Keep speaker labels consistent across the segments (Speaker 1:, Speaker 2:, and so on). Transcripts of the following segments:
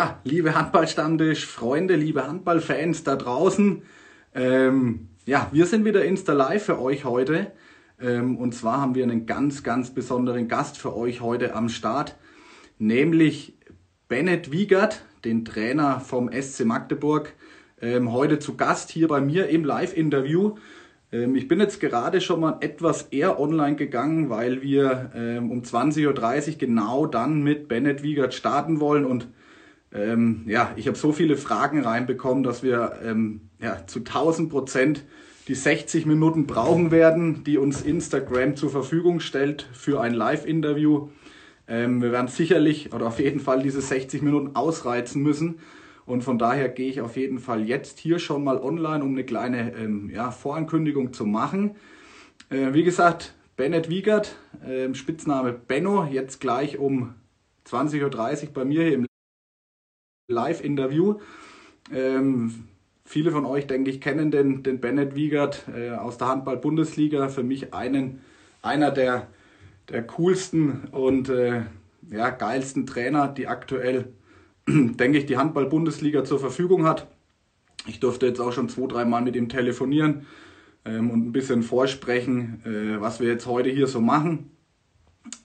Speaker 1: Ja, liebe Handballstammtisch-Freunde, liebe Handballfans da draußen. Ähm, ja, wir sind wieder Insta Live für euch heute. Ähm, und zwar haben wir einen ganz, ganz besonderen Gast für euch heute am Start, nämlich Bennett Wiegert, den Trainer vom SC Magdeburg, ähm, heute zu Gast hier bei mir im Live-Interview. Ähm, ich bin jetzt gerade schon mal etwas eher online gegangen, weil wir ähm, um 20.30 Uhr genau dann mit Bennett Wiegert starten wollen und ähm, ja, ich habe so viele Fragen reinbekommen, dass wir ähm, ja, zu 1000 Prozent die 60 Minuten brauchen werden, die uns Instagram zur Verfügung stellt für ein Live-Interview. Ähm, wir werden sicherlich oder auf jeden Fall diese 60 Minuten ausreizen müssen. Und von daher gehe ich auf jeden Fall jetzt hier schon mal online, um eine kleine ähm, ja, Vorankündigung zu machen. Äh, wie gesagt, Bennett Wiegert, äh, Spitzname Benno, jetzt gleich um 20.30 Uhr bei mir hier im Live-Interview. Ähm, viele von euch, denke ich, kennen den, den Bennett Wiegert äh, aus der Handball-Bundesliga. Für mich einen, einer der, der coolsten und äh, ja, geilsten Trainer, die aktuell, denke ich, die Handball-Bundesliga zur Verfügung hat. Ich durfte jetzt auch schon zwei, drei Mal mit ihm telefonieren ähm, und ein bisschen vorsprechen, äh, was wir jetzt heute hier so machen.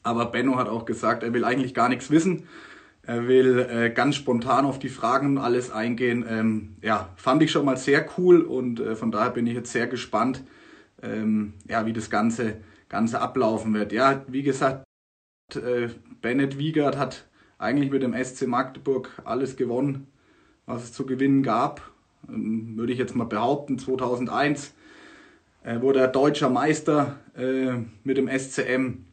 Speaker 1: Aber Benno hat auch gesagt, er will eigentlich gar nichts wissen. Er will äh, ganz spontan auf die Fragen und alles eingehen. Ähm, ja, fand ich schon mal sehr cool und äh, von daher bin ich jetzt sehr gespannt, ähm, ja, wie das Ganze, Ganze ablaufen wird. Ja, wie gesagt, äh, Bennett Wiegert hat eigentlich mit dem SC Magdeburg alles gewonnen, was es zu gewinnen gab. Ähm, würde ich jetzt mal behaupten, 2001 äh, wurde er deutscher Meister äh, mit dem SCM.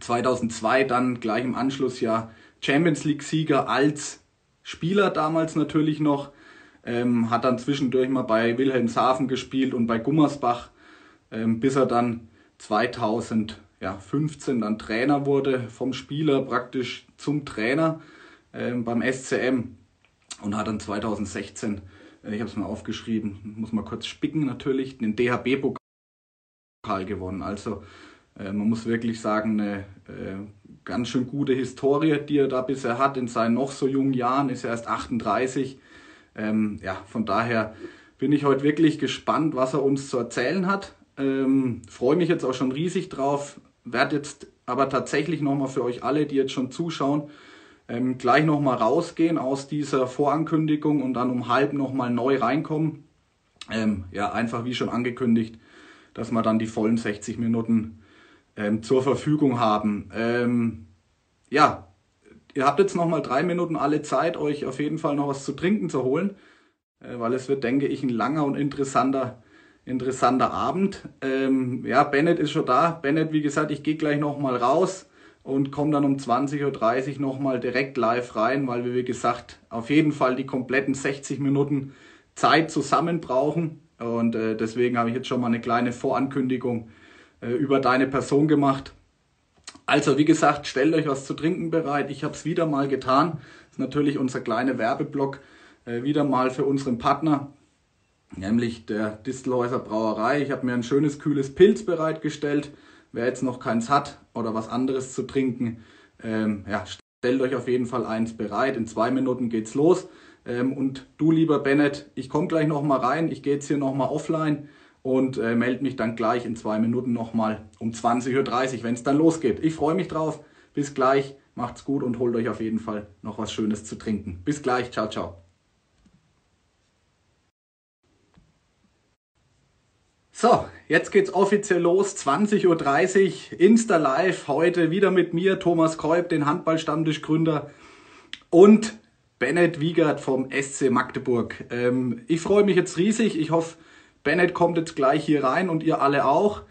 Speaker 1: 2002 dann gleich im Anschlussjahr Champions League-Sieger als Spieler damals natürlich noch. Ähm, hat dann zwischendurch mal bei Wilhelmshaven gespielt und bei Gummersbach, ähm, bis er dann 2015 dann Trainer wurde, vom Spieler praktisch zum Trainer ähm, beim SCM und hat dann 2016, äh, ich habe es mal aufgeschrieben, muss mal kurz spicken natürlich, den DHB-Pokal gewonnen. Also äh, man muss wirklich sagen, eine äh, ganz schön gute Historie, die er da bisher hat in seinen noch so jungen Jahren, ist er erst 38. Ähm, ja, von daher bin ich heute wirklich gespannt, was er uns zu erzählen hat. Ähm, Freue mich jetzt auch schon riesig drauf, werde jetzt aber tatsächlich nochmal für euch alle, die jetzt schon zuschauen, ähm, gleich nochmal rausgehen aus dieser Vorankündigung und dann um halb nochmal neu reinkommen. Ähm, ja, einfach wie schon angekündigt, dass wir dann die vollen 60 Minuten ähm, zur Verfügung haben. Ähm, ja, ihr habt jetzt noch mal drei Minuten alle Zeit, euch auf jeden Fall noch was zu trinken zu holen, äh, weil es wird, denke ich, ein langer und interessanter, interessanter Abend. Ähm, ja, Bennett ist schon da. Bennett, wie gesagt, ich gehe gleich noch mal raus und komme dann um 20.30 Uhr noch mal direkt live rein, weil wir, wie gesagt, auf jeden Fall die kompletten 60 Minuten Zeit zusammen brauchen. Und äh, deswegen habe ich jetzt schon mal eine kleine Vorankündigung äh, über deine Person gemacht. Also wie gesagt, stellt euch was zu trinken bereit. Ich habe es wieder mal getan. Das ist natürlich unser kleiner Werbeblock äh, wieder mal für unseren Partner, nämlich der Distelhäuser Brauerei. Ich habe mir ein schönes kühles Pilz bereitgestellt. Wer jetzt noch keins hat oder was anderes zu trinken, ähm, ja, stellt euch auf jeden Fall eins bereit. In zwei Minuten geht's los. Ähm, und du, lieber Bennett, ich komme gleich noch mal rein. Ich gehe jetzt hier noch mal offline und äh, melde mich dann gleich in zwei Minuten nochmal um 20.30 Uhr, wenn es dann losgeht. Ich freue mich drauf. Bis gleich. Macht's gut und holt euch auf jeden Fall noch was Schönes zu trinken. Bis gleich. Ciao, ciao. So, jetzt geht's offiziell los. 20.30 Uhr, Insta Live. Heute wieder mit mir, Thomas Kolb, den Handballstammtischgründer und Bennett Wiegert vom SC Magdeburg. Ähm, ich freue mich jetzt riesig. Ich hoffe, Bennett kommt jetzt gleich hier rein und ihr alle auch,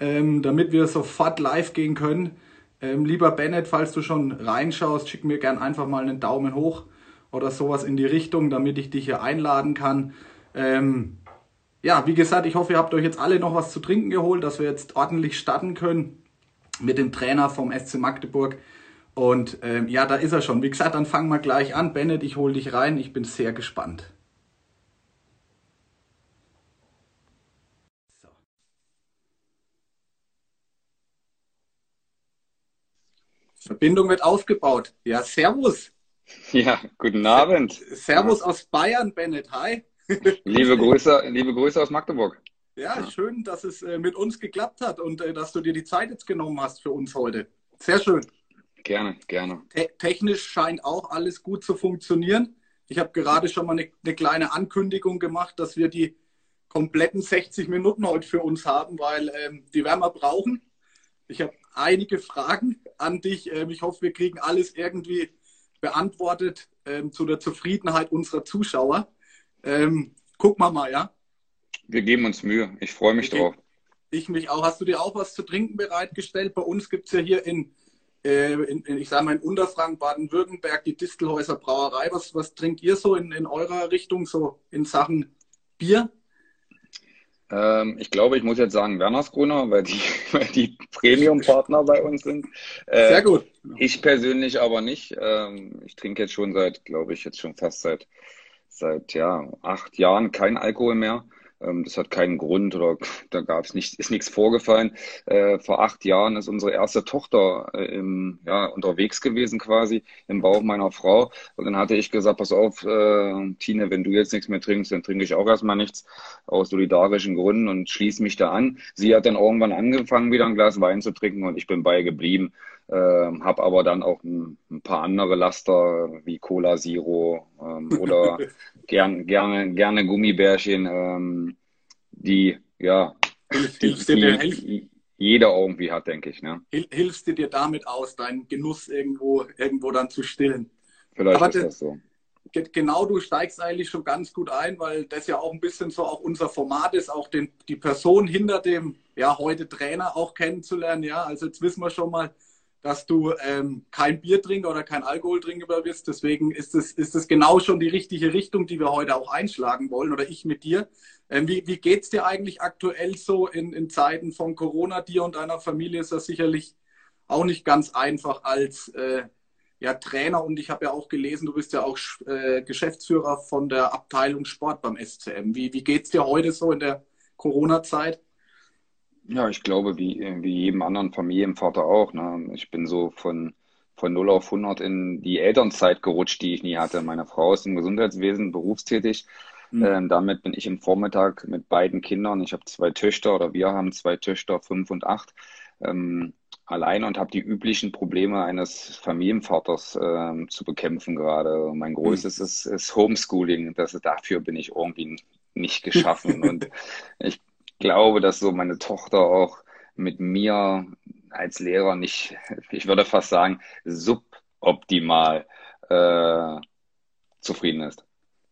Speaker 1: ähm, damit wir sofort live gehen können. Ähm, lieber Bennett, falls du schon reinschaust, schick mir gern einfach mal einen Daumen hoch oder sowas in die Richtung, damit ich dich hier einladen kann. Ähm, ja, wie gesagt, ich hoffe, ihr habt euch jetzt alle noch was zu trinken geholt, dass wir jetzt ordentlich starten können mit dem Trainer vom SC Magdeburg. Und ähm, ja, da ist er schon. Wie gesagt, dann fangen wir gleich an. Bennett, ich hole dich rein. Ich bin sehr gespannt. Verbindung wird aufgebaut. Ja, servus.
Speaker 2: Ja, guten Abend.
Speaker 1: Servus aus Bayern, Bennett. Hi.
Speaker 2: Liebe Grüße, liebe Grüße aus Magdeburg.
Speaker 1: Ja, ja. schön, dass es äh, mit uns geklappt hat und äh, dass du dir die Zeit jetzt genommen hast für uns heute. Sehr schön.
Speaker 2: Gerne, gerne.
Speaker 1: Te technisch scheint auch alles gut zu funktionieren. Ich habe gerade schon mal eine, eine, kleine Ankündigung gemacht, dass wir die kompletten 60 Minuten heute für uns haben, weil ähm, die werden wir brauchen. Ich habe einige Fragen an dich. Ähm, ich hoffe, wir kriegen alles irgendwie beantwortet ähm, zu der Zufriedenheit unserer Zuschauer. Ähm, gucken wir mal, ja?
Speaker 2: Wir geben uns Mühe. Ich freue mich okay. drauf.
Speaker 1: Ich mich auch. Hast du dir auch was zu trinken bereitgestellt? Bei uns gibt es ja hier in, äh, in, in, ich sage mal, in Unterfranken, Baden-Württemberg, die Distelhäuser Brauerei. Was, was trinkt ihr so in, in eurer Richtung, so in Sachen Bier?
Speaker 2: Ähm, ich glaube, ich muss jetzt sagen Wernersgrüner, weil die, weil die Premium-Partner bei uns sind.
Speaker 1: Äh, Sehr gut.
Speaker 2: Ich persönlich aber nicht. Ähm, ich trinke jetzt schon seit, glaube ich, jetzt schon fast seit, seit ja, acht Jahren kein Alkohol mehr. Ähm, das hat keinen Grund oder da gab es nicht, ist nichts vorgefallen. Äh, vor acht Jahren ist unsere erste Tochter äh, im, ja, unterwegs gewesen quasi im Bauch meiner Frau. Und dann hatte ich gesagt, pass auf, äh, Tine, wenn du jetzt nichts mehr trinkst, dann trinke ich auch erstmal nichts aus solidarischen Gründen und schließe mich da an. Sie hat dann irgendwann angefangen, wieder ein Glas Wein zu trinken und ich bin bei geblieben. Äh, habe aber dann auch ein, ein, paar andere Laster wie Cola Zero ähm, oder gern, gerne, gerne Gummibärchen, ähm, die, ja, die, die jeder irgendwie hat, denke ich. Ne?
Speaker 1: Hilfst du dir damit aus, deinen Genuss irgendwo, irgendwo dann zu stillen?
Speaker 2: Vielleicht Aber ist das so.
Speaker 1: Genau, du steigst eigentlich schon ganz gut ein, weil das ja auch ein bisschen so auch unser Format ist, auch den, die Person hinter dem, ja, heute Trainer auch kennenzulernen. Ja, also jetzt wissen wir schon mal, dass du ähm, kein Biertrinker oder kein Alkoholtrinker bist. Deswegen ist es, ist es genau schon die richtige Richtung, die wir heute auch einschlagen wollen oder ich mit dir. Ähm, wie wie geht es dir eigentlich aktuell so in, in Zeiten von Corona? Dir und deiner Familie ist das sicherlich auch nicht ganz einfach als äh, ja, Trainer und ich habe ja auch gelesen, du bist ja auch äh, Geschäftsführer von der Abteilung Sport beim SCM. Wie, wie geht es dir heute so in der Corona-Zeit?
Speaker 2: Ja, ich glaube, wie, wie jedem anderen Familienvater auch. Ne? Ich bin so von, von 0 auf 100 in die Elternzeit gerutscht, die ich nie hatte. Meine Frau ist im Gesundheitswesen berufstätig. Mhm. Ähm, damit bin ich im Vormittag mit beiden Kindern, ich habe zwei Töchter oder wir haben zwei Töchter, fünf und acht, ähm, allein und habe die üblichen Probleme eines Familienvaters ähm, zu bekämpfen gerade. Mein mhm. größtes mhm. ist, ist Homeschooling. Das, dafür bin ich irgendwie nicht geschaffen. und ich glaube, dass so meine Tochter auch mit mir als Lehrer nicht, ich würde fast sagen, suboptimal äh, zufrieden ist.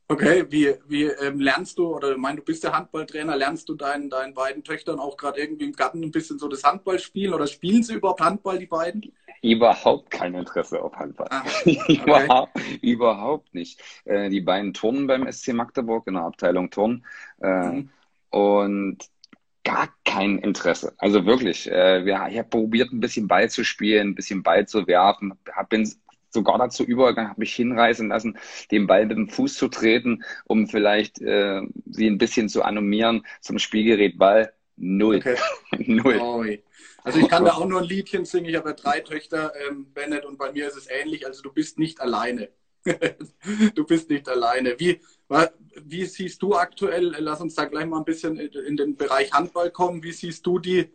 Speaker 1: Okay, wie, wie ähm, lernst du, oder ich meine, du bist ja Handballtrainer, lernst du deinen, deinen beiden Töchtern auch gerade irgendwie im Garten ein bisschen so das Handballspielen oder spielen sie überhaupt Handball, die beiden?
Speaker 2: Überhaupt kein Interesse auf Handball. Ah, okay. überhaupt, überhaupt nicht. Äh, die beiden turnen beim SC Magdeburg in der Abteilung Turn. Äh, mhm. Und gar kein Interesse. Also wirklich, äh, ja, ich habe probiert, ein bisschen Ball zu spielen, ein bisschen Ball zu werfen, hab, bin sogar dazu übergegangen, habe mich hinreißen lassen, den Ball mit dem Fuß zu treten, um vielleicht äh, sie ein bisschen zu animieren zum Spielgerät Ball. Null. Okay.
Speaker 1: Null. Oh, also ich kann da auch nur ein Liedchen singen. Ich habe ja drei Töchter, ähm, Bennett, und bei mir ist es ähnlich. Also du bist nicht alleine. du bist nicht alleine. Wie, wie siehst du aktuell, lass uns da gleich mal ein bisschen in den Bereich Handball kommen, wie siehst du die,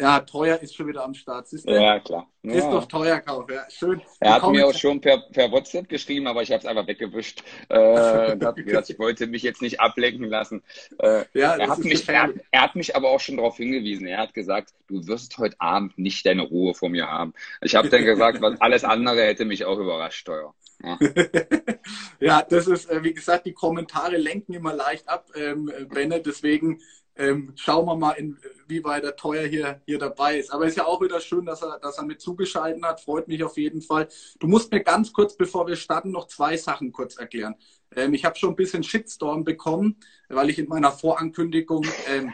Speaker 1: ja, teuer ist schon wieder am Start.
Speaker 2: Siehst du? Ja, klar. Ja.
Speaker 1: Ist doch teuer Kauf, ja. Schön.
Speaker 2: Er hat mir auch schon per, per WhatsApp geschrieben, aber ich habe es einfach weggewischt. Äh, gesagt, ich wollte mich jetzt nicht ablenken lassen. Äh, ja, er, hat mich, er, er, hat mich aber auch schon darauf hingewiesen. Er hat gesagt, du wirst heute Abend nicht deine Ruhe vor mir haben. Ich habe dann gesagt, was alles andere hätte mich auch überrascht, teuer.
Speaker 1: Ja. ja, das ist, äh, wie gesagt, die Kommentare lenken immer leicht ab, ähm, Benne. Deswegen ähm, schauen wir mal, inwieweit der Teuer hier, hier dabei ist. Aber ist ja auch wieder schön, dass er, dass er mit zugeschaltet hat. Freut mich auf jeden Fall. Du musst mir ganz kurz, bevor wir starten, noch zwei Sachen kurz erklären. Ähm, ich habe schon ein bisschen Shitstorm bekommen, weil ich in meiner Vorankündigung ähm,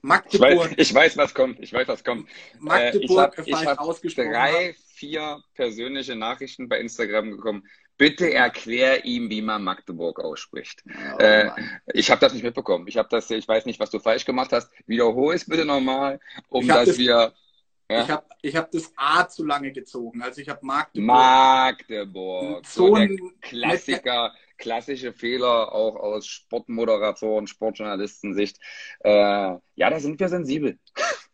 Speaker 2: Magdeburg. Ich weiß, ich weiß, was kommt. Ich weiß, was kommt.
Speaker 1: Magdeburg
Speaker 2: äh, ich habe hab drei, vier persönliche Nachrichten bei Instagram bekommen. Bitte erklär ihm, wie man Magdeburg ausspricht. Oh, äh, ich habe das nicht mitbekommen. Ich habe das, ich weiß nicht, was du falsch gemacht hast. Wiederhol es bitte nochmal, um dass das, wir.
Speaker 1: Ja. Ich habe ich hab das A zu lange gezogen. Also ich habe Magdeburg.
Speaker 2: Magdeburg. So, ein Klassiker, klassische Fehler auch aus Sportmoderatoren, Sportjournalistensicht. Äh, ja, da sind wir sensibel.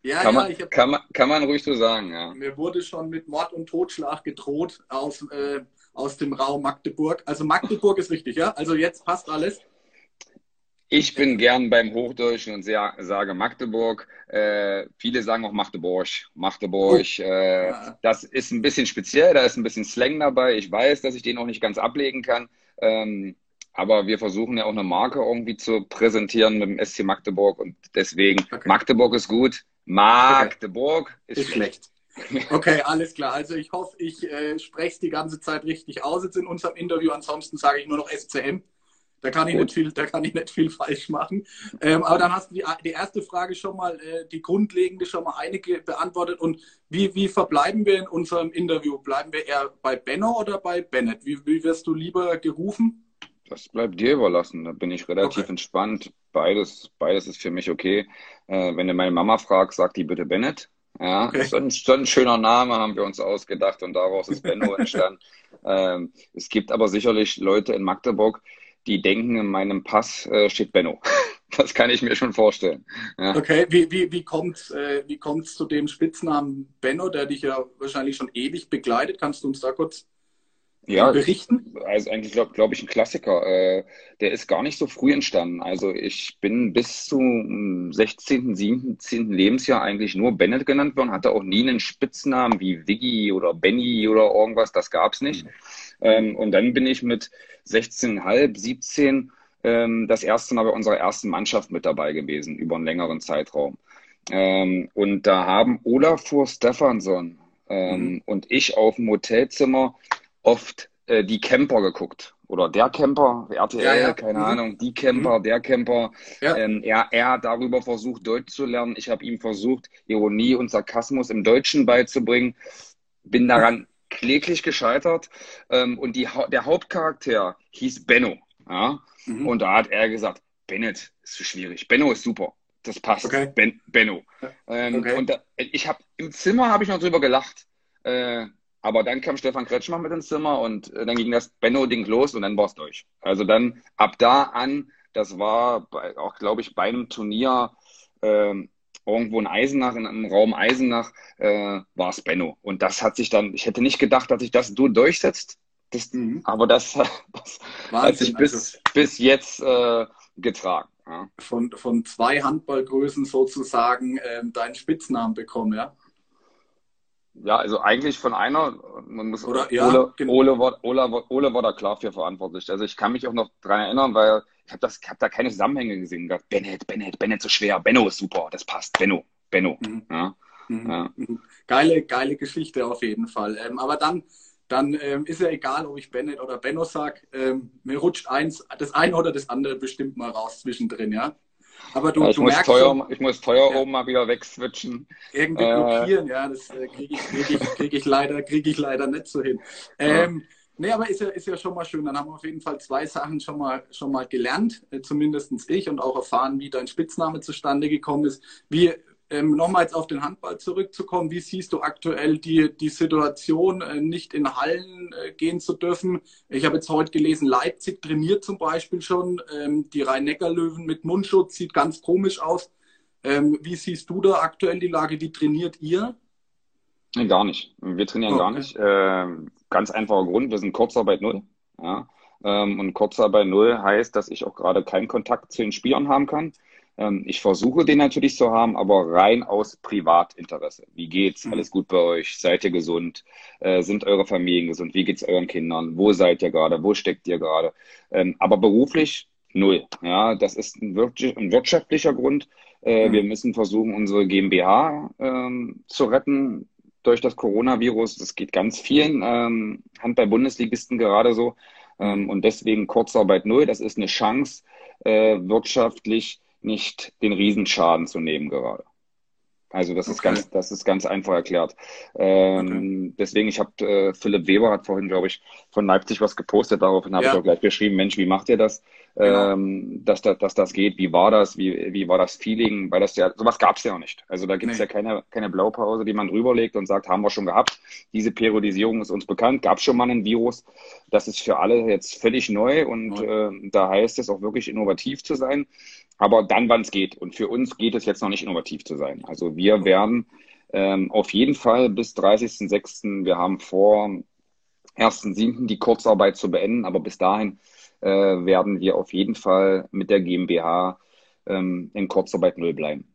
Speaker 2: Ja, kann, ja, man, hab, kann, man, kann man ruhig so sagen, ja.
Speaker 1: Mir wurde schon mit Mord und Totschlag gedroht aus, äh, aus dem Raum Magdeburg. Also Magdeburg ist richtig, ja? Also jetzt passt alles.
Speaker 2: Ich bin gern beim Hochdeutschen und sehr, sage Magdeburg. Äh, viele sagen auch Magdeburg. Magdeburg. Oh. Äh, das ist ein bisschen speziell, da ist ein bisschen Slang dabei. Ich weiß, dass ich den auch nicht ganz ablegen kann. Ähm, aber wir versuchen ja auch eine Marke irgendwie zu präsentieren mit dem SC Magdeburg und deswegen okay. Magdeburg ist gut. Magdeburg okay. ist, schlecht.
Speaker 1: schlecht. Okay, alles klar. Also ich hoffe, ich äh, spreche es die ganze Zeit richtig aus jetzt in unserem Interview. Ansonsten sage ich nur noch SCM. Da kann ich, nicht viel, da kann ich nicht viel falsch machen. Ähm, aber dann hast du die, die erste Frage schon mal, äh, die grundlegende schon mal einige beantwortet. Und wie, wie verbleiben wir in unserem Interview? Bleiben wir eher bei Benno oder bei Bennett? Wie, wie wirst du lieber gerufen?
Speaker 2: Das bleibt dir überlassen. Da bin ich relativ okay. entspannt. Beides, beides ist für mich okay. Äh, wenn du meine Mama fragst, sagt die bitte Bennett. Ja, okay. so, ein, so ein schöner Name haben wir uns ausgedacht und daraus ist Benno entstanden. ähm, es gibt aber sicherlich Leute in Magdeburg, die denken, in meinem Pass äh, steht Benno. Das kann ich mir schon vorstellen.
Speaker 1: Ja. Okay, wie, wie, wie kommt es äh, zu dem Spitznamen Benno, der dich ja wahrscheinlich schon ewig begleitet? Kannst du uns da kurz
Speaker 2: ja, berichten? Also eigentlich glaube glaub ich ein Klassiker. Äh, der ist gar nicht so früh entstanden. Also ich bin bis zum 16., 17. Lebensjahr eigentlich nur Bennett genannt worden, hatte auch nie einen Spitznamen wie Wiggy oder Benny oder irgendwas, das gab es nicht. Mhm. Ähm, und dann bin ich mit 16,5, 17 ähm, das erste Mal bei unserer ersten Mannschaft mit dabei gewesen, über einen längeren Zeitraum. Ähm, und da haben Olafur Stefansson ähm, mhm. und ich auf dem Hotelzimmer oft äh, die Camper geguckt. Oder der Camper, RTL, ja, ja. keine mhm. Ahnung, die Camper, mhm. der Camper. Ja. Ähm, er, er hat darüber versucht, Deutsch zu lernen. Ich habe ihm versucht, Ironie und Sarkasmus im Deutschen beizubringen. Bin daran kläglich gescheitert. Ähm, und die, der Hauptcharakter hieß Benno. Ja? Mhm. Und da hat er gesagt, Bennett ist zu schwierig. Benno ist super. Das passt. Okay. Ben, Benno. Ähm, okay. Und da, ich habe im Zimmer habe ich noch drüber gelacht. Äh, aber dann kam Stefan Kretschmann mit ins Zimmer und äh, dann ging das Benno-Ding los und dann war es durch. Also dann ab da an, das war bei, auch, glaube ich, bei einem Turnier ähm, irgendwo in Eisenach, in einem Raum Eisenach, äh, war es Benno. Und das hat sich dann, ich hätte nicht gedacht, dass sich das du durchsetzt. Das, mhm. Aber das, das hat sich bis, also, bis jetzt äh, getragen. Ja.
Speaker 1: Von, von zwei Handballgrößen sozusagen äh, deinen Spitznamen bekommen, ja?
Speaker 2: Ja, also eigentlich von einer, man muss,
Speaker 1: Oder, ja,
Speaker 2: Ole, genau. Ole, Ole, Ole war da klar für verantwortlich. Also ich kann mich auch noch dran erinnern, weil ich habe hab da keine Zusammenhänge gesehen. Gedacht, Bennett, Bennett, Bennett so schwer, Benno ist super, das passt, Benno, Benno. Mhm. Ja.
Speaker 1: Mhm. Ja. Mhm. Geile, geile Geschichte auf jeden Fall. Ähm, aber dann, dann ähm, ist ja egal, ob ich Bennett oder Benno sag. Ähm, mir rutscht eins, das eine oder das andere bestimmt mal raus zwischendrin, ja.
Speaker 2: Aber du, ich, du muss merkst teuer, schon, ich muss teuer ja, oben mal wieder wegswitchen.
Speaker 1: Irgendwie äh, blockieren, ja, das äh, kriege ich, krieg ich, krieg ich, leider, krieg ich leider nicht so hin. Ähm, ja. Nee, aber ist ja, ist ja schon mal schön. Dann haben wir auf jeden Fall zwei Sachen schon mal, schon mal gelernt, äh, zumindest ich, und auch erfahren, wie dein Spitzname zustande gekommen ist. Wie, ähm, nochmals auf den Handball zurückzukommen, wie siehst du aktuell die, die Situation, äh, nicht in Hallen äh, gehen zu dürfen? Ich habe jetzt heute gelesen, Leipzig trainiert zum Beispiel schon. Ähm, die Rhein-Neckar-Löwen mit Mundschutz sieht ganz komisch aus. Ähm, wie siehst du da aktuell die Lage? Wie trainiert ihr?
Speaker 2: Nee, gar nicht. Wir trainieren okay. gar nicht. Äh, ganz einfacher Grund, wir sind Kurzarbeit null. Ja? Ähm, und Kurzarbeit null heißt, dass ich auch gerade keinen Kontakt zu den Spielern haben kann. Ähm, ich versuche den natürlich zu haben, aber rein aus Privatinteresse. Wie geht's? Mhm. Alles gut bei euch? Seid ihr gesund? Äh, sind eure Familien gesund? Wie geht's euren Kindern? Wo seid ihr gerade? Wo steckt ihr gerade? Ähm, aber beruflich null. Ja, das ist ein, wirtschaftlicher Grund. Äh, mhm. Wir müssen versuchen, unsere GmbH ähm, zu retten durch das Coronavirus. Das geht ganz vielen ähm, Handball-Bundesligisten gerade so. Und deswegen Kurzarbeit null. Das ist eine Chance, äh, wirtschaftlich nicht den Riesenschaden zu nehmen gerade. Also das okay. ist ganz, das ist ganz einfach erklärt. Ähm, okay. Deswegen, ich habe äh, Philipp Weber hat vorhin, glaube ich, von Leipzig was gepostet. Daraufhin habe ja. ich auch gleich geschrieben, Mensch, wie macht ihr das? genau. ähm, dass, dass, dass das geht. Wie war das? Wie, wie war das Feeling? Weil das ja, sowas gab es ja noch nicht. Also da gibt es nee. ja keine, keine Blaupause, die man drüberlegt und sagt, haben wir schon gehabt. Diese Periodisierung ist uns bekannt, gab schon mal ein Virus. Das ist für alle jetzt völlig neu und äh, da heißt es auch wirklich innovativ zu sein. Aber dann, wann es geht. Und für uns geht es jetzt noch nicht innovativ zu sein. Also wir werden ähm, auf jeden Fall bis 30.06. Wir haben vor, 1.7. die Kurzarbeit zu beenden, aber bis dahin äh, werden wir auf jeden Fall mit der GmbH ähm, in Kurzarbeit null bleiben.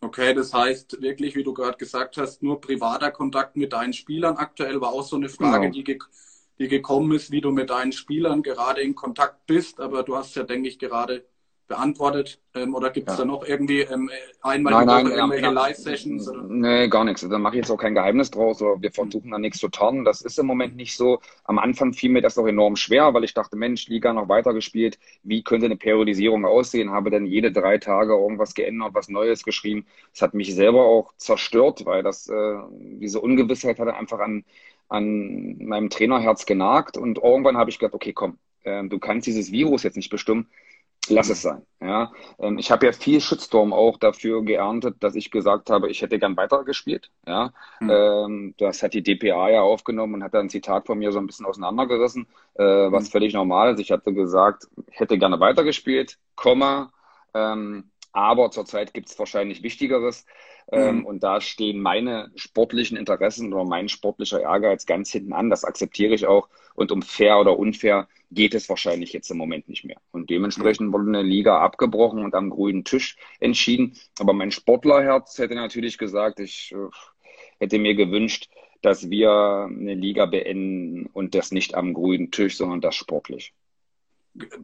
Speaker 1: Okay, das heißt wirklich, wie du gerade gesagt hast, nur privater Kontakt mit deinen Spielern. Aktuell war auch so eine Frage, genau. die, ge die gekommen ist, wie du mit deinen Spielern gerade in Kontakt bist. Aber du hast ja, denke ich, gerade beantwortet? Ähm, oder gibt es ja. da noch irgendwie ähm, einmal
Speaker 2: nein, nein, irgendwelche ja, Live-Sessions? Nee, gar nichts. Da mache ich jetzt auch kein Geheimnis draus. Oder wir versuchen da nichts zu tarnen. Das ist im Moment nicht so. Am Anfang fiel mir das auch enorm schwer, weil ich dachte, Mensch, Liga noch weiter gespielt. Wie könnte eine Periodisierung aussehen? Habe dann jede drei Tage irgendwas geändert, was Neues geschrieben. Das hat mich selber auch zerstört, weil das äh, diese Ungewissheit hat einfach an, an meinem Trainerherz genagt. Und irgendwann habe ich gedacht, okay, komm, äh, du kannst dieses Virus jetzt nicht bestimmen lass es sein. Ja, ähm, ich habe ja viel Shitstorm auch dafür geerntet, dass ich gesagt habe, ich hätte gern weitergespielt. Ja, mhm. das hat die DPA ja aufgenommen und hat da ein Zitat von mir so ein bisschen auseinandergerissen, äh, was mhm. völlig normal ist. Ich hatte gesagt, ich hätte gerne weitergespielt, Komma, ähm, aber zurzeit gibt es wahrscheinlich Wichtigeres. Ähm, mhm. Und da stehen meine sportlichen Interessen oder mein sportlicher Ehrgeiz ganz hinten an. Das akzeptiere ich auch. Und um fair oder unfair geht es wahrscheinlich jetzt im Moment nicht mehr. Und dementsprechend mhm. wurde eine Liga abgebrochen und am grünen Tisch entschieden. Aber mein Sportlerherz hätte natürlich gesagt, ich äh, hätte mir gewünscht, dass wir eine Liga beenden und das nicht am grünen Tisch, sondern das sportlich.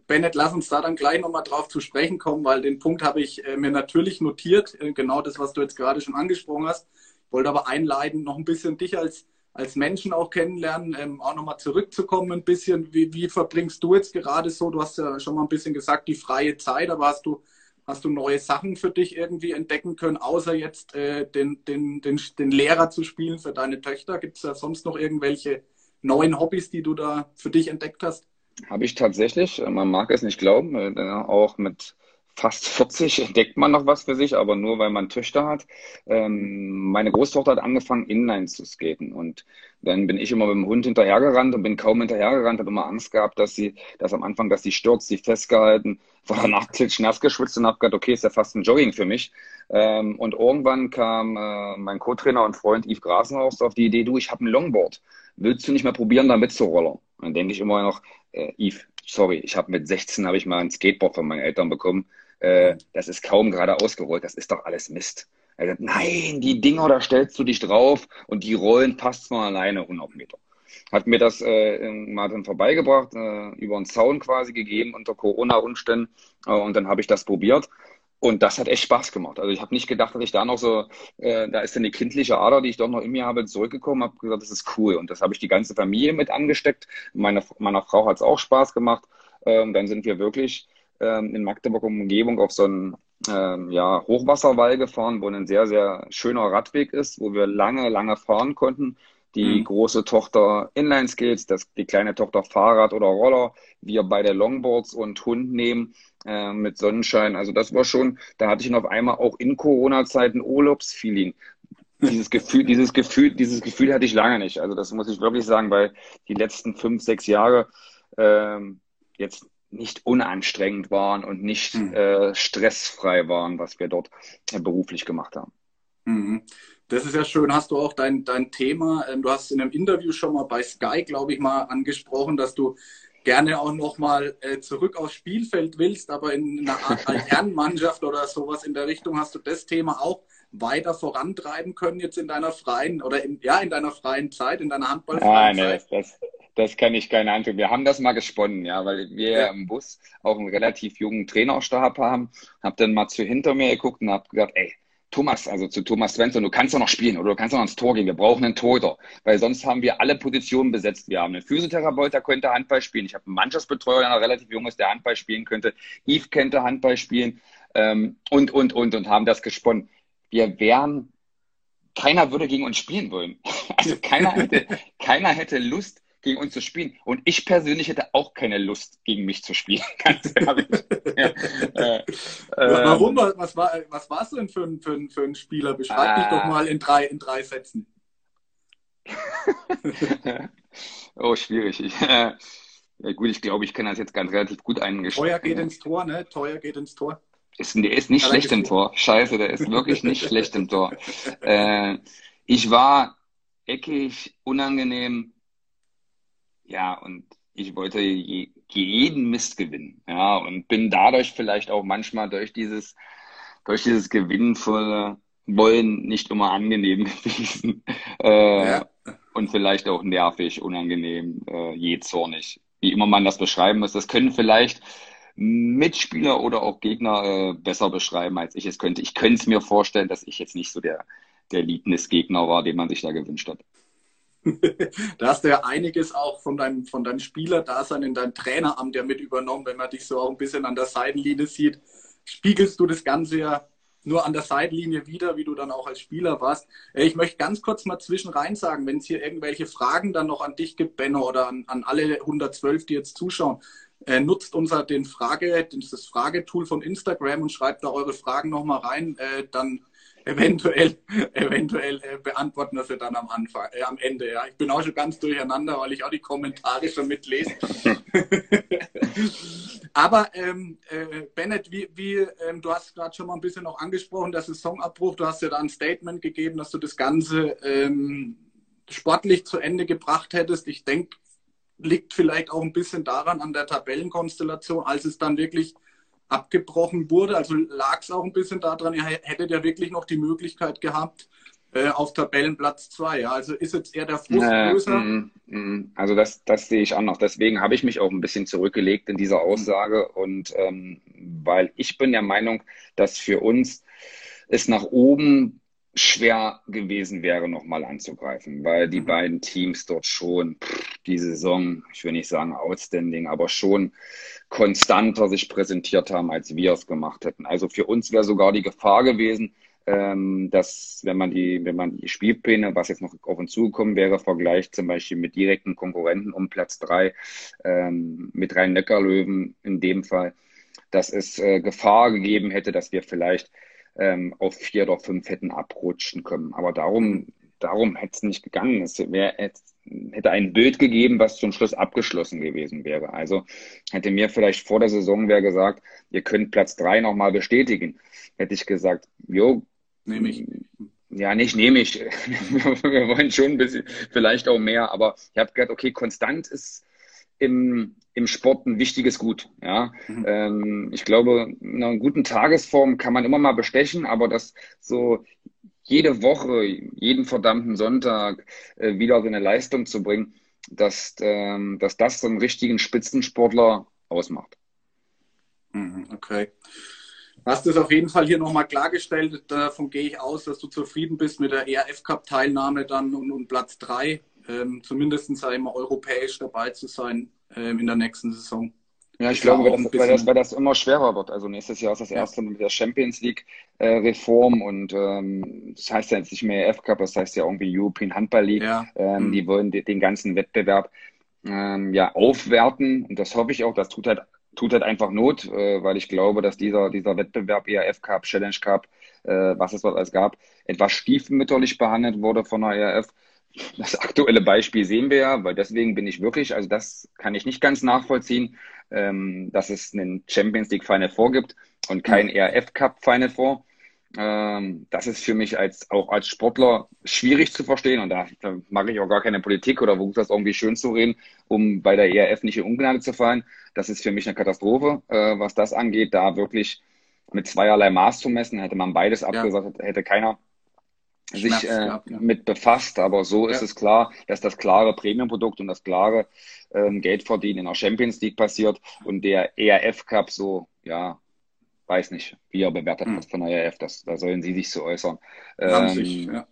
Speaker 1: Bennett, lass uns da dann gleich nochmal drauf zu sprechen kommen, weil den Punkt habe ich äh, mir natürlich notiert, äh, genau das, was du jetzt gerade schon angesprochen hast. Wollte aber einleiten, noch ein bisschen dich als, als Menschen auch kennenlernen, ähm, auch nochmal zurückzukommen ein bisschen. Wie, wie verbringst du jetzt gerade so? Du hast ja schon mal ein bisschen gesagt, die freie Zeit, aber hast du, hast du neue Sachen für dich irgendwie entdecken können, außer jetzt äh, den, den, den, den Lehrer zu spielen für deine Töchter? Gibt es da sonst noch irgendwelche neuen Hobbys, die du da für dich entdeckt hast?
Speaker 2: Habe ich tatsächlich. Man mag es nicht glauben. Äh, auch mit fast 40 entdeckt man noch was für sich, aber nur weil man Töchter hat. Ähm, meine Großtochter hat angefangen, Inline zu skaten und dann bin ich immer mit dem Hund hinterhergerannt und bin kaum hinterhergerannt, habe immer Angst gehabt, dass sie, dass am Anfang, dass sie stürzt, sie festgehalten, war danach klitschnass geschwitzt und habe gedacht, okay, ist ja fast ein Jogging für mich. Ähm, und irgendwann kam äh, mein Co-Trainer und Freund Yves Grasenhaus auf die Idee, du, ich habe ein Longboard. Willst du nicht mal probieren, da mitzurollen? Dann denke ich immer noch, äh, Yves, sorry, ich habe mit 16 habe ich mal ein Skateboard von meinen Eltern bekommen. Äh, das ist kaum gerade ausgerollt, das ist doch alles Mist. Er sagt, nein, die Dinger, da stellst du dich drauf und die rollen fast von alleine 100 Meter. Hat mir das äh, mal dann vorbeigebracht, äh, über einen Zaun quasi gegeben unter Corona-Umständen äh, und dann habe ich das probiert und das hat echt Spaß gemacht. Also ich habe nicht gedacht, dass ich da noch so, äh, da ist eine kindliche Ader, die ich doch noch in mir habe, zurückgekommen, habe gesagt, das ist cool. Und das habe ich die ganze Familie mit angesteckt. Meine, meiner Frau hat es auch Spaß gemacht. Ähm, dann sind wir wirklich ähm, in Magdeburg Umgebung auf so einen ähm, ja, Hochwasserwall gefahren, wo ein sehr, sehr schöner Radweg ist, wo wir lange, lange fahren konnten. Die mhm. große Tochter Inline-Skills, die kleine Tochter Fahrrad oder Roller, wir beide Longboards und Hund nehmen äh, mit Sonnenschein. Also das war schon, da hatte ich noch einmal auch in Corona-Zeiten Urlaubsfeeling. Dieses Gefühl, dieses Gefühl, dieses Gefühl hatte ich lange nicht. Also das muss ich wirklich sagen, weil die letzten fünf, sechs Jahre ähm, jetzt nicht unanstrengend waren und nicht mhm. äh, stressfrei waren, was wir dort äh, beruflich gemacht haben.
Speaker 1: Mhm. Das ist ja schön. Hast du auch dein, dein Thema, ähm, du hast in einem Interview schon mal bei Sky, glaube ich, mal angesprochen, dass du gerne auch nochmal äh, zurück aufs Spielfeld willst, aber in einer Art Herrenmannschaft oder sowas in der Richtung hast du das Thema auch weiter vorantreiben können jetzt in deiner freien oder in, ja in deiner freien Zeit, in deiner Handballfreien
Speaker 2: Zeit? Nee, das, das kann ich keine Antwort. Wir haben das mal gesponnen, ja, weil wir ja. im Bus auch einen relativ jungen Trainerstab haben. Hab dann mal zu hinter mir geguckt und hab gedacht, ey, Thomas, also zu Thomas Svensson, du kannst doch noch spielen oder du kannst doch noch ins Tor gehen. Wir brauchen einen Torhüter, weil sonst haben wir alle Positionen besetzt. Wir haben einen Physiotherapeut, der könnte Handball spielen. Ich habe einen Mannschaftsbetreuer, der noch relativ jung ist, der Handball spielen könnte. Yves könnte Handball spielen ähm, und, und, und, und haben das gesponnen. Wir wären, keiner würde gegen uns spielen wollen. Also keiner hätte, keiner hätte Lust, gegen uns zu spielen. Und ich persönlich hätte auch keine Lust, gegen mich zu spielen, ganz ehrlich. ja,
Speaker 1: äh, Warum? Ähm, was, war, was warst du denn für ein, für ein, für ein Spieler? Beschreib äh, dich doch mal in drei, in drei Sätzen.
Speaker 2: oh, schwierig. Ich, äh, ja, gut, ich glaube, ich kann das jetzt ganz relativ gut eingeschätzt.
Speaker 1: Teuer geht ins Tor, ne? Teuer geht ins Tor.
Speaker 2: Ist, der ist nicht schlecht im Tor. Scheiße, der ist wirklich nicht schlecht im Tor. Äh, ich war eckig, unangenehm. Ja, und ich wollte je, jeden Mist gewinnen. Ja, und bin dadurch vielleicht auch manchmal durch dieses, durch dieses gewinnvolle Wollen nicht immer angenehm gewesen. Äh, ja. Und vielleicht auch nervig, unangenehm, äh, je zornig. Wie immer man das beschreiben muss. Das können vielleicht Mitspieler oder auch Gegner äh, besser beschreiben, als ich es könnte. Ich könnte es mir vorstellen, dass ich jetzt nicht so der, der Lieblings-Gegner war, den man sich da gewünscht hat.
Speaker 1: da hast du ja einiges auch von deinem, von deinem Spielerdasein in dein Traineramt ja mit übernommen. Wenn man dich so auch ein bisschen an der Seitenlinie sieht, spiegelst du das Ganze ja nur an der Seitenlinie wieder, wie du dann auch als Spieler warst. Äh, ich möchte ganz kurz mal zwischen rein sagen, wenn es hier irgendwelche Fragen dann noch an dich gibt, Benno, oder an, an alle 112, die jetzt zuschauen, äh, nutzt unser den Frage, das Fragetool von Instagram und schreibt da eure Fragen nochmal rein. Äh, dann eventuell, eventuell äh, beantworten wir sie dann am Anfang, äh, am Ende. Ja. Ich bin auch schon ganz durcheinander, weil ich auch die Kommentare schon mitlese. Aber ähm, äh, Bennett, wie, wie ähm, du hast gerade schon mal ein bisschen noch angesprochen, der Saisonabbruch, du hast ja da ein Statement gegeben, dass du das Ganze ähm, sportlich zu Ende gebracht hättest. Ich denke, liegt vielleicht auch ein bisschen daran an der Tabellenkonstellation, als es dann wirklich abgebrochen wurde. Also lag es auch ein bisschen daran, ihr hättet ja wirklich noch die Möglichkeit gehabt, äh, auf Tabellenplatz 2. Ja? Also ist jetzt eher der Frust äh, größer? Mm,
Speaker 2: mm, also das, das sehe ich auch noch. Deswegen habe ich mich auch ein bisschen zurückgelegt in dieser Aussage. Und ähm, weil ich bin der Meinung, dass für uns es nach oben schwer gewesen wäre, nochmal anzugreifen, weil die mhm. beiden Teams dort schon pff, die Saison, ich will nicht sagen outstanding, aber schon konstanter sich präsentiert haben, als wir es gemacht hätten. Also für uns wäre sogar die Gefahr gewesen, ähm, dass wenn man die, wenn man die Spielpläne, was jetzt noch auf uns zugekommen wäre, vergleicht zum Beispiel mit direkten Konkurrenten um Platz drei, ähm, mit Rhein-Neckar-Löwen in dem Fall, dass es äh, Gefahr gegeben hätte, dass wir vielleicht ähm, auf vier oder fünf hätten abrutschen können. Aber darum, darum hätte es nicht gegangen. Es wär, hätte ein Bild gegeben, was zum Schluss abgeschlossen gewesen wäre. Also hätte mir vielleicht vor der Saison wer gesagt, ihr könnt Platz drei nochmal bestätigen, hätte ich gesagt, jo, nehme ich. Ja, nicht nehme ich. Wir wollen schon ein bisschen, vielleicht auch mehr, aber ich habe gedacht, okay, konstant ist im, im Sport ein wichtiges Gut. Ja, mhm. ähm, ich glaube, in einer guten Tagesform kann man immer mal bestechen, aber das so jede Woche, jeden verdammten Sonntag äh, wieder so eine Leistung zu bringen, dass, ähm, dass das so einen richtigen Spitzensportler ausmacht.
Speaker 1: Mhm, okay. Hast es auf jeden Fall hier nochmal klargestellt. Davon gehe ich aus, dass du zufrieden bist mit der ERF Cup Teilnahme dann und, und Platz 3 ähm, zumindest sei mal europäisch dabei zu sein ähm, in der nächsten Saison.
Speaker 2: Ja, ich glaube, weil das, weil, das, weil das immer schwerer wird. Also nächstes Jahr ist das erste mit der Champions League äh, Reform und ähm, das heißt ja jetzt nicht mehr EF Cup, das heißt ja irgendwie European Handball League. Ja. Ähm, mhm. Die wollen die, den ganzen Wettbewerb ähm, ja aufwerten und das hoffe ich auch. Das tut halt tut halt einfach Not, äh, weil ich glaube, dass dieser dieser Wettbewerb ERF Cup, Challenge Cup, äh, was es dort alles gab, etwas stiefmütterlich behandelt wurde von der ERF das aktuelle Beispiel sehen wir ja, weil deswegen bin ich wirklich, also das kann ich nicht ganz nachvollziehen, ähm, dass es einen Champions League Final Four gibt und kein ERF Cup Final Four. Ähm, das ist für mich als auch als Sportler schwierig zu verstehen und da, da mache ich auch gar keine Politik oder versuche das irgendwie schön zu reden, um bei der ERF nicht in Ungnade zu fallen. Das ist für mich eine Katastrophe, äh, was das angeht, da wirklich mit zweierlei Maß zu messen. Hätte man beides abgesagt, hätte keiner sich äh, gehabt, ja. mit befasst. Aber so ja. ist es klar, dass das klare Premium-Produkt und das klare ähm, Geldverdienen in der Champions League passiert und der ERF Cup so, ja, weiß nicht, wie er bewertet hm. wird von der ERF. Das, da sollen Sie sich so äußern. Ähm, sich, ja.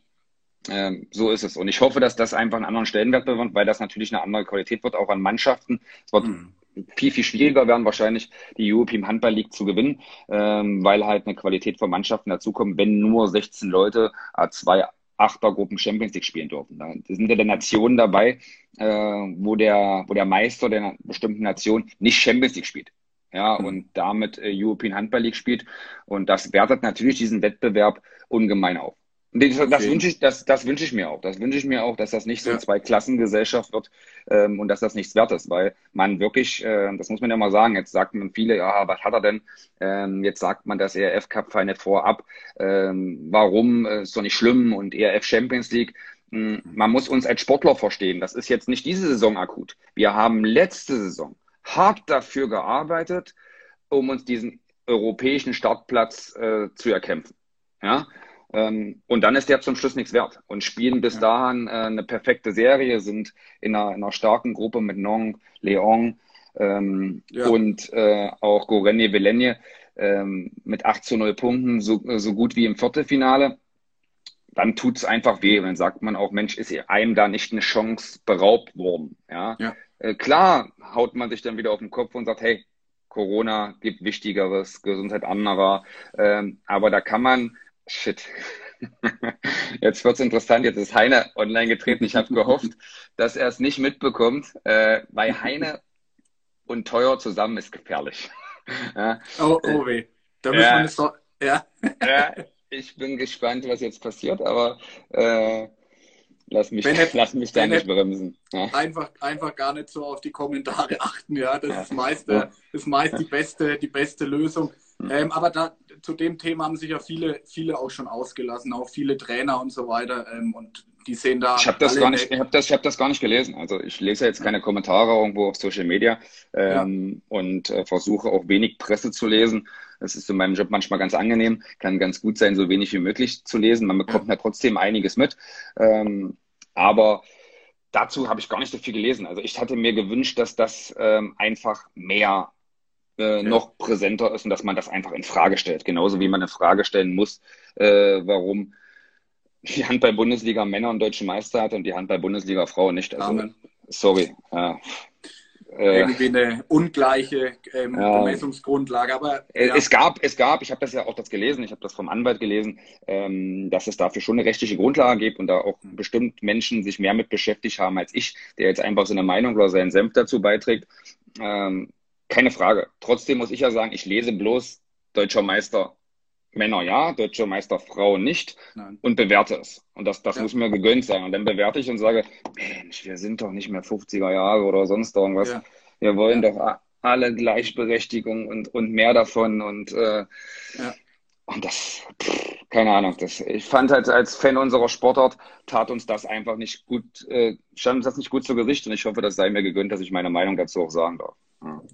Speaker 2: Ähm, so ist es. Und ich hoffe, dass das einfach einen anderen Stellenwert bekommt, weil das natürlich eine andere Qualität wird, auch an Mannschaften. Es wird mhm. Viel, viel schwieriger werden, wahrscheinlich die European Handball League zu gewinnen, ähm, weil halt eine Qualität von Mannschaften dazukommt, wenn nur 16 Leute A2 Achtergruppen Champions League spielen dürfen. Da sind ja Nationen dabei, äh, wo, der, wo der Meister der bestimmten Nation nicht Champions League spielt. Ja, mhm. und damit äh, European Handball League spielt. Und das wertet natürlich diesen Wettbewerb ungemein auf. Das, das wünsche ich, das, das wünsche ich mir auch. Das wünsche ich mir auch, dass das nicht so ja. zwei Klassengesellschaft wird ähm, und dass das nichts wert ist, weil man wirklich, äh, das muss man ja mal sagen, jetzt sagt man viele, ja, was hat er denn? Ähm, jetzt sagt man das ERF Cup Final vorab. Ähm, warum? Äh, ist doch nicht schlimm und ERF Champions League. Ähm, man muss uns als Sportler verstehen. Das ist jetzt nicht diese Saison akut. Wir haben letzte Saison hart dafür gearbeitet, um uns diesen europäischen Startplatz äh, zu erkämpfen. Ja, ähm, und dann ist der zum Schluss nichts wert und spielen bis ja. dahin äh, eine perfekte Serie, sind in einer, in einer starken Gruppe mit Nong, Leon ähm, ja. und äh, auch Gorenje Velenje ähm, mit 8 zu 0 Punkten, so, so gut wie im Viertelfinale. Dann tut es einfach weh. Dann sagt man auch, Mensch, ist einem da nicht eine Chance beraubt worden. Ja? ja. Äh, klar haut man sich dann wieder auf den Kopf und sagt, hey, Corona gibt Wichtigeres, Gesundheit anderer. Ähm, aber da kann man Shit. Jetzt wird's interessant. Jetzt ist Heine online getreten. Ich habe gehofft, dass er es nicht mitbekommt, äh, weil Heine und Teuer zusammen ist gefährlich.
Speaker 1: ja. Oh, oh weh. Da müssen ja. wir nicht so. Ja.
Speaker 2: ja. Ich bin gespannt, was jetzt passiert, aber äh, lass mich, Bennett, lass mich da Bennett nicht bremsen.
Speaker 1: Ja. Einfach, einfach gar nicht so auf die Kommentare achten. Ja, das ist meist, ist meist die beste, die beste Lösung. Hm. Ähm, aber da, zu dem Thema haben sich ja viele, viele auch schon ausgelassen, auch viele Trainer und so weiter. Ähm, und die sehen da.
Speaker 2: Ich habe das gar nicht, ich habe das, ich habe das gar nicht gelesen. Also ich lese jetzt keine Kommentare irgendwo auf Social Media ähm, ja. und äh, versuche auch wenig Presse zu lesen. Das ist in meinem Job manchmal ganz angenehm, kann ganz gut sein, so wenig wie möglich zu lesen. Man bekommt ja, ja trotzdem einiges mit. Ähm, aber dazu habe ich gar nicht so viel gelesen. Also ich hatte mir gewünscht, dass das ähm, einfach mehr äh, noch präsenter ist und dass man das einfach in Frage stellt. Genauso wie man in Frage stellen muss, äh, warum die Handball-Bundesliga Männer und deutsche Meister hat und die Handball-Bundesliga Frauen nicht. Also, Amen. sorry. Ja.
Speaker 1: Äh, Irgendwie eine ungleiche ähm, Bemessungsgrundlage. Aber
Speaker 2: ja. es gab, es gab, ich habe das ja auch das gelesen, ich habe das vom Anwalt gelesen, ähm, dass es dafür schon eine rechtliche Grundlage gibt und da auch bestimmt Menschen sich mehr mit beschäftigt haben als ich, der jetzt einfach seine Meinung oder seinen Senf dazu beiträgt. Ähm, keine Frage. Trotzdem muss ich ja sagen, ich lese bloß deutscher Meister Männer ja, deutscher Meister Frauen nicht Nein. und bewerte es. Und das, das ja. muss mir gegönnt sein. Und dann bewerte ich und sage, Mensch, wir sind doch nicht mehr 50er Jahre oder sonst irgendwas. Ja. Wir wollen ja. doch alle Gleichberechtigung und, und mehr davon. Und, äh, und das, pff, keine Ahnung. Das, ich fand halt als Fan unserer Sportart tat uns das einfach nicht gut, äh, stand uns das nicht gut zu Gesicht. Und ich hoffe, das sei mir gegönnt, dass ich meine Meinung dazu auch sagen darf.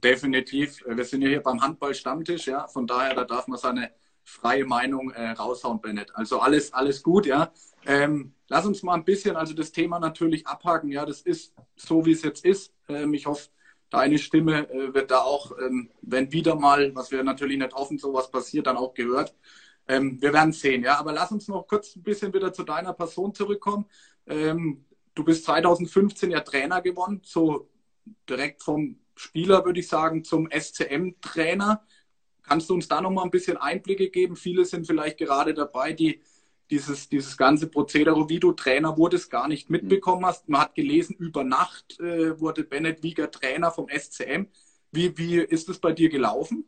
Speaker 1: Definitiv. Wir sind ja hier beim Handball-Stammtisch, ja. Von daher, da darf man seine freie Meinung äh, raushauen, Bennett. Also alles, alles gut, ja. Ähm, lass uns mal ein bisschen, also das Thema natürlich abhaken. Ja, das ist so, wie es jetzt ist. Ähm, ich hoffe, deine Stimme äh, wird da auch, ähm, wenn wieder mal, was wir natürlich nicht hoffen, sowas passiert, dann auch gehört. Ähm, wir werden sehen, ja. Aber lass uns noch kurz ein bisschen wieder zu deiner Person zurückkommen. Ähm, du bist 2015 ja Trainer geworden, so direkt vom Spieler, würde ich sagen, zum SCM-Trainer. Kannst du uns da noch mal ein bisschen Einblicke geben? Viele sind vielleicht gerade dabei, die dieses, dieses ganze Prozedere, wie du Trainer wurdest, gar nicht mitbekommen hast. Man hat gelesen, über Nacht äh, wurde Bennett Wieger Trainer vom SCM. Wie, wie ist es bei dir gelaufen?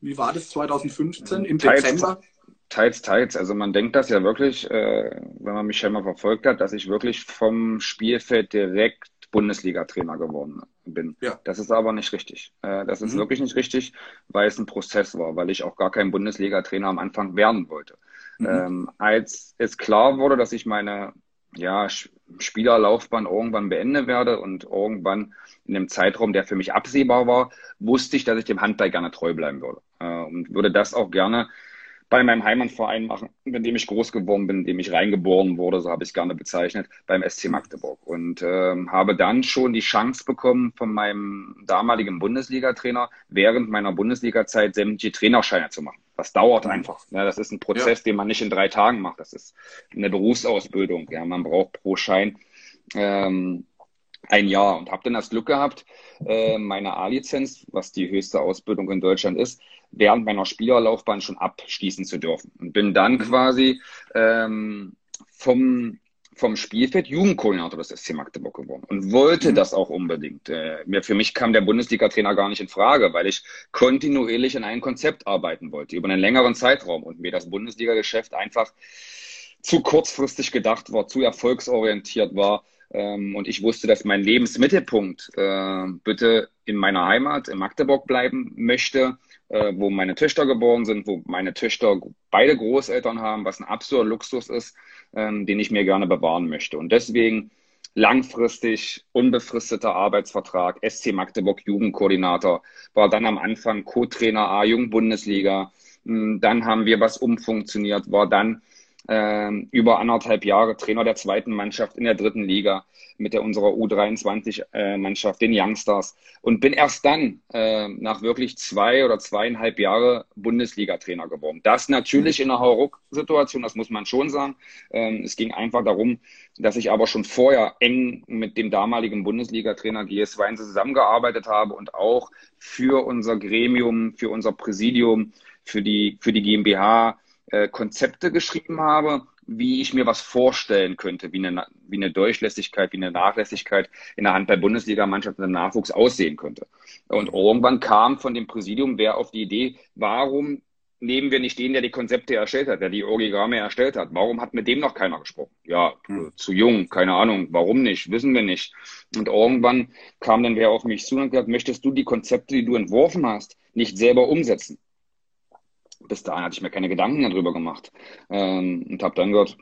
Speaker 1: Wie war das 2015 im teils, Dezember?
Speaker 2: Teils, teils. Also man denkt das ja wirklich, äh, wenn man mich schon mal verfolgt hat, dass ich wirklich vom Spielfeld direkt Bundesliga-Trainer geworden bin. Ja. Das ist aber nicht richtig. Äh, das ist mhm. wirklich nicht richtig, weil es ein Prozess war, weil ich auch gar kein Bundesliga-Trainer am Anfang werden wollte. Mhm. Ähm, als es klar wurde, dass ich meine ja, Spielerlaufbahn irgendwann beenden werde und irgendwann in einem Zeitraum, der für mich absehbar war, wusste ich, dass ich dem Handball gerne treu bleiben würde. Äh, und würde das auch gerne bei meinem Heimatverein machen, in dem ich groß geworden bin, in dem ich reingeboren wurde, so habe ich es gerne bezeichnet, beim SC Magdeburg. Und ähm, habe dann schon die Chance bekommen von meinem damaligen Bundesliga-Trainer, während meiner Bundesliga-Zeit sämtliche Trainerscheine zu machen. Das dauert mhm. einfach. Ja, das ist ein Prozess, ja. den man nicht in drei Tagen macht. Das ist eine Berufsausbildung. Ja, man braucht pro Schein ähm, ein Jahr und habe dann das Glück gehabt, äh, meine A-Lizenz, was die höchste Ausbildung in Deutschland ist, während meiner Spielerlaufbahn schon abschließen zu dürfen. Und bin dann quasi ähm, vom, vom Spielfeld Jugendkoordinator des SC Magdeburg geworden und wollte mhm. das auch unbedingt. Äh, mir, für mich kam der Bundesliga-Trainer gar nicht in Frage, weil ich kontinuierlich in einem Konzept arbeiten wollte, über einen längeren Zeitraum und mir das Bundesliga-Geschäft einfach zu kurzfristig gedacht war, zu erfolgsorientiert war. Ähm, und ich wusste, dass mein Lebensmittelpunkt äh, bitte in meiner Heimat, in Magdeburg bleiben möchte, äh, wo meine Töchter geboren sind, wo meine Töchter beide Großeltern haben, was ein absoluter Luxus ist, ähm, den ich mir gerne bewahren möchte. Und deswegen langfristig unbefristeter Arbeitsvertrag, SC Magdeburg Jugendkoordinator, war dann am Anfang Co-Trainer A Jung-Bundesliga. Hm, dann haben wir was umfunktioniert, war dann ähm, über anderthalb Jahre Trainer der zweiten Mannschaft in der dritten Liga mit der unserer U23-Mannschaft, den Youngstars. Und bin erst dann äh, nach wirklich zwei oder zweieinhalb Jahre Bundesliga-Trainer geworden. Das natürlich in einer Hauruck-Situation, das muss man schon sagen. Ähm, es ging einfach darum, dass ich aber schon vorher eng mit dem damaligen Bundesliga-Trainer GS Weinze zusammengearbeitet habe und auch für unser Gremium, für unser Präsidium, für die, für die GmbH äh, Konzepte geschrieben habe, wie ich mir was vorstellen könnte, wie eine, wie eine Durchlässigkeit, wie eine Nachlässigkeit in der Handball-Bundesliga-Mannschaft im Nachwuchs aussehen könnte. Und irgendwann kam von dem Präsidium wer auf die Idee, warum nehmen wir nicht den, der die Konzepte erstellt hat, der die Origami erstellt hat? Warum hat mit dem noch keiner gesprochen? Ja, hm. zu jung, keine Ahnung. Warum nicht? Wissen wir nicht. Und irgendwann kam dann wer auf mich zu und gesagt, möchtest du die Konzepte, die du entworfen hast, nicht selber umsetzen? Bis dahin hatte ich mir keine Gedanken darüber gemacht ähm, und habe dann gehört,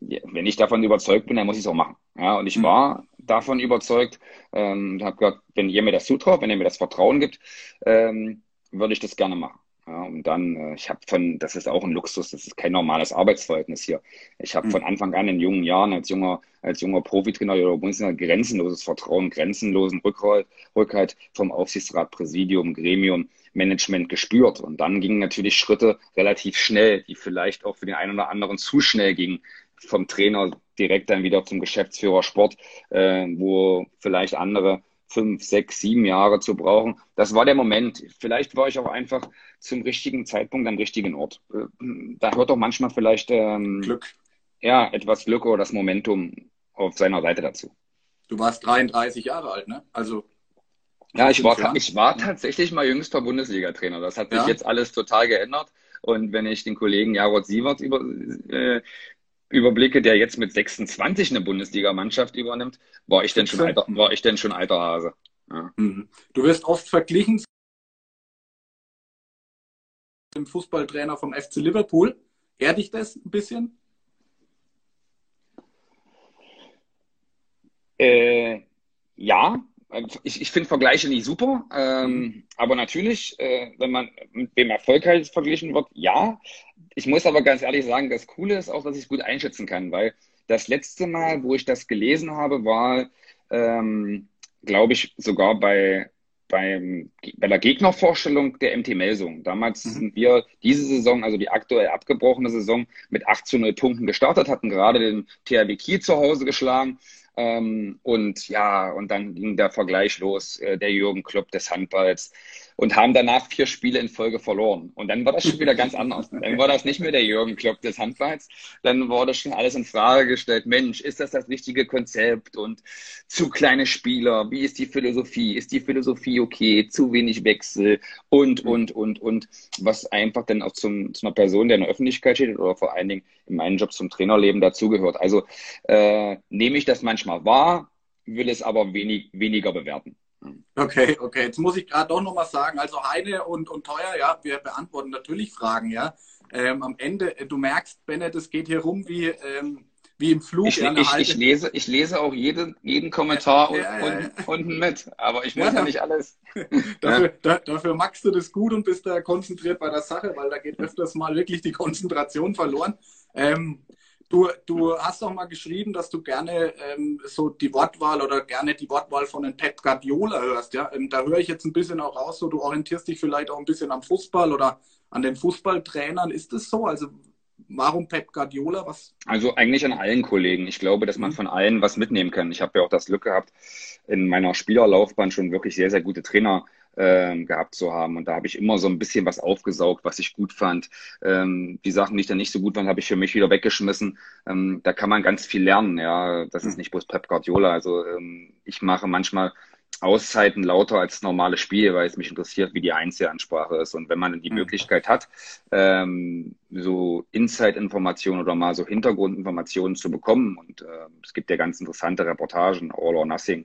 Speaker 2: wenn ich davon überzeugt bin, dann muss ich es auch machen. Ja, und ich mhm. war davon überzeugt ähm, und habe gehört, wenn ihr mir das zutraut, wenn ihr mir das Vertrauen gibt, ähm, würde ich das gerne machen. Ja, und dann, äh, ich habe von, das ist auch ein Luxus, das ist kein normales Arbeitsverhältnis hier. Ich habe mhm. von Anfang an in jungen Jahren als junger, als junger Profitrainer oder Bundesliga grenzenloses Vertrauen, grenzenlosen Rückhalt, Rückhalt vom Aufsichtsrat, Präsidium, Gremium, Management gespürt. Und dann gingen natürlich Schritte relativ schnell, die vielleicht auch für den einen oder anderen zu schnell gingen, vom Trainer direkt dann wieder zum Geschäftsführer Sport, äh, wo vielleicht andere fünf, sechs, sieben Jahre zu brauchen. Das war der Moment. Vielleicht war ich auch einfach zum richtigen Zeitpunkt am richtigen Ort. Äh, da hört doch manchmal vielleicht ähm, Glück. Ja, etwas Glück oder das Momentum auf seiner Seite dazu.
Speaker 1: Du warst 33 Jahre alt, ne? Also
Speaker 2: ja, ich war, ich war tatsächlich mal jüngster Bundesliga-Trainer. Das hat sich ja. jetzt alles total geändert. Und wenn ich den Kollegen Jarod Sievert über, äh, überblicke, der jetzt mit 26 eine Bundesliga-Mannschaft übernimmt, war ich denn schon alter, war ich denn schon alter Hase.
Speaker 1: Ja. Mhm. Du wirst oft verglichen mit dem Fußballtrainer vom FC Liverpool. Ehrt dich das ein bisschen?
Speaker 2: Äh, ja, ich, ich finde Vergleiche nicht super, ähm, mhm. aber natürlich, äh, wenn man mit dem Erfolg halt verglichen wird, ja. Ich muss aber ganz ehrlich sagen, das Coole ist auch, dass ich es gut einschätzen kann, weil das letzte Mal, wo ich das gelesen habe, war, ähm, glaube ich, sogar bei, beim, bei der Gegnervorstellung der MT Melsung. Damals mhm. sind wir diese Saison, also die aktuell abgebrochene Saison, mit 8 zu 0 Punkten gestartet, hatten gerade den THW Kiel zu Hause geschlagen ähm, und ja, und dann ging der Vergleich los, äh, der Jürgen Klopp des Handballs und haben danach vier Spiele in Folge verloren. Und dann war das schon wieder ganz anders. Dann war das nicht mehr der Jürgen Klopp des Handballs. Dann wurde schon alles in Frage gestellt. Mensch, ist das das richtige Konzept? Und zu kleine Spieler? Wie ist die Philosophie? Ist die Philosophie okay? Zu wenig Wechsel? Und, mhm. und, und, und. Was einfach dann auch zum, zu einer Person, der in der Öffentlichkeit steht oder vor allen Dingen in meinem Job zum Trainerleben dazugehört. Also äh, nehme ich das manchmal wahr, will es aber wenig, weniger bewerten.
Speaker 1: Okay, okay. Jetzt muss ich gerade doch noch mal sagen, also Heine und, und Teuer, ja, wir beantworten natürlich Fragen, ja. Ähm, am Ende, äh, du merkst, Bennett, es geht hier rum wie, ähm, wie im Flug.
Speaker 2: Ich, ich, ich, lese, ich lese auch jeden, jeden Kommentar ja, ja, ja, unten mit, aber ich muss ja, nicht alles.
Speaker 1: dafür, da, dafür magst du das gut und bist da konzentriert bei der Sache, weil da geht öfters mal wirklich die Konzentration verloren. Ähm, Du, du hast doch mal geschrieben, dass du gerne ähm, so die Wortwahl oder gerne die Wortwahl von den Pep Guardiola hörst. Ja? Ähm, da höre ich jetzt ein bisschen auch raus, so du orientierst dich vielleicht auch ein bisschen am Fußball oder an den Fußballtrainern. Ist es so? Also warum Pep Guardiola? Was?
Speaker 2: Also eigentlich an allen Kollegen. Ich glaube, dass man mhm. von allen was mitnehmen kann. Ich habe ja auch das Glück gehabt, in meiner Spielerlaufbahn schon wirklich sehr, sehr gute Trainer ähm, gehabt zu haben. Und da habe ich immer so ein bisschen was aufgesaugt, was ich gut fand. Ähm, die Sachen, die ich dann nicht so gut fand, habe ich für mich wieder weggeschmissen. Ähm, da kann man ganz viel lernen. Ja, das ist hm. nicht bloß Pep Guardiola. Also ähm, ich mache manchmal Auszeiten lauter als normale Spiel, weil es mich interessiert, wie die Einzelansprache ist. Und wenn man die mhm. Möglichkeit hat, ähm, so Inside-Informationen oder mal so Hintergrundinformationen zu bekommen, und äh, es gibt ja ganz interessante Reportagen, All or Nothing.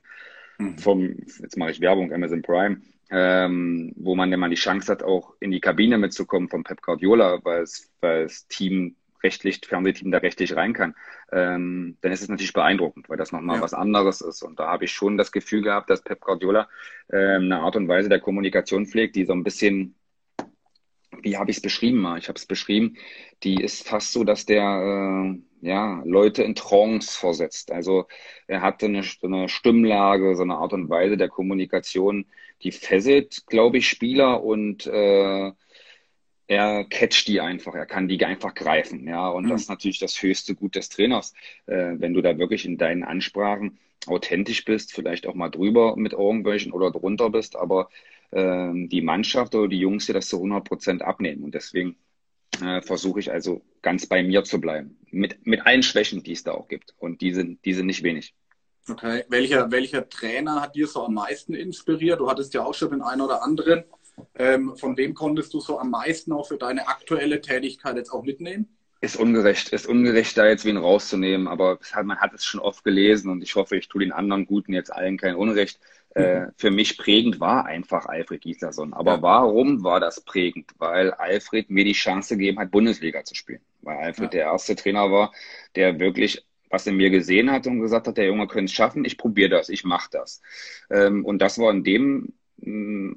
Speaker 2: Vom, jetzt mache ich Werbung, Amazon Prime, ähm, wo man ja mal die Chance hat, auch in die Kabine mitzukommen von Pep Guardiola, weil es, weil das Team rechtlich, Fernsehteam da rechtlich rein kann, ähm, dann ist es natürlich beeindruckend, weil das nochmal ja. was anderes ist. Und da habe ich schon das Gefühl gehabt, dass Pep Guardiola ähm, eine Art und Weise der Kommunikation pflegt, die so ein bisschen, wie habe ich es beschrieben Ich habe es beschrieben, die ist fast so, dass der äh, ja, Leute in Trance versetzt. Also er hatte eine, eine Stimmlage, so eine Art und Weise der Kommunikation, die fesselt, glaube ich, Spieler und äh, er catcht die einfach, er kann die einfach greifen, ja, und mhm. das ist natürlich das höchste Gut des Trainers, äh, wenn du da wirklich in deinen Ansprachen authentisch bist, vielleicht auch mal drüber mit irgendwelchen oder drunter bist, aber äh, die Mannschaft oder die Jungs dir das zu 100 Prozent abnehmen und deswegen äh, versuche ich also ganz bei mir zu bleiben, mit, mit allen Schwächen, die es da auch gibt und die sind, die sind nicht wenig.
Speaker 1: Okay, welcher, welcher Trainer hat dir so am meisten inspiriert? Du hattest ja auch schon den einen oder anderen. Ähm, von wem konntest du so am meisten auch für deine aktuelle Tätigkeit jetzt auch mitnehmen?
Speaker 2: Ist ungerecht, ist ungerecht, da jetzt wen rauszunehmen, aber man hat es schon oft gelesen und ich hoffe, ich tue den anderen Guten jetzt allen kein Unrecht. Äh, mhm. für mich prägend war einfach Alfred Gislason. Aber ja. warum war das prägend? Weil Alfred mir die Chance gegeben hat, Bundesliga zu spielen. Weil Alfred ja. der erste Trainer war, der wirklich was er mir gesehen hat und gesagt hat, der Junge könnte es schaffen, ich probiere das, ich mache das. Ähm, und das war in dem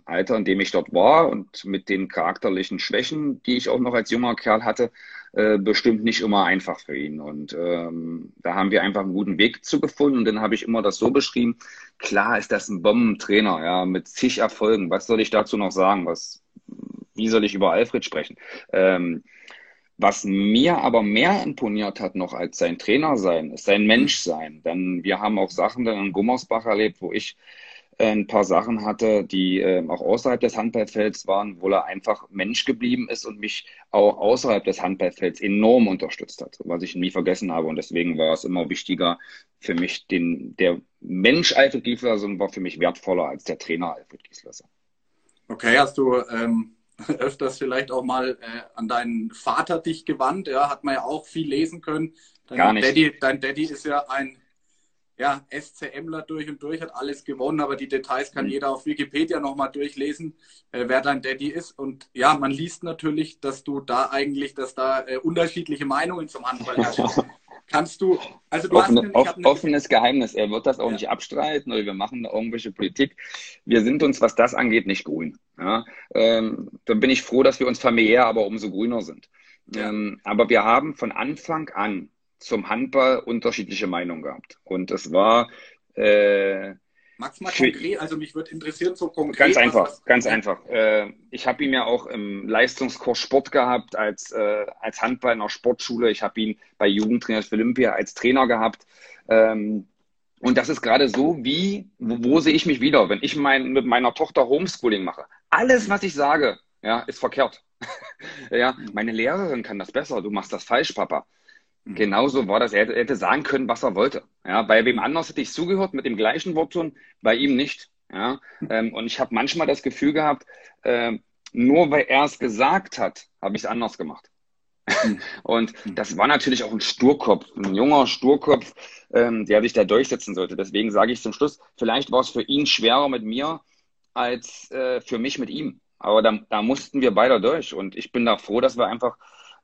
Speaker 2: Alter, in dem ich dort war und mit den charakterlichen Schwächen, die ich auch noch als junger Kerl hatte, äh, bestimmt nicht immer einfach für ihn. Und ähm, da haben wir einfach einen guten Weg zu gefunden. Und dann habe ich immer das so beschrieben, klar ist das ein Bombentrainer, ja, mit zig Erfolgen. Was soll ich dazu noch sagen? Was, wie soll ich über Alfred sprechen? Ähm, was mir aber mehr imponiert hat noch als sein Trainer sein, ist sein Mensch sein. Denn wir haben auch Sachen dann in Gummersbach erlebt, wo ich ein paar Sachen hatte, die äh, auch außerhalb des Handballfelds waren, wo er einfach Mensch geblieben ist und mich auch außerhalb des Handballfelds enorm unterstützt hat, was ich nie vergessen habe. Und deswegen war es immer wichtiger für mich, den, der Mensch Alfred Gieslerson war für mich wertvoller als der Trainer Alfred Gieslerson.
Speaker 1: Okay, hast du ähm, öfters vielleicht auch mal äh, an deinen Vater dich gewandt? Ja, hat man ja auch viel lesen können. Dein
Speaker 2: Gar nicht.
Speaker 1: Daddy, dein Daddy ist ja ein ja, SCMler durch und durch, hat alles gewonnen, aber die Details kann mhm. jeder auf Wikipedia nochmal durchlesen, äh, wer dein Daddy ist. Und ja, man liest natürlich, dass du da eigentlich, dass da äh, unterschiedliche Meinungen zum Handball herrschen. Kannst du, also du
Speaker 2: Offene, hast eine, offenes Geheimnis, er wird das auch ja. nicht abstreiten oder wir machen da irgendwelche Politik. Wir sind uns, was das angeht, nicht grün. Ja? Ähm, dann bin ich froh, dass wir uns familiär aber umso grüner sind. Ja. Ähm, aber wir haben von Anfang an zum Handball unterschiedliche Meinungen gehabt. Und es war. Äh,
Speaker 1: Magst mal konkret, also mich würde interessieren, so konkret.
Speaker 2: Ganz einfach, was, ganz einfach. Äh, ich habe ihn ja auch im Leistungskurs Sport gehabt, als, äh, als Handball in der Sportschule. Ich habe ihn bei Jugendtrainer für Olympia als Trainer gehabt. Ähm, und das ist gerade so, wie, wo, wo sehe ich mich wieder, wenn ich mein, mit meiner Tochter Homeschooling mache. Alles, was ich sage, ja, ist verkehrt. ja, meine Lehrerin kann das besser, du machst das falsch, Papa. Mhm. Genauso war das. Er hätte, sagen können, was er wollte. Ja, bei wem anders hätte ich zugehört mit dem gleichen Wortton, bei ihm nicht. Ja, ähm, und ich habe manchmal das Gefühl gehabt, äh, nur weil er es gesagt hat, habe ich es anders gemacht. Mhm. und das war natürlich auch ein Sturkopf, ein junger Sturkopf, ähm, der sich da durchsetzen sollte. Deswegen sage ich zum Schluss, vielleicht war es für ihn schwerer mit mir als äh, für mich mit ihm. Aber da, da mussten wir beide durch. Und ich bin da froh, dass wir einfach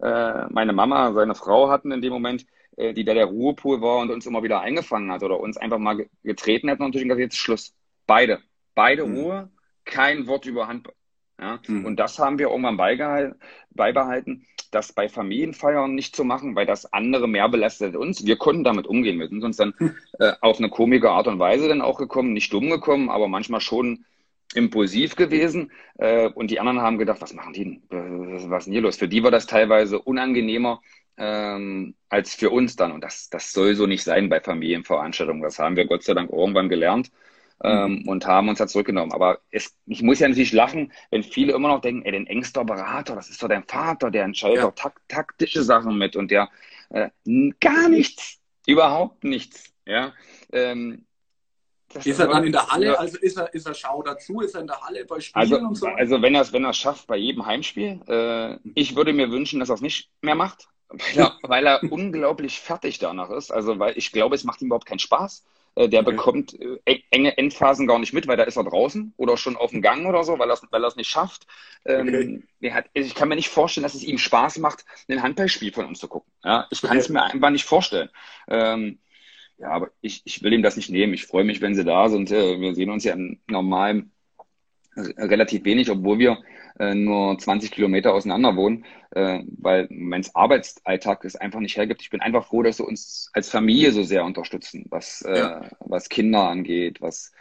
Speaker 2: äh, meine Mama, seine Frau hatten in dem Moment, äh, die da der Ruhepool war und uns immer wieder eingefangen hat oder uns einfach mal getreten hätten und natürlich jetzt Schluss. Beide. Beide mhm. Ruhe, kein Wort über Handball. Ja? Mhm. Und das haben wir irgendwann beibehalten, das bei Familienfeiern nicht zu machen, weil das andere mehr belastet uns. Wir konnten damit umgehen. Wir sind uns dann hm. äh, auf eine komische Art und Weise dann auch gekommen, nicht dumm gekommen, aber manchmal schon impulsiv gewesen äh, und die anderen haben gedacht, was machen die denn? Was ist denn hier los? Für die war das teilweise unangenehmer ähm, als für uns dann und das, das soll so nicht sein bei Familienveranstaltungen. Das haben wir Gott sei Dank irgendwann gelernt ähm, und haben uns da zurückgenommen. Aber es, ich muss ja natürlich lachen, wenn viele immer noch denken, ey, den engster Berater, das ist doch dein Vater, der entscheidet ja. doch tak taktische Sachen mit und der äh, gar nichts, überhaupt nichts. Ja, ähm,
Speaker 1: ist er dann in der Halle, also ist er, ist er Schau dazu, ist er in der Halle bei Spielen
Speaker 2: also,
Speaker 1: und so?
Speaker 2: Also wenn er es wenn er schafft bei jedem Heimspiel, äh, ich würde mir wünschen, dass er es nicht mehr macht, weil er, weil er unglaublich fertig danach ist. Also weil ich glaube, es macht ihm überhaupt keinen Spaß. Äh, der okay. bekommt äh, enge Endphasen gar nicht mit, weil da ist er draußen oder schon auf dem Gang oder so, weil er es weil nicht schafft. Ähm, okay. hat, ich kann mir nicht vorstellen, dass es ihm Spaß macht, ein Handballspiel von uns zu gucken. Ja, ich kann es mir einfach nicht vorstellen. Ähm, ja, aber ich, ich will ihm das nicht nehmen. Ich freue mich, wenn sie da sind. Wir sehen uns ja normal relativ wenig, obwohl wir äh, nur 20 Kilometer auseinander wohnen, äh, weil mein Arbeitsalltag es einfach nicht hergibt. Ich bin einfach froh, dass sie uns als Familie so sehr unterstützen, was, äh, ja. was Kinder angeht, was,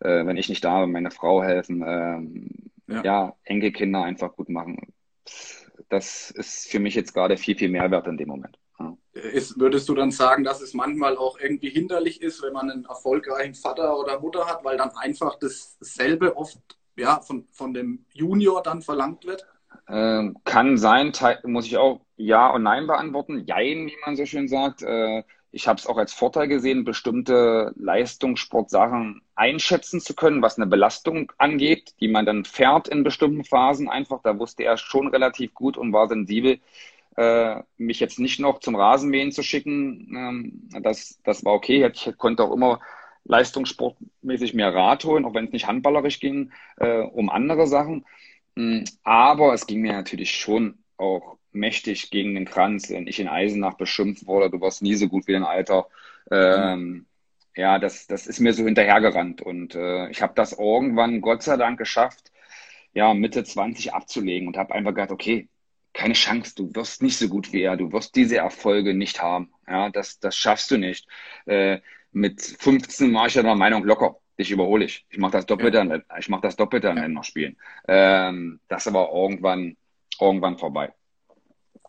Speaker 2: äh, wenn ich nicht da bin, meine Frau helfen, ähm, ja. ja, Enkelkinder einfach gut machen. Das ist für mich jetzt gerade viel, viel mehr wert in dem Moment.
Speaker 1: Ist, würdest du dann sagen, dass es manchmal auch irgendwie hinderlich ist, wenn man einen erfolgreichen Vater oder Mutter hat, weil dann einfach dasselbe oft ja, von, von dem Junior dann verlangt wird?
Speaker 2: Ähm, kann sein, muss ich auch Ja und Nein beantworten. Jein, wie man so schön sagt. Äh, ich habe es auch als Vorteil gesehen, bestimmte Leistungssportsachen einschätzen zu können, was eine Belastung angeht, die man dann fährt in bestimmten Phasen einfach. Da wusste er schon relativ gut und war sensibel, mich jetzt nicht noch zum Rasenmähen zu schicken, ähm, das, das war okay. Ich konnte auch immer leistungssportmäßig mehr Rad holen, auch wenn es nicht handballerisch ging, äh, um andere Sachen. Mm, aber es ging mir natürlich schon auch mächtig gegen den Kranz, wenn ich in Eisenach beschimpft wurde, du warst nie so gut wie dein Alter. Ähm, ja, das, das ist mir so hinterhergerannt. Und äh, ich habe das irgendwann, Gott sei Dank, geschafft, ja, Mitte 20 abzulegen und habe einfach gedacht, okay, keine Chance, du wirst nicht so gut wie er, du wirst diese Erfolge nicht haben. Ja, das, das schaffst du nicht. Äh, mit 15 war ich ja der Meinung, locker, dich überhole ich. Ich mache das Doppelte, ja. an, ich mache das Doppelte an Länderspielen. Ähm, das aber irgendwann, irgendwann vorbei.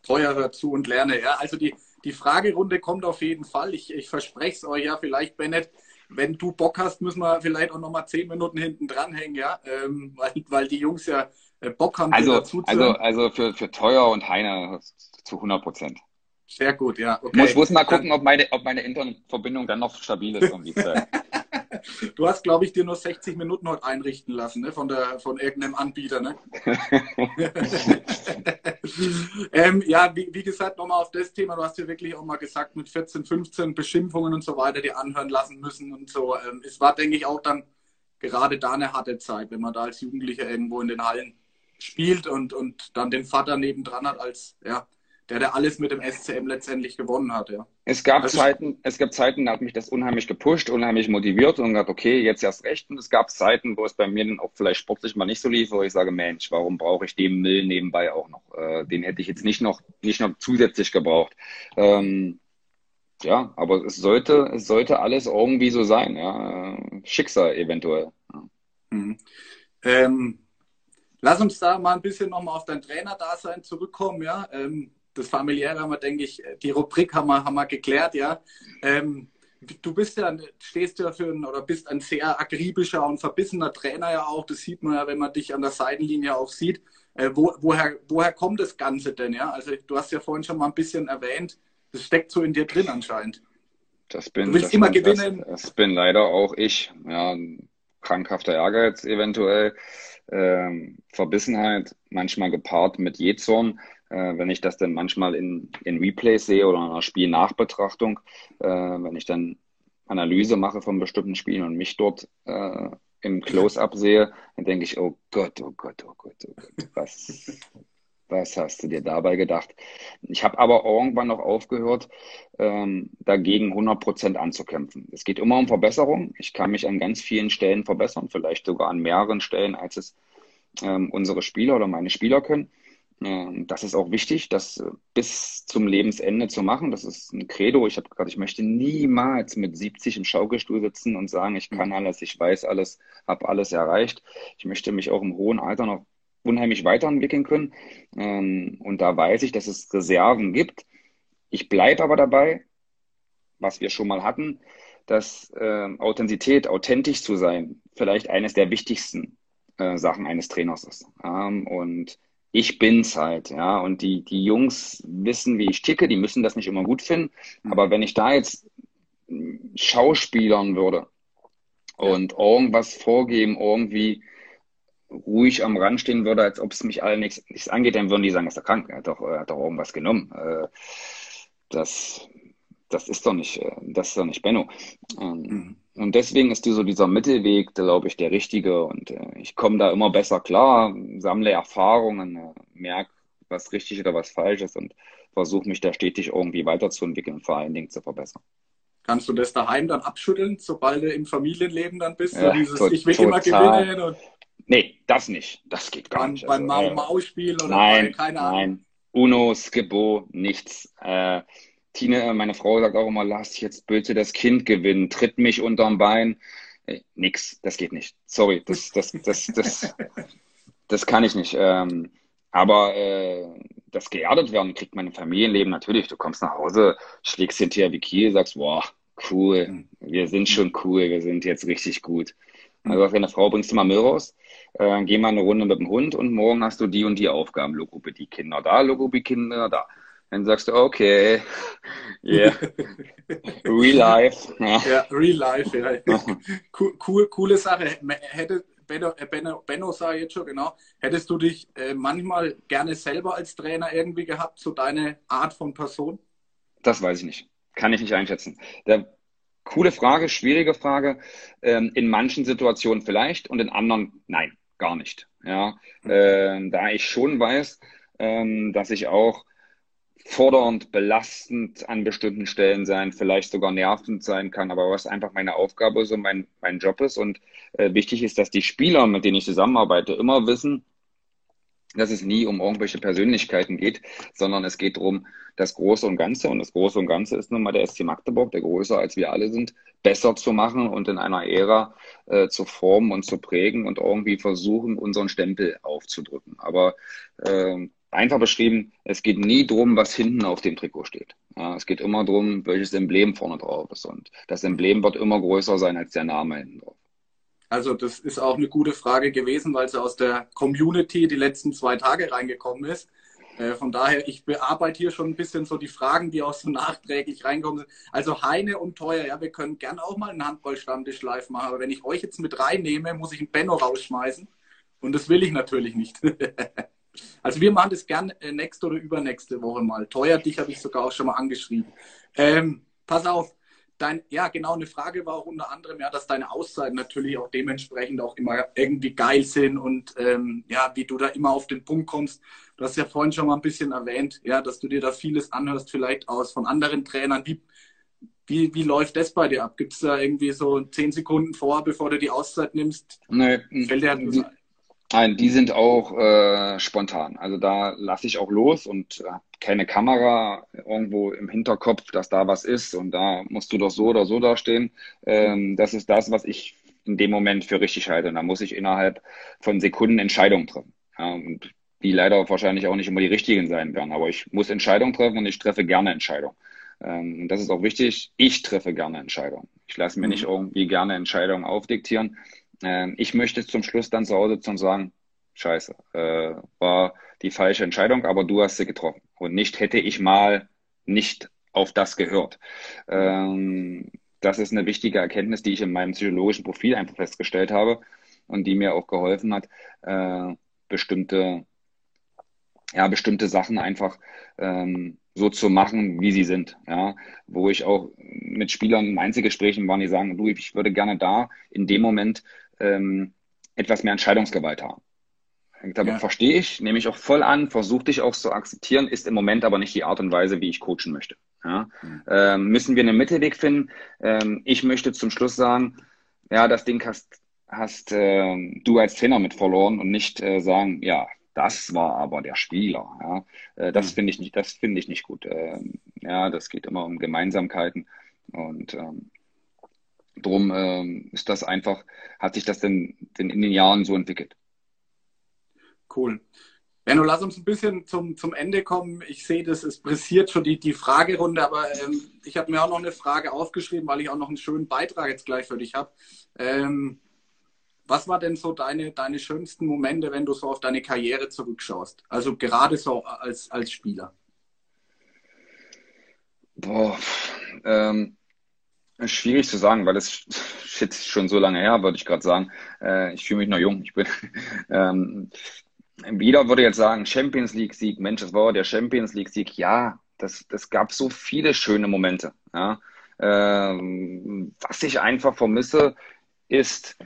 Speaker 1: Teuer dazu und lerne, ja. Also die, die Fragerunde kommt auf jeden Fall. Ich, ich verspreche es euch ja, vielleicht, Bennett, wenn du Bock hast, müssen wir vielleicht auch nochmal zehn Minuten hinten dranhängen, ja. Ähm, weil, weil die Jungs ja Bock haben,
Speaker 2: also, dazu zu Also, also für, für Teuer und Heine zu 100 Prozent.
Speaker 1: Sehr gut, ja.
Speaker 2: Okay. Muss, muss mal gucken, ob meine, ob meine Internetverbindung dann noch stabil ist.
Speaker 1: du hast, glaube ich, dir nur 60 Minuten heute einrichten lassen, ne? Von, der, von irgendeinem Anbieter, ne? ähm, ja, wie, wie gesagt, nochmal auf das Thema. Du hast ja wirklich auch mal gesagt, mit 14, 15 Beschimpfungen und so weiter, die anhören lassen müssen und so. Ähm, es war, denke ich, auch dann gerade da eine harte Zeit, wenn man da als Jugendlicher irgendwo in den Hallen spielt und, und dann den Vater nebendran hat als, ja, der, der alles mit dem SCM letztendlich gewonnen hat, ja.
Speaker 2: Es gab also, Zeiten, es gab Zeiten, da hat mich das unheimlich gepusht, unheimlich motiviert und gesagt, okay, jetzt erst recht. Und es gab Zeiten, wo es bei mir dann auch vielleicht sportlich mal nicht so lief, wo ich sage, Mensch, warum brauche ich den Müll nebenbei auch noch? Äh, den hätte ich jetzt nicht noch, nicht noch zusätzlich gebraucht. Ähm, ja, aber es sollte, es sollte alles irgendwie so sein, ja. Schicksal eventuell. Ja.
Speaker 1: Mhm. Ähm, lass uns da mal ein bisschen nochmal auf dein Trainerdasein zurückkommen, ja. Ähm, das Familiäre haben wir, denke ich, die Rubrik haben wir, haben wir geklärt, ja. Ähm, du bist ja, stehst ja für ein, oder bist ein sehr akribischer und verbissener Trainer ja auch. Das sieht man ja, wenn man dich an der Seitenlinie auch sieht. Äh, wo, woher, woher kommt das Ganze denn, ja? Also du hast ja vorhin schon mal ein bisschen erwähnt, das steckt so in dir drin anscheinend.
Speaker 2: Das bin,
Speaker 1: du willst
Speaker 2: das
Speaker 1: immer gewinnen.
Speaker 2: Das, das, bin leider auch ich. Ja, krankhafter Ehrgeiz eventuell. Ähm, Verbissenheit, manchmal gepaart mit Jezorn. Äh, wenn ich das dann manchmal in, in Replays sehe oder in einer Spielnachbetrachtung, äh, wenn ich dann Analyse mache von bestimmten Spielen und mich dort äh, im Close-up sehe, dann denke ich, oh Gott, oh Gott, oh Gott, oh Gott, was, was hast du dir dabei gedacht? Ich habe aber irgendwann noch aufgehört, ähm, dagegen 100 Prozent anzukämpfen. Es geht immer um Verbesserung. Ich kann mich an ganz vielen Stellen verbessern, vielleicht sogar an mehreren Stellen, als es ähm, unsere Spieler oder meine Spieler können. Ähm, das ist auch wichtig, das äh, bis zum Lebensende zu machen. Das ist ein Credo. Ich habe gerade, ich möchte niemals mit 70 im Schaukelstuhl sitzen und sagen, ich kann alles, ich weiß alles, habe alles erreicht. Ich möchte mich auch im hohen Alter noch unheimlich weiterentwickeln können. Ähm, und da weiß ich, dass es Reserven gibt. Ich bleibe aber dabei, was wir schon mal hatten. dass äh, Authentizität, authentisch zu sein, vielleicht eines der wichtigsten äh, Sachen eines Trainers ist. Ähm, und ich bin's halt, ja. Und die, die Jungs wissen, wie ich ticke, die müssen das nicht immer gut finden. Mhm. Aber wenn ich da jetzt schauspielern würde und irgendwas vorgeben, irgendwie ruhig am Rand stehen würde, als ob es mich alle nichts, nichts angeht, dann würden die sagen, ist er krank, er hat doch, er hat doch irgendwas genommen. Äh, das, das ist doch nicht, äh, das ist doch nicht Benno. Ähm, mhm. Und deswegen ist so dieser Mittelweg, glaube ich, der richtige. Und äh, ich komme da immer besser klar, sammle Erfahrungen, merke, was richtig oder was falsch ist und versuche mich da stetig irgendwie weiterzuentwickeln und vor allen Dingen zu verbessern.
Speaker 1: Kannst du das daheim dann abschütteln, sobald du im Familienleben dann bist? Ja, so dieses, ich will total. immer gewinnen. Und
Speaker 2: nee, das nicht. Das geht gar
Speaker 1: beim,
Speaker 2: nicht.
Speaker 1: Beim also, äh, Maus-Spielen oder
Speaker 2: nein,
Speaker 1: bei, keine Ahnung. Nein,
Speaker 2: Uno, Skippo, nichts. Äh, Tine, meine Frau sagt auch immer, lass jetzt bitte das Kind gewinnen, tritt mich unterm Bein. Äh, nix, das geht nicht. Sorry, das, das, das, das, das kann ich nicht. Ähm, aber äh, das geerdet werden kriegt mein Familienleben natürlich. Du kommst nach Hause, schlägst hinterher wie Kiel, sagst, boah, cool, mhm. wir sind schon cool, wir sind jetzt richtig gut. Also deine Frau bringst du mal Müll raus, äh, geh mal eine Runde mit dem Hund und morgen hast du die und die Aufgaben. Logopädie Kinder da, Logopädie Kinder da. Dann sagst du, okay, yeah, real life.
Speaker 1: Ja, real life, ja. cool, cool, coole Sache. Hätte, Benno, äh, Benno, Benno sah jetzt schon, genau. Hättest du dich äh, manchmal gerne selber als Trainer irgendwie gehabt, so deine Art von Person?
Speaker 2: Das weiß ich nicht. Kann ich nicht einschätzen. Der, coole Frage, schwierige Frage. Ähm, in manchen Situationen vielleicht und in anderen nein, gar nicht. Ja, äh, da ich schon weiß, ähm, dass ich auch fordernd, belastend an bestimmten Stellen sein, vielleicht sogar nervend sein kann, aber was einfach meine Aufgabe ist und mein, mein Job ist. Und äh, wichtig ist, dass die Spieler, mit denen ich zusammenarbeite, immer wissen, dass es nie um irgendwelche Persönlichkeiten geht, sondern es geht darum, das Große und Ganze, und das Große und Ganze ist nun mal der SC Magdeburg, der größer als wir alle sind, besser zu machen und in einer Ära äh, zu formen und zu prägen und irgendwie versuchen, unseren Stempel aufzudrücken. Aber äh, einfach beschrieben, es geht nie drum, was hinten auf dem Trikot steht. Ja, es geht immer drum, welches Emblem vorne drauf ist. Und das Emblem wird immer größer sein als der Name hinten drauf.
Speaker 1: Also das ist auch eine gute Frage gewesen, weil sie aus der Community die letzten zwei Tage reingekommen ist. Äh, von daher, ich bearbeite hier schon ein bisschen so die Fragen, die auch so nachträglich reinkommen sind. Also Heine und Teuer, ja, wir können gern auch mal einen Handballstammtisch live machen, aber wenn ich euch jetzt mit reinnehme, muss ich einen Benno rausschmeißen. Und das will ich natürlich nicht. Also wir machen das gern äh, nächste oder übernächste Woche mal. Teuer, dich habe ich sogar auch schon mal angeschrieben. Ähm, pass auf, dein, ja genau, eine Frage war auch unter anderem, ja, dass deine Auszeiten natürlich auch dementsprechend auch immer irgendwie geil sind und ähm, ja, wie du da immer auf den Punkt kommst. Du hast ja vorhin schon mal ein bisschen erwähnt, ja, dass du dir da vieles anhörst, vielleicht aus von anderen Trainern. Wie, wie, wie läuft das bei dir ab? Gibt es da irgendwie so zehn Sekunden vor, bevor du die Auszeit nimmst?
Speaker 2: Nee, Fällt dir halt Nein, die sind auch äh, spontan. Also da lasse ich auch los und äh, keine Kamera irgendwo im Hinterkopf, dass da was ist und da musst du doch so oder so dastehen. Ähm, das ist das, was ich in dem Moment für richtig halte. Und da muss ich innerhalb von Sekunden Entscheidungen treffen. Ja, und die leider wahrscheinlich auch nicht immer die richtigen sein werden. Aber ich muss Entscheidungen treffen und ich treffe gerne Entscheidungen. Ähm, und das ist auch wichtig. Ich treffe gerne Entscheidungen. Ich lasse mir mhm. nicht irgendwie gerne Entscheidungen aufdiktieren ähm, ich möchte zum Schluss dann zu Hause und sagen, scheiße, äh, war die falsche Entscheidung, aber du hast sie getroffen. Und nicht hätte ich mal nicht auf das gehört. Ähm, das ist eine wichtige Erkenntnis, die ich in meinem psychologischen Profil einfach festgestellt habe und die mir auch geholfen hat, äh, bestimmte, ja, bestimmte Sachen einfach ähm, so zu machen, wie sie sind. Ja, wo ich auch mit Spielern in Einzelgesprächen waren, die sagen, du, ich würde gerne da in dem Moment ähm, etwas mehr Entscheidungsgewalt haben. Da ja. verstehe ich, nehme ich auch voll an, versuche dich auch zu akzeptieren, ist im Moment aber nicht die Art und Weise, wie ich coachen möchte. Ja? Mhm. Ähm, müssen wir einen Mittelweg finden? Ähm, ich möchte zum Schluss sagen, ja, das Ding hast, hast äh, du als Trainer mit verloren und nicht äh, sagen, ja, das war aber der Spieler. Ja? Äh, das mhm. finde ich nicht, das finde ich nicht gut. Ähm, ja, das geht immer um Gemeinsamkeiten und ähm, Drum ähm, ist das einfach, hat sich das denn, denn in den Jahren so entwickelt.
Speaker 1: Cool. Benno, lass uns ein bisschen zum, zum Ende kommen. Ich sehe, das es pressiert schon die, die Fragerunde, aber ähm, ich habe mir auch noch eine Frage aufgeschrieben, weil ich auch noch einen schönen Beitrag jetzt gleich für dich habe. Ähm, was war denn so deine, deine schönsten Momente, wenn du so auf deine Karriere zurückschaust? Also gerade so als, als Spieler.
Speaker 2: Boah, ähm, schwierig zu sagen, weil das shit schon so lange her, würde ich gerade sagen. Äh, ich fühle mich noch jung. Ich bin ähm, jeder würde jetzt sagen, Champions League-Sieg, Mensch, das war der Champions League-Sieg. Ja, das, das gab so viele schöne Momente. Ja. Ähm, was ich einfach vermisse, ist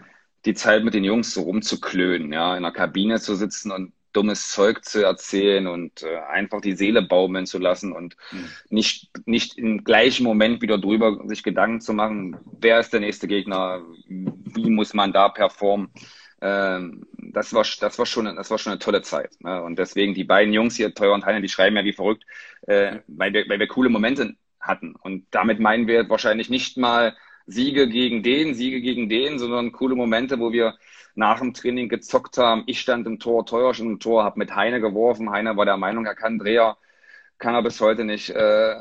Speaker 2: die Zeit mit den Jungs so rumzuklönen, ja, in der Kabine zu sitzen und dummes Zeug zu erzählen und äh, einfach die Seele baumeln zu lassen und mhm. nicht, nicht im gleichen Moment wieder drüber sich Gedanken zu machen, wer ist der nächste Gegner, wie muss man da performen. Ähm, das war, das war schon, das war schon eine tolle Zeit. Ne? Und deswegen die beiden Jungs hier, Teuer und Heiner, die schreiben ja wie verrückt, äh, weil wir, weil wir coole Momente hatten. Und damit meinen wir wahrscheinlich nicht mal Siege gegen den, Siege gegen den, sondern coole Momente, wo wir nach dem Training gezockt haben. Ich stand im Tor, Teuer stand im Tor, habe mit Heine geworfen. Heine war der Meinung, er kann Dreher kann er bis heute nicht. Äh,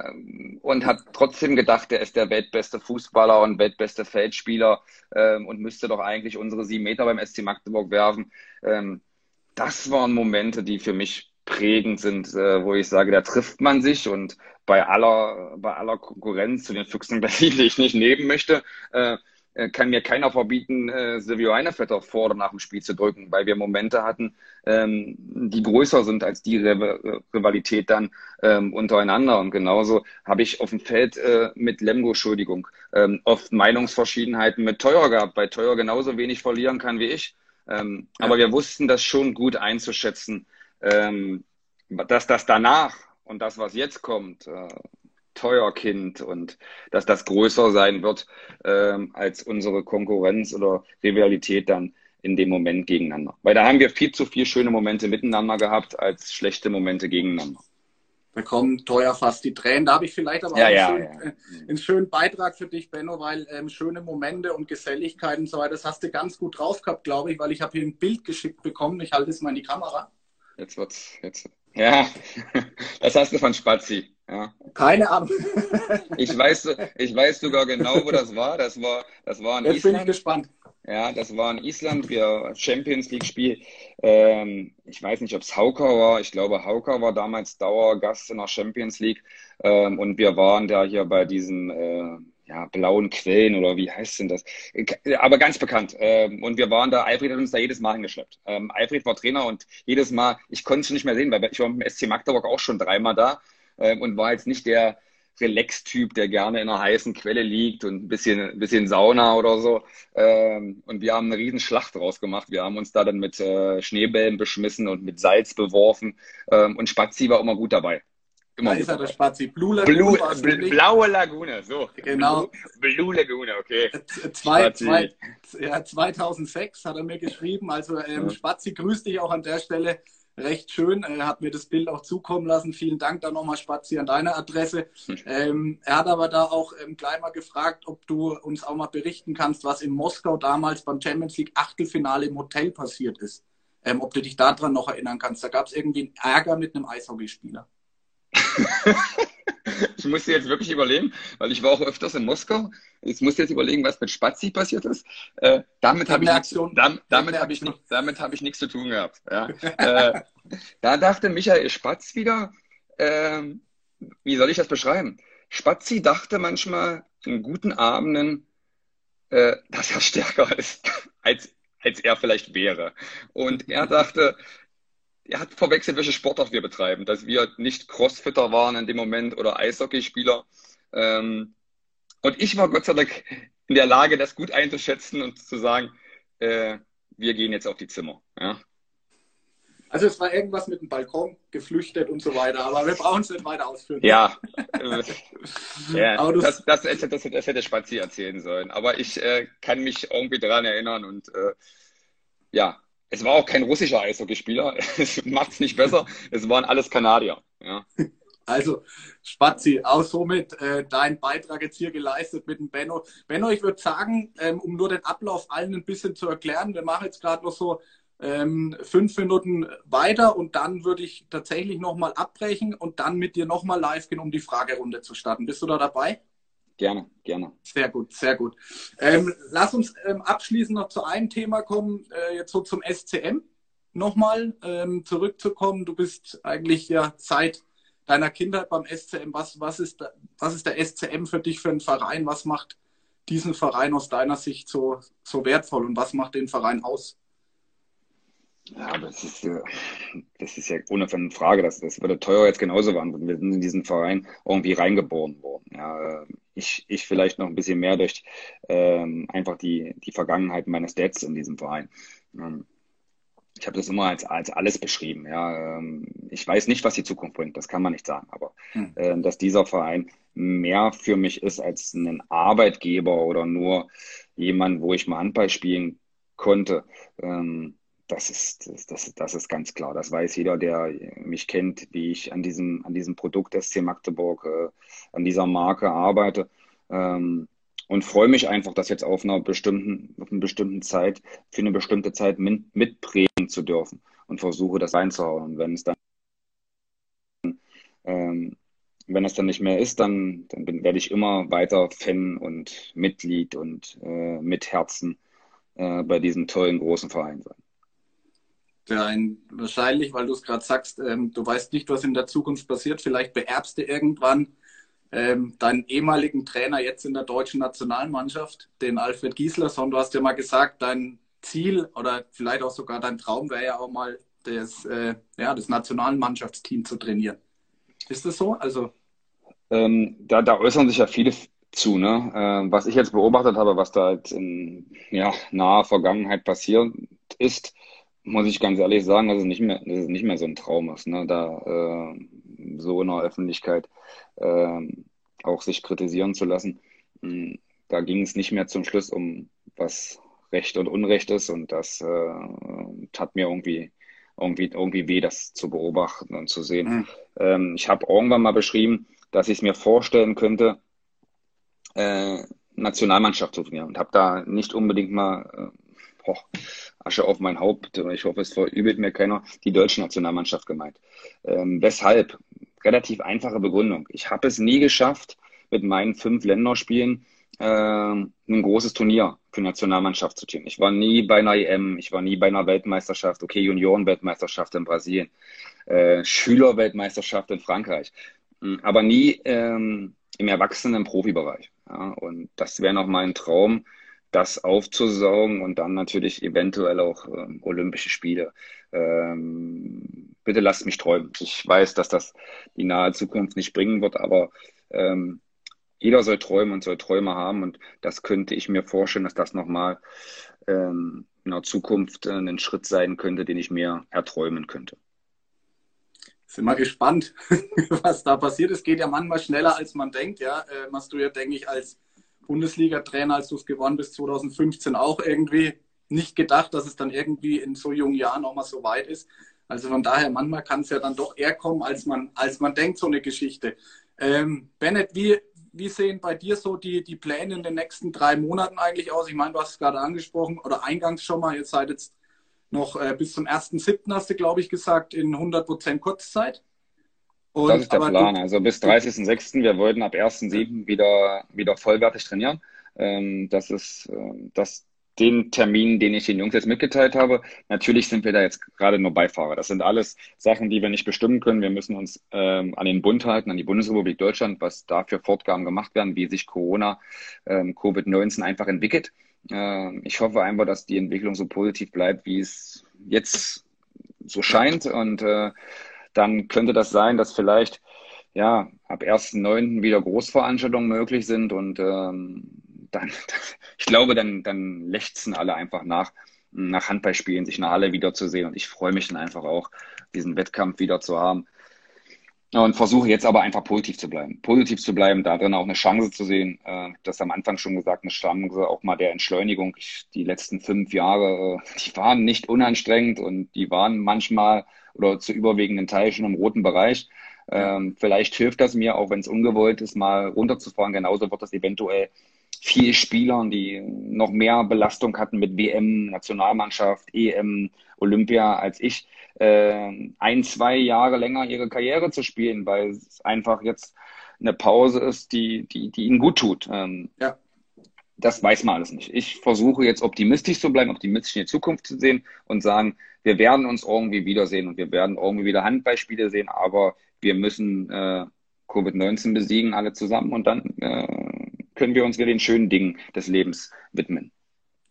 Speaker 2: und hat trotzdem gedacht, er ist der weltbeste Fußballer und weltbeste Feldspieler äh, und müsste doch eigentlich unsere sieben Meter beim SC Magdeburg werfen. Ähm, das waren Momente, die für mich prägend sind, äh, wo ich sage, da trifft man sich und bei aller, bei aller Konkurrenz zu den Füchsen Berlin, die ich nicht nehmen möchte, äh, äh, kann mir keiner verbieten, äh, Silvio Einevetter vor oder nach dem Spiel zu drücken, weil wir Momente hatten, ähm, die größer sind als die Rivalität dann ähm, untereinander. Und genauso habe ich auf dem Feld äh, mit Lemgo, Entschuldigung, ähm, oft Meinungsverschiedenheiten mit Teuer gehabt, weil Teuer genauso wenig verlieren kann wie ich. Ähm, ja. Aber wir wussten das schon gut einzuschätzen, ähm, dass das danach und das, was jetzt kommt, äh, teuer Kind und dass das größer sein wird ähm, als unsere Konkurrenz oder Rivalität dann in dem Moment gegeneinander. Weil da haben wir viel zu viele schöne Momente miteinander gehabt als schlechte Momente gegeneinander.
Speaker 1: Da kommen teuer fast die Tränen. Da habe ich vielleicht aber
Speaker 2: ja,
Speaker 1: auch
Speaker 2: ja,
Speaker 1: einen, schönen, ja. Äh, einen, schönen, Beitrag für dich, Benno, weil ähm, schöne Momente und Geselligkeit und so weiter, das hast du ganz gut drauf gehabt, glaube ich, weil ich habe hier ein Bild geschickt bekommen. Ich halte es mal in die Kamera.
Speaker 2: Jetzt wird's, jetzt. Ja, das hast du von Spazi. Ja.
Speaker 1: Keine Ahnung.
Speaker 2: ich, weiß, ich weiß sogar genau, wo das war. Das war, das war in
Speaker 1: Jetzt
Speaker 2: Island.
Speaker 1: bin ich gespannt.
Speaker 2: Ja, das war in Island, wir Champions League Spiel. Ähm, ich weiß nicht, ob es Hauker war. Ich glaube, Hauker war damals Dauergast in der Champions League. Ähm, und wir waren da hier bei diesen äh, ja, blauen Quellen oder wie heißt denn das? Aber ganz bekannt. Ähm, und wir waren da, Alfred hat uns da jedes Mal hingeschleppt. Ähm, Alfred war Trainer und jedes Mal, ich konnte es nicht mehr sehen, weil ich war mit dem SC Magdeburg auch schon dreimal da ähm, und war jetzt nicht der Relax-Typ, der gerne in einer heißen Quelle liegt und ein bisschen, ein bisschen Sauna oder so. Und wir haben eine riesen Schlacht draus gemacht. Wir haben uns da dann mit äh, Schneebällen beschmissen und mit Salz beworfen. Und Spazi war immer gut dabei.
Speaker 1: Immer da ist er der Spazi.
Speaker 2: Blue Lagune. Blue, Bl blaue Lagune, so.
Speaker 1: Genau.
Speaker 2: Blue, Blue Lagune, okay.
Speaker 1: Zwei, zwei, ja, 2006 hat er mir geschrieben. Also ähm. Spazi, grüß dich auch an der Stelle recht schön. Er hat mir das Bild auch zukommen lassen. Vielen Dank da nochmal, Spazi, an deine Adresse. Ähm, er hat aber da auch ähm, gleich mal gefragt, ob du uns auch mal berichten kannst, was in Moskau damals beim Champions League Achtelfinale im Hotel passiert ist. Ähm, ob du dich daran noch erinnern kannst. Da gab es irgendwie einen Ärger mit einem Eishockeyspieler.
Speaker 2: ich musste jetzt wirklich überlegen, weil ich war auch öfters in Moskau. Ich musste jetzt überlegen, was mit Spazi passiert ist. Äh, damit habe ich, Aktion, damit, damit hab ich, nicht, damit hab ich nichts zu tun gehabt. Ja. äh, da dachte Michael Spatz wieder, äh, wie soll ich das beschreiben? Spazi dachte manchmal in guten Abenden, äh, dass er stärker ist, als, als er vielleicht wäre. Und er dachte, er hat verwechselt, welche Sportart wir betreiben, dass wir nicht Crossfitter waren in dem Moment oder Eishockeyspieler. Ähm, und ich war Gott sei Dank in der Lage, das gut einzuschätzen und zu sagen, äh, wir gehen jetzt auf die Zimmer. Ja.
Speaker 1: Also es war irgendwas mit dem Balkon geflüchtet und so weiter, aber wir brauchen es nicht weiter ausführen.
Speaker 2: Ja, ja das, das, das, das, das hätte Spazi erzählen sollen. Aber ich äh, kann mich irgendwie daran erinnern und äh, ja, es war auch kein russischer Eishockeyspieler. Es macht es nicht besser. Es waren alles Kanadier. Ja.
Speaker 1: Also, Spazi, auch somit äh, dein Beitrag jetzt hier geleistet mit dem Benno. Benno, ich würde sagen, ähm, um nur den Ablauf allen ein bisschen zu erklären, wir machen jetzt gerade noch so ähm, fünf Minuten weiter und dann würde ich tatsächlich nochmal abbrechen und dann mit dir nochmal live gehen, um die Fragerunde zu starten. Bist du da dabei?
Speaker 2: Gerne, gerne.
Speaker 1: Sehr gut, sehr gut. Ähm, lass uns ähm, abschließend noch zu einem Thema kommen, äh, jetzt so zum SCM nochmal ähm, zurückzukommen. Du bist eigentlich ja seit deiner Kindheit beim SCM. Was, was, ist, was ist der SCM für dich für ein Verein? Was macht diesen Verein aus deiner Sicht so, so wertvoll und was macht den Verein aus?
Speaker 2: Ja, das ist, das ist ja ohne Frage, das, das würde teuer jetzt genauso waren. Wir sind in diesen Verein irgendwie reingeboren worden. Ja, ich, ich vielleicht noch ein bisschen mehr durch ähm, einfach die, die Vergangenheit meines Dads in diesem Verein. Ähm, ich habe das immer als, als alles beschrieben. Ja, ähm, ich weiß nicht, was die Zukunft bringt, das kann man nicht sagen, aber hm. äh, dass dieser Verein mehr für mich ist als ein Arbeitgeber oder nur jemand, wo ich mal Handball spielen konnte. Ähm, das ist, das, das, das ist ganz klar. Das weiß jeder, der mich kennt, wie ich an diesem, an diesem Produkt SC Magdeburg, äh, an dieser Marke arbeite. Ähm, und freue mich einfach, das jetzt auf einer bestimmten, auf einer bestimmten Zeit, für eine bestimmte Zeit mit, mitprägen zu dürfen und versuche das reinzuhauen. Und wenn es dann, ähm, wenn es dann nicht mehr ist, dann, dann bin, werde ich immer weiter Fan und Mitglied und äh, mit Herzen äh, bei diesem tollen großen Verein sein.
Speaker 1: Ein, wahrscheinlich, weil du es gerade sagst, ähm, du weißt nicht, was in der Zukunft passiert. Vielleicht beerbst du irgendwann ähm, deinen ehemaligen Trainer jetzt in der deutschen Nationalmannschaft, den Alfred Giesler, sondern du hast ja mal gesagt, dein Ziel oder vielleicht auch sogar dein Traum wäre ja auch mal das, äh, ja, das Nationalmannschaftsteam zu trainieren. Ist das so? Also
Speaker 2: ähm, da, da äußern sich ja viele zu, ne? Äh, was ich jetzt beobachtet habe, was da jetzt in ja, naher Vergangenheit passiert ist, muss ich ganz ehrlich sagen, dass es nicht mehr, dass es nicht mehr so ein Traum ist, ne? da äh, so in der Öffentlichkeit äh, auch sich kritisieren zu lassen. Hm, da ging es nicht mehr zum Schluss um was Recht und Unrecht ist und das äh, tat mir irgendwie irgendwie irgendwie weh, das zu beobachten und zu sehen. Mhm. Ähm, ich habe irgendwann mal beschrieben, dass ich es mir vorstellen könnte, äh, Nationalmannschaft zu trainieren und habe da nicht unbedingt mal äh, boah, Asche auf mein Haupt, ich hoffe, es verübelt mir keiner, die deutsche Nationalmannschaft gemeint. Ähm, weshalb? Relativ einfache Begründung. Ich habe es nie geschafft, mit meinen fünf Länderspielen äh, ein großes Turnier für Nationalmannschaft zu ziehen. Ich war nie bei einer EM, ich war nie bei einer Weltmeisterschaft, okay, Juniorenweltmeisterschaft in Brasilien, äh, Schülerweltmeisterschaft in Frankreich, hm, aber nie ähm, im erwachsenen Profibereich. Ja, und das wäre noch mein Traum, das aufzusaugen und dann natürlich eventuell auch ähm, Olympische Spiele. Ähm, bitte lasst mich träumen. Ich weiß, dass das die nahe Zukunft nicht bringen wird, aber ähm, jeder soll träumen und soll Träume haben und das könnte ich mir vorstellen, dass das nochmal ähm, in der Zukunft äh, ein Schritt sein könnte, den ich mir erträumen könnte.
Speaker 1: Sind wir gespannt, was da passiert. Es geht ja manchmal schneller, als man denkt. Ja, äh, hast du ja, denke ich, als Bundesliga-Trainer, als du es gewonnen bist, 2015 auch irgendwie nicht gedacht, dass es dann irgendwie in so jungen Jahren auch mal so weit ist. Also von daher, manchmal kann es ja dann doch eher kommen, als man, als man denkt, so eine Geschichte. Ähm, Bennett, wie, wie sehen bei dir so die, die Pläne in den nächsten drei Monaten eigentlich aus? Ich meine, du hast es gerade angesprochen oder eingangs schon mal, jetzt seid jetzt noch äh, bis zum 1.7. hast du, glaube ich, gesagt, in 100% Kurzzeit.
Speaker 2: Und, das ist der Plan. Du, also bis 30.06. Wir wollten ab 1.07. wieder, wieder vollwertig trainieren. Ähm, das ist ähm, das, den Termin, den ich den Jungs jetzt mitgeteilt habe. Natürlich sind wir da jetzt gerade nur Beifahrer. Das sind alles Sachen, die wir nicht bestimmen können. Wir müssen uns ähm, an den Bund halten, an die Bundesrepublik Deutschland, was da für Fortgaben gemacht werden, wie sich Corona, ähm, Covid-19 einfach entwickelt. Ähm, ich hoffe einfach, dass die Entwicklung so positiv bleibt, wie es jetzt so scheint. Und äh, dann könnte das sein, dass vielleicht ja ab 1.9. wieder Großveranstaltungen möglich sind und ähm, dann, ich glaube, dann, dann lechzen alle einfach nach, nach Handballspielen, sich in der Halle wiederzusehen und ich freue mich dann einfach auch, diesen Wettkampf wieder zu haben. Und versuche jetzt aber einfach positiv zu bleiben. Positiv zu bleiben, da drin auch eine Chance zu sehen. Äh, das am Anfang schon gesagt, eine Chance auch mal der Entschleunigung. Ich, die letzten fünf Jahre, äh, die waren nicht unanstrengend und die waren manchmal oder zu überwiegenden Teil schon im roten Bereich. Ähm, vielleicht hilft das mir, auch wenn es ungewollt ist, mal runterzufahren. Genauso wird das eventuell vier Spielern, die noch mehr Belastung hatten mit WM, Nationalmannschaft, EM, Olympia als ich, äh, ein, zwei Jahre länger ihre Karriere zu spielen, weil es einfach jetzt eine Pause ist, die, die, die ihnen gut tut. Ähm, ja. Das weiß man alles nicht. Ich versuche jetzt optimistisch zu bleiben, optimistisch in die Zukunft zu sehen und sagen, wir werden uns irgendwie wiedersehen und wir werden irgendwie wieder Handballspiele sehen, aber wir müssen äh, Covid-19 besiegen, alle zusammen und dann äh, können wir uns wieder den schönen Dingen des Lebens widmen.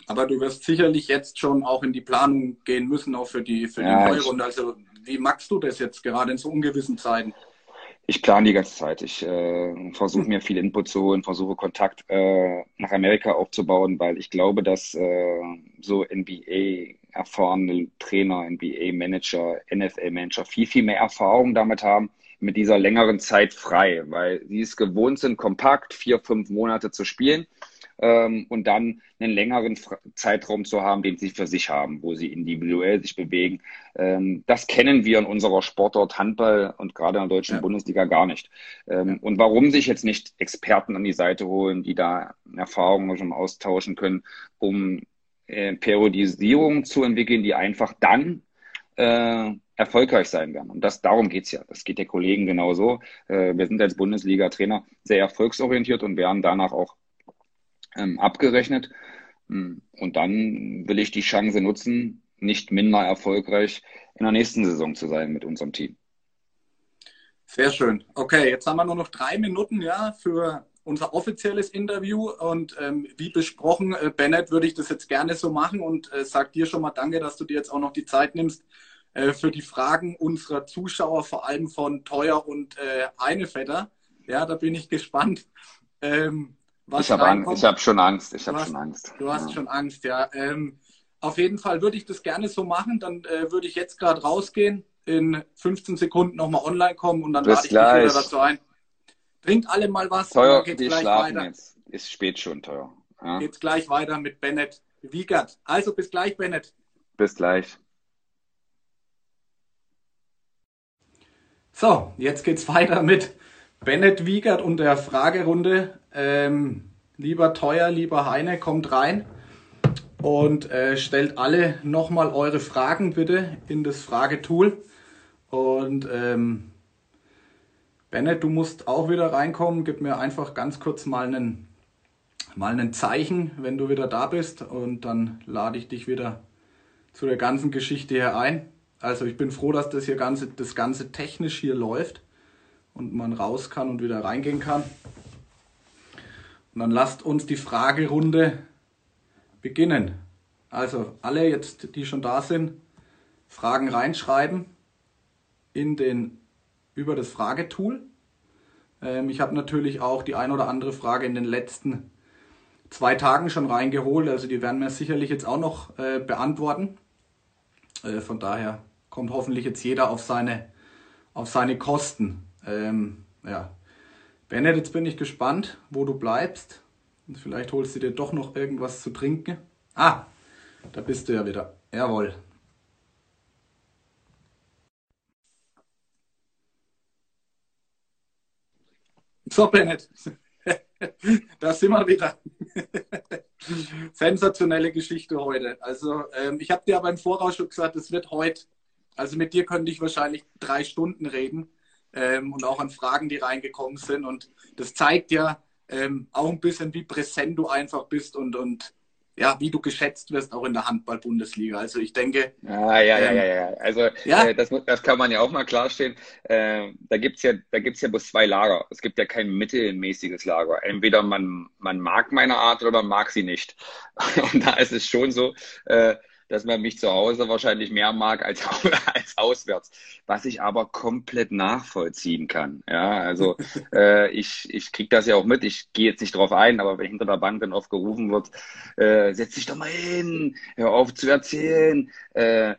Speaker 1: Aber du wirst sicherlich jetzt schon auch in die Planung gehen müssen, auch für die, für die ja, neue Runde. Also wie magst du das jetzt gerade in so ungewissen Zeiten?
Speaker 2: Ich plane die ganze Zeit. Ich äh, versuche mir viel Input zu holen, versuche Kontakt äh, nach Amerika aufzubauen, weil ich glaube, dass äh, so NBA erfahrene Trainer, NBA-Manager, NFL-Manager viel, viel mehr Erfahrung damit haben, mit dieser längeren Zeit frei, weil sie es gewohnt sind, kompakt vier, fünf Monate zu spielen ähm, und dann einen längeren Zeitraum zu haben, den sie für sich haben, wo sie individuell sich bewegen. Ähm, das kennen wir in unserer Sportart Handball und gerade in der deutschen ja. Bundesliga gar nicht. Ähm. Und warum sich jetzt nicht Experten an die Seite holen, die da Erfahrungen schon austauschen können, um äh, Periodisierung zu entwickeln, die einfach dann äh, erfolgreich sein werden. Und das, darum geht's ja. Das geht der Kollegen genauso. Äh, wir sind als Bundesliga-Trainer sehr erfolgsorientiert und werden danach auch ähm, abgerechnet. Hm, und dann will ich die Chance nutzen, nicht minder erfolgreich in der nächsten Saison zu sein mit unserem Team.
Speaker 1: Sehr schön. Okay, jetzt haben wir nur noch drei Minuten ja, für unser offizielles Interview. Und ähm, wie besprochen, äh, Bennett, würde ich das jetzt gerne so machen und äh, sag dir schon mal danke, dass du dir jetzt auch noch die Zeit nimmst äh, für die Fragen unserer Zuschauer, vor allem von Teuer und äh, Heinevetter. Ja, da bin ich gespannt. Ähm,
Speaker 2: was ich habe hab schon Angst. Ich habe schon Angst.
Speaker 1: Du hast ja. schon Angst, ja. Ähm, auf jeden Fall würde ich das gerne so machen. Dann äh, würde ich jetzt gerade rausgehen, in 15 Sekunden nochmal online kommen und dann
Speaker 2: Bis lade ich gleich. dich
Speaker 1: wieder dazu ein. Trinkt alle mal was.
Speaker 2: Teuer, geht's wir gleich schlafen weiter. jetzt. Ist spät schon, teuer.
Speaker 1: Ja. Geht's gleich weiter mit Bennett Wiegert. Also bis gleich, Bennett.
Speaker 2: Bis gleich.
Speaker 1: So, jetzt geht's weiter mit Bennett Wiegert und der Fragerunde. Ähm, lieber Teuer, lieber Heine, kommt rein und äh, stellt alle nochmal eure Fragen bitte in das Fragetool. Und ähm, Bennett, du musst auch wieder reinkommen. Gib mir einfach ganz kurz mal einen, mal einen Zeichen, wenn du wieder da bist. Und dann lade ich dich wieder zu der ganzen Geschichte hier ein. Also ich bin froh, dass das hier ganze, das Ganze technisch hier läuft und man raus kann und wieder reingehen kann. Und dann lasst uns die Fragerunde beginnen. Also alle jetzt, die schon da sind, Fragen reinschreiben in den, über das Fragetool. Ähm, ich habe natürlich auch die ein oder andere Frage in den letzten zwei Tagen schon reingeholt. Also die werden wir sicherlich jetzt auch noch äh, beantworten. Äh, von daher kommt hoffentlich jetzt jeder auf seine, auf seine Kosten. Ähm, ja, Bennett, jetzt bin ich gespannt, wo du bleibst. Und vielleicht holst du dir doch noch irgendwas zu trinken. Ah, da bist du ja wieder. Jawohl. So, Bennett. da sind wir wieder. Sensationelle Geschichte heute. Also, ähm, ich habe dir aber im Voraus schon gesagt, es wird heute. Also, mit dir könnte ich wahrscheinlich drei Stunden reden ähm, und auch an Fragen, die reingekommen sind. Und das zeigt ja ähm, auch ein bisschen, wie präsent du einfach bist und, und ja, wie du geschätzt wirst, auch in der Handball-Bundesliga. Also ich denke.
Speaker 2: Ja, ja, ähm, ja, ja, ja. Also ja? Äh, das, das kann man ja auch mal klarstellen. Äh, da gibt's ja, da gibt's ja bloß zwei Lager. Es gibt ja kein mittelmäßiges Lager. Entweder man, man mag meine Art oder man mag sie nicht. Und da ist es schon so, äh, dass man mich zu Hause wahrscheinlich mehr mag als, als auswärts, was ich aber komplett nachvollziehen kann. Ja, also äh, ich, ich kriege das ja auch mit, ich gehe jetzt nicht drauf ein, aber wenn hinter der Bank dann oft gerufen wird, äh, setz dich doch mal hin, hör auf zu erzählen. Äh,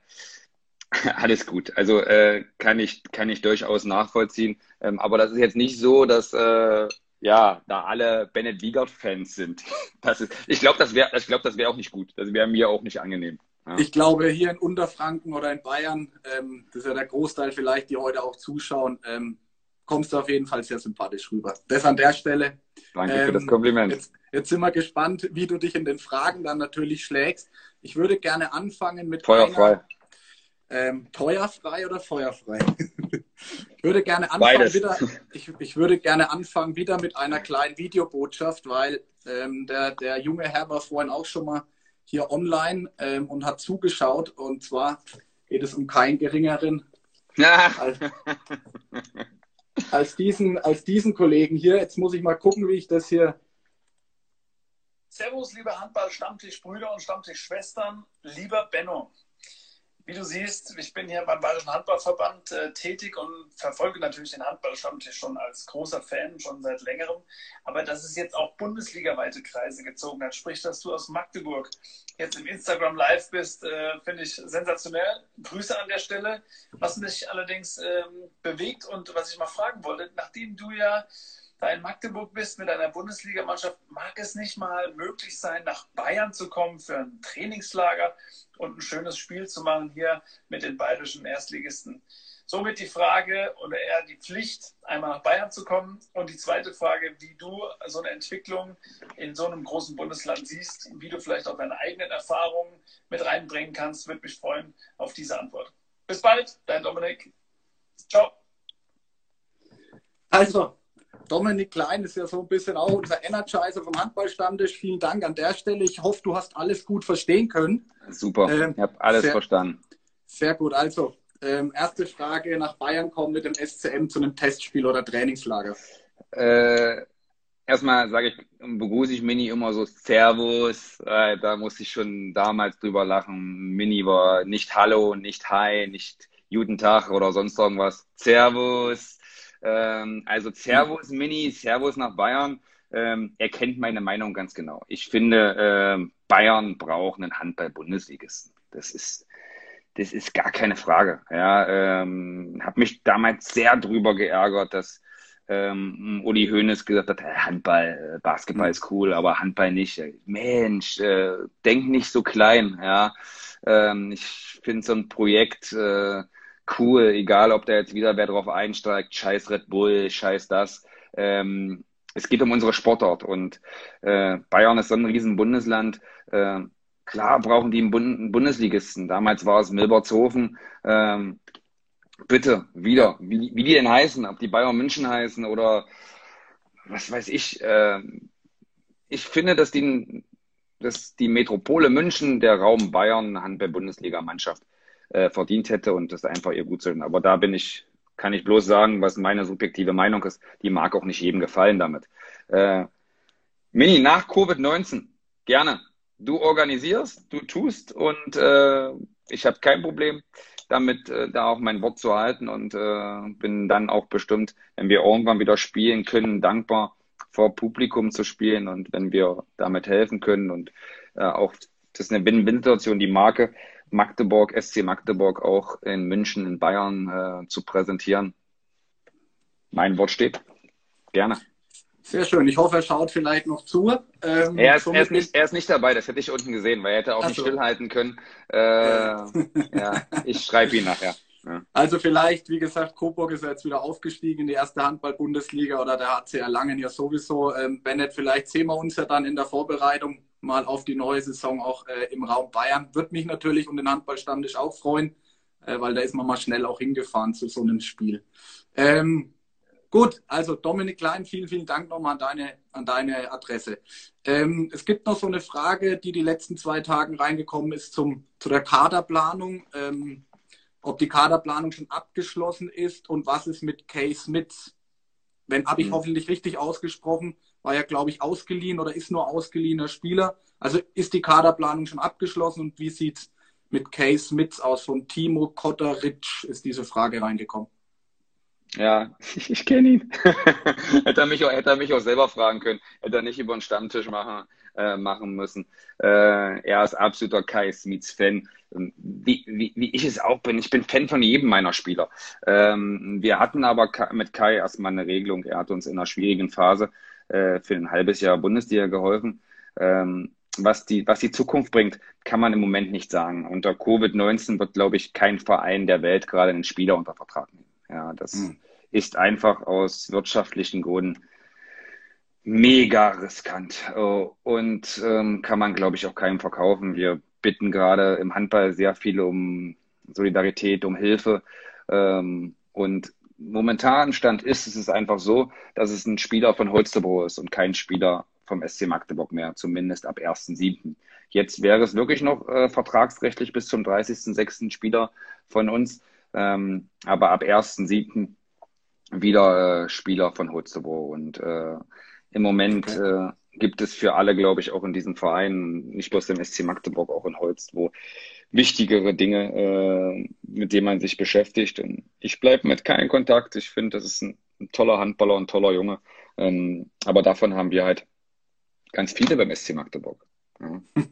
Speaker 2: alles gut. Also äh, kann ich kann ich durchaus nachvollziehen. Ähm, aber das ist jetzt nicht so, dass äh, ja da alle Bennett Wiegert Fans sind. Das ist, ich glaube, das wäre ich glaube, das wäre auch nicht gut. Das wäre mir auch nicht angenehm.
Speaker 1: Ja. Ich glaube, hier in Unterfranken oder in Bayern, ähm, das ist ja der Großteil vielleicht, die heute auch zuschauen, ähm, kommst du auf jeden Fall sehr sympathisch rüber. Das an der Stelle.
Speaker 2: Danke ähm, für das Kompliment.
Speaker 1: Jetzt, jetzt, sind wir gespannt, wie du dich in den Fragen dann natürlich schlägst. Ich würde gerne anfangen mit
Speaker 2: Feuerfrei.
Speaker 1: Ähm, teuerfrei oder feuerfrei? ich würde gerne anfangen wieder, ich, ich, würde gerne anfangen wieder mit einer kleinen Videobotschaft, weil ähm, der, der junge Herr war vorhin auch schon mal hier online ähm, und hat zugeschaut. Und zwar geht es um keinen geringeren ja. als, als, diesen, als diesen Kollegen hier. Jetzt muss ich mal gucken, wie ich das hier.
Speaker 3: Servus, liebe Handball-Stammtischbrüder und Stammtischschwestern, lieber Benno. Wie du siehst, ich bin hier beim Bayerischen Handballverband äh, tätig und verfolge natürlich den Handballstammtisch schon als großer Fan, schon seit längerem. Aber dass es jetzt auch bundesligaweite Kreise gezogen hat, sprich, dass du aus Magdeburg jetzt im Instagram Live bist, äh, finde ich sensationell. Grüße an der Stelle. Was mich allerdings ähm, bewegt und was ich mal fragen wollte, nachdem du ja da in Magdeburg bist mit einer Bundesligamannschaft, mag es nicht mal möglich sein, nach Bayern zu kommen für ein Trainingslager und ein schönes Spiel zu machen hier mit den bayerischen Erstligisten? Somit die Frage oder eher die Pflicht, einmal nach Bayern zu kommen. Und die zweite Frage, wie du so eine Entwicklung in so einem großen Bundesland siehst, wie du vielleicht auch deine eigenen Erfahrungen mit reinbringen kannst, würde mich freuen auf diese Antwort. Bis bald, dein Dominik. Ciao.
Speaker 1: Also, Dominik Klein ist ja so ein bisschen auch unser Energizer vom Handballstammtisch. Vielen Dank an der Stelle. Ich hoffe, du hast alles gut verstehen können.
Speaker 2: Super, ähm, ich habe alles
Speaker 1: sehr,
Speaker 2: verstanden.
Speaker 1: Sehr gut. Also, ähm, erste Frage: Nach Bayern kommen mit dem SCM zu einem Testspiel oder Trainingslager?
Speaker 2: Äh, erstmal sage ich, begrüße ich Mini immer so Servus. Äh, da musste ich schon damals drüber lachen. Mini war nicht Hallo, nicht Hi, nicht Guten Tag oder sonst irgendwas. Servus. Ähm, also Servus Mini, Servus nach Bayern. Ähm, er kennt meine Meinung ganz genau. Ich finde, äh, Bayern braucht einen Handball-Bundesligisten. Das ist, das ist gar keine Frage. Ja, ähm, habe mich damals sehr drüber geärgert, dass ähm, Uli Hoeneß gesagt hat, Handball, äh, Basketball ist cool, aber Handball nicht. Mensch, äh, denk nicht so klein. Ja, ähm, ich finde so ein Projekt äh, cool, egal ob da jetzt wieder wer drauf einsteigt, scheiß Red Bull, scheiß das. Ähm, es geht um unsere Sportart und äh, Bayern ist so ein riesen Bundesland. Äh, klar brauchen die einen, Bund einen Bundesligisten. Damals war es Milbertshofen. Ähm, bitte, wieder, wie, wie die denn heißen, ob die Bayern München heißen oder was weiß ich. Äh, ich finde, dass die, dass die Metropole München der Raum Bayern Handball-Bundesliga-Mannschaft äh, verdient hätte und das einfach ihr gut sind. Aber da bin ich, kann ich bloß sagen, was meine subjektive Meinung ist. Die mag auch nicht jedem gefallen damit. Äh, Mini, nach Covid-19, gerne. Du organisierst, du tust und äh, ich habe kein Problem damit, äh, da auch mein Wort zu halten und äh, bin dann auch bestimmt, wenn wir irgendwann wieder spielen können, dankbar vor Publikum zu spielen und wenn wir damit helfen können und äh, auch das ist eine Win-Win-Situation, die Marke Magdeburg, SC Magdeburg auch in München, in Bayern äh, zu präsentieren. Mein Wort steht. Gerne.
Speaker 1: Sehr schön. Ich hoffe, er schaut vielleicht noch zu.
Speaker 2: Ähm, er, ist, er, ist nicht, er, ist, nicht, dabei, das hätte ich unten gesehen, weil er hätte auch Ach nicht so. stillhalten können. Äh, ja, ich schreibe ihn nachher. Ja.
Speaker 1: Also vielleicht, wie gesagt, Coburg ist ja jetzt wieder aufgestiegen in die erste Handball-Bundesliga oder der HC Erlangen ja sowieso. Ähm, Bennett, vielleicht sehen wir uns ja dann in der Vorbereitung mal auf die neue Saison auch äh, im Raum Bayern. Würde mich natürlich und den Handballstammtisch auch freuen, äh, weil da ist man mal schnell auch hingefahren zu so einem Spiel. Ähm, gut, also Dominik Klein, vielen, vielen Dank nochmal an deine, an deine Adresse. Ähm, es gibt noch so eine Frage, die die letzten zwei Tage reingekommen ist zum, zu der Kaderplanung. Ähm, ob die Kaderplanung schon abgeschlossen ist und was ist mit Kay Smith? Wenn habe ich mhm. hoffentlich richtig ausgesprochen war ja, glaube ich, ausgeliehen oder ist nur ausgeliehener Spieler. Also ist die Kaderplanung schon abgeschlossen und wie sieht es mit Case Smith aus? Von Timo Kotteritsch ist diese Frage reingekommen.
Speaker 2: Ja, ich kenne ihn. hätte, er mich auch, hätte er mich auch selber fragen können. Hätte er nicht über den Stammtisch machen, äh, machen müssen. Äh, er ist absoluter Kai Smiths Fan. Wie, wie, wie ich es auch bin. Ich bin Fan von jedem meiner Spieler. Ähm, wir hatten aber mit Kai erstmal eine Regelung. Er hat uns in einer schwierigen Phase äh, für ein halbes Jahr Bundesliga geholfen. Ähm, was die, was die Zukunft bringt, kann man im Moment nicht sagen. Unter Covid-19 wird, glaube ich, kein Verein der Welt gerade einen Spieler unter Vertrag nehmen. Ja, das mhm. ist einfach aus wirtschaftlichen Gründen mega riskant äh, und ähm, kann man, glaube ich, auch keinem verkaufen. Wir bitten gerade im Handball sehr viel um Solidarität, um Hilfe. Ähm, und momentan Stand ist, es ist einfach so, dass es ein Spieler von Holstebro ist und kein Spieler vom SC Magdeburg mehr, zumindest ab 1.7. Jetzt wäre es wirklich noch äh, vertragsrechtlich bis zum 30.06. Spieler von uns, ähm, aber ab 1.7. wieder äh, Spieler von Holstebro. Und äh, im Moment okay. äh, gibt es für alle, glaube ich, auch in diesem Verein, nicht bloß im SC Magdeburg, auch in Holst, wo wichtigere Dinge, äh, mit denen man sich beschäftigt. Und ich bleibe mit keinem Kontakt. Ich finde, das ist ein, ein, toller Handballer und toller Junge. Ähm, aber davon haben wir halt ganz viele beim SC Magdeburg. Ja.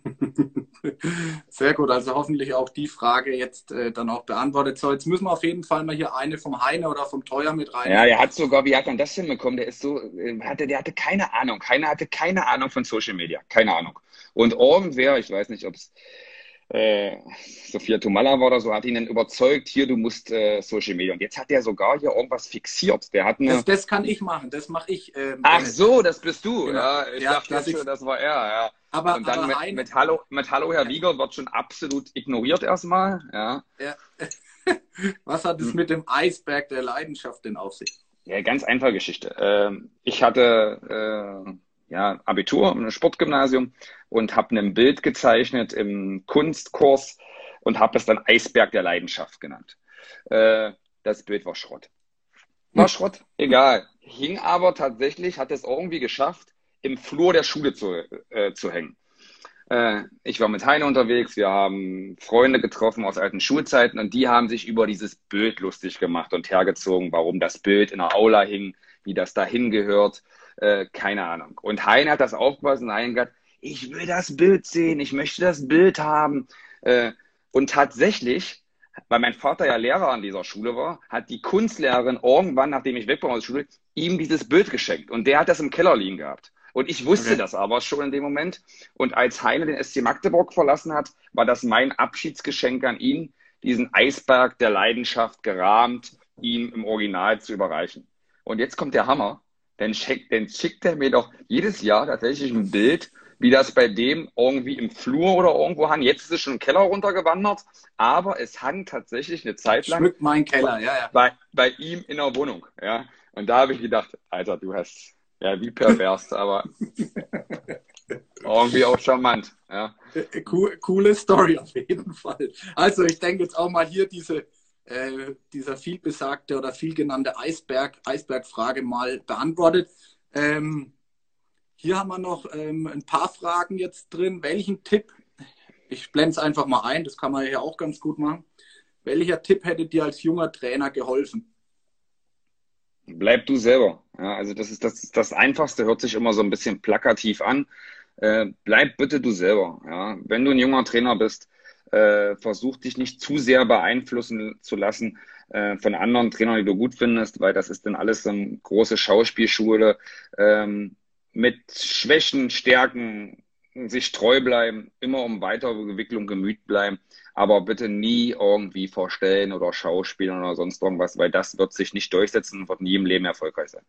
Speaker 1: Sehr gut, also hoffentlich auch die Frage jetzt äh, dann auch beantwortet. So, jetzt müssen wir auf jeden Fall mal hier eine vom Heine oder vom Teuer mit rein.
Speaker 2: Ja, er hat sogar, wie hat man das hinbekommen? Der ist so, äh, hatte, der hatte keine Ahnung. Keiner hatte keine Ahnung von Social Media. Keine Ahnung. Und irgendwer, ich weiß nicht, ob es äh, Sophia Tomalla war oder so, hat ihn dann überzeugt, hier, du musst äh, Social Media. Und jetzt hat der sogar hier irgendwas fixiert. Der hat eine...
Speaker 1: das, das kann ich machen, das mache ich.
Speaker 2: Ähm, Ach so, das bist du. Genau. Ja, ich ja, dachte schon, das war er. Ja.
Speaker 1: Aber,
Speaker 2: und dann
Speaker 1: aber
Speaker 2: mit,
Speaker 1: ein...
Speaker 2: mit, Hallo, mit Hallo, Herr Wieger wird schon absolut ignoriert erstmal. Ja. ja.
Speaker 1: Was hat es hm. mit dem Eisberg der Leidenschaft denn auf sich?
Speaker 2: Ja, ganz einfache Geschichte. Ähm, ich hatte äh, ja, Abitur im Sportgymnasium und habe ein Bild gezeichnet im Kunstkurs und habe es dann Eisberg der Leidenschaft genannt. Äh, das Bild war Schrott. War Schrott, egal. Hing aber tatsächlich, hat es irgendwie geschafft, im Flur der Schule zu, äh, zu hängen. Äh, ich war mit Heine unterwegs, wir haben Freunde getroffen aus alten Schulzeiten und die haben sich über dieses Bild lustig gemacht und hergezogen, warum das Bild in der Aula hing, wie das da hingehört äh, keine Ahnung. Und Hein hat das aufgepasst und Hein gesagt, ich will das Bild sehen, ich möchte das Bild haben. Äh, und tatsächlich, weil mein Vater ja Lehrer an dieser Schule war, hat die Kunstlehrerin irgendwann, nachdem ich weg war aus der Schule, ihm dieses Bild geschenkt. Und der hat das im Keller liegen gehabt. Und ich wusste okay. das aber schon in dem Moment. Und als Heine den SC Magdeburg verlassen hat, war das mein Abschiedsgeschenk an ihn, diesen Eisberg der Leidenschaft gerahmt, ihm im Original zu überreichen. Und jetzt kommt der Hammer dann, schick, dann schickt er mir doch jedes Jahr tatsächlich ein Bild, wie das bei dem irgendwie im Flur oder irgendwo hang. Jetzt ist es schon im Keller runtergewandert, aber es hang tatsächlich eine Zeit lang.
Speaker 1: Schmückt mein Keller, ja, ja.
Speaker 2: Bei, bei ihm in der Wohnung, ja. Und da habe ich gedacht, Alter, du hast, ja, wie pervers, aber irgendwie auch charmant, ja.
Speaker 1: Coole Story auf jeden Fall. Also ich denke jetzt auch mal hier diese äh, dieser vielbesagte oder viel genannte Eisberg, Eisbergfrage mal beantwortet. Ähm, hier haben wir noch ähm, ein paar Fragen jetzt drin. Welchen Tipp, ich blende es einfach mal ein, das kann man ja auch ganz gut machen. Welcher Tipp hätte dir als junger Trainer geholfen?
Speaker 2: Bleib du selber. Ja, also das ist das, das Einfachste, hört sich immer so ein bisschen plakativ an. Äh, bleib bitte du selber. Ja. Wenn du ein junger Trainer bist, äh, versuch dich nicht zu sehr beeinflussen zu lassen äh, von anderen Trainern, die du gut findest, weil das ist dann alles so eine große Schauspielschule. Ähm, mit Schwächen, Stärken, sich treu bleiben, immer um weitere Entwicklung gemüht bleiben, aber bitte nie irgendwie vorstellen oder schauspielen oder sonst irgendwas, weil das wird sich nicht durchsetzen und wird nie im Leben erfolgreich sein.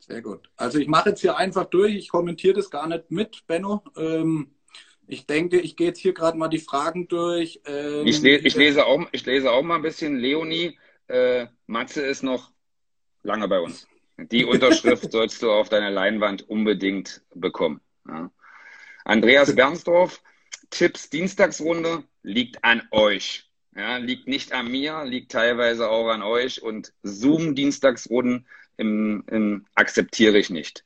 Speaker 1: Sehr gut. Also ich mache jetzt hier einfach durch, ich kommentiere das gar nicht mit, Benno. Ähm, ich denke, ich gehe jetzt hier gerade mal die Fragen durch.
Speaker 2: Ähm, ich, le ich, lese auch, ich lese auch mal ein bisschen. Leonie, äh, Matze ist noch lange bei uns. Die Unterschrift sollst du auf deiner Leinwand unbedingt bekommen. Ja. Andreas Bernsdorf, Tipps Dienstagsrunde liegt an euch. Ja, liegt nicht an mir, liegt teilweise auch an euch und Zoom Dienstagsrunden im, im, akzeptiere ich nicht.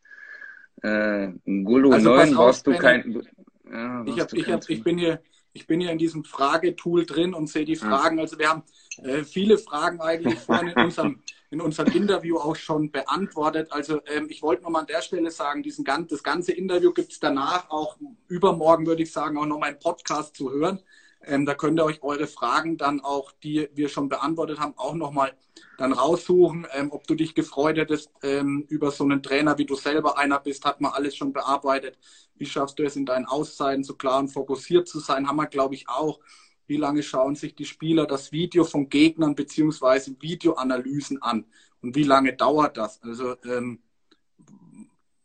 Speaker 2: Äh, Gulu also 9 brauchst du kein.
Speaker 1: Ja, ich, hab, ich, hab, ich, bin hier, ich bin hier in diesem Fragetool drin und sehe die Fragen. Also wir haben äh, viele Fragen eigentlich vorhin in unserem, in unserem Interview auch schon beantwortet. Also ähm, ich wollte nochmal an der Stelle sagen, diesen, das ganze Interview gibt es danach auch übermorgen, würde ich sagen, auch nochmal im Podcast zu hören. Ähm, da könnt ihr euch eure Fragen dann auch, die wir schon beantwortet haben, auch nochmal dann raussuchen. Ähm, ob du dich gefreut hättest ähm, über so einen Trainer, wie du selber einer bist, hat man alles schon bearbeitet. Wie schaffst du es in deinen Auszeiten so klar und fokussiert zu sein? Haben wir, glaube ich, auch. wie lange schauen sich die Spieler das Video von Gegnern beziehungsweise Videoanalysen an und wie lange dauert das? Also, ähm,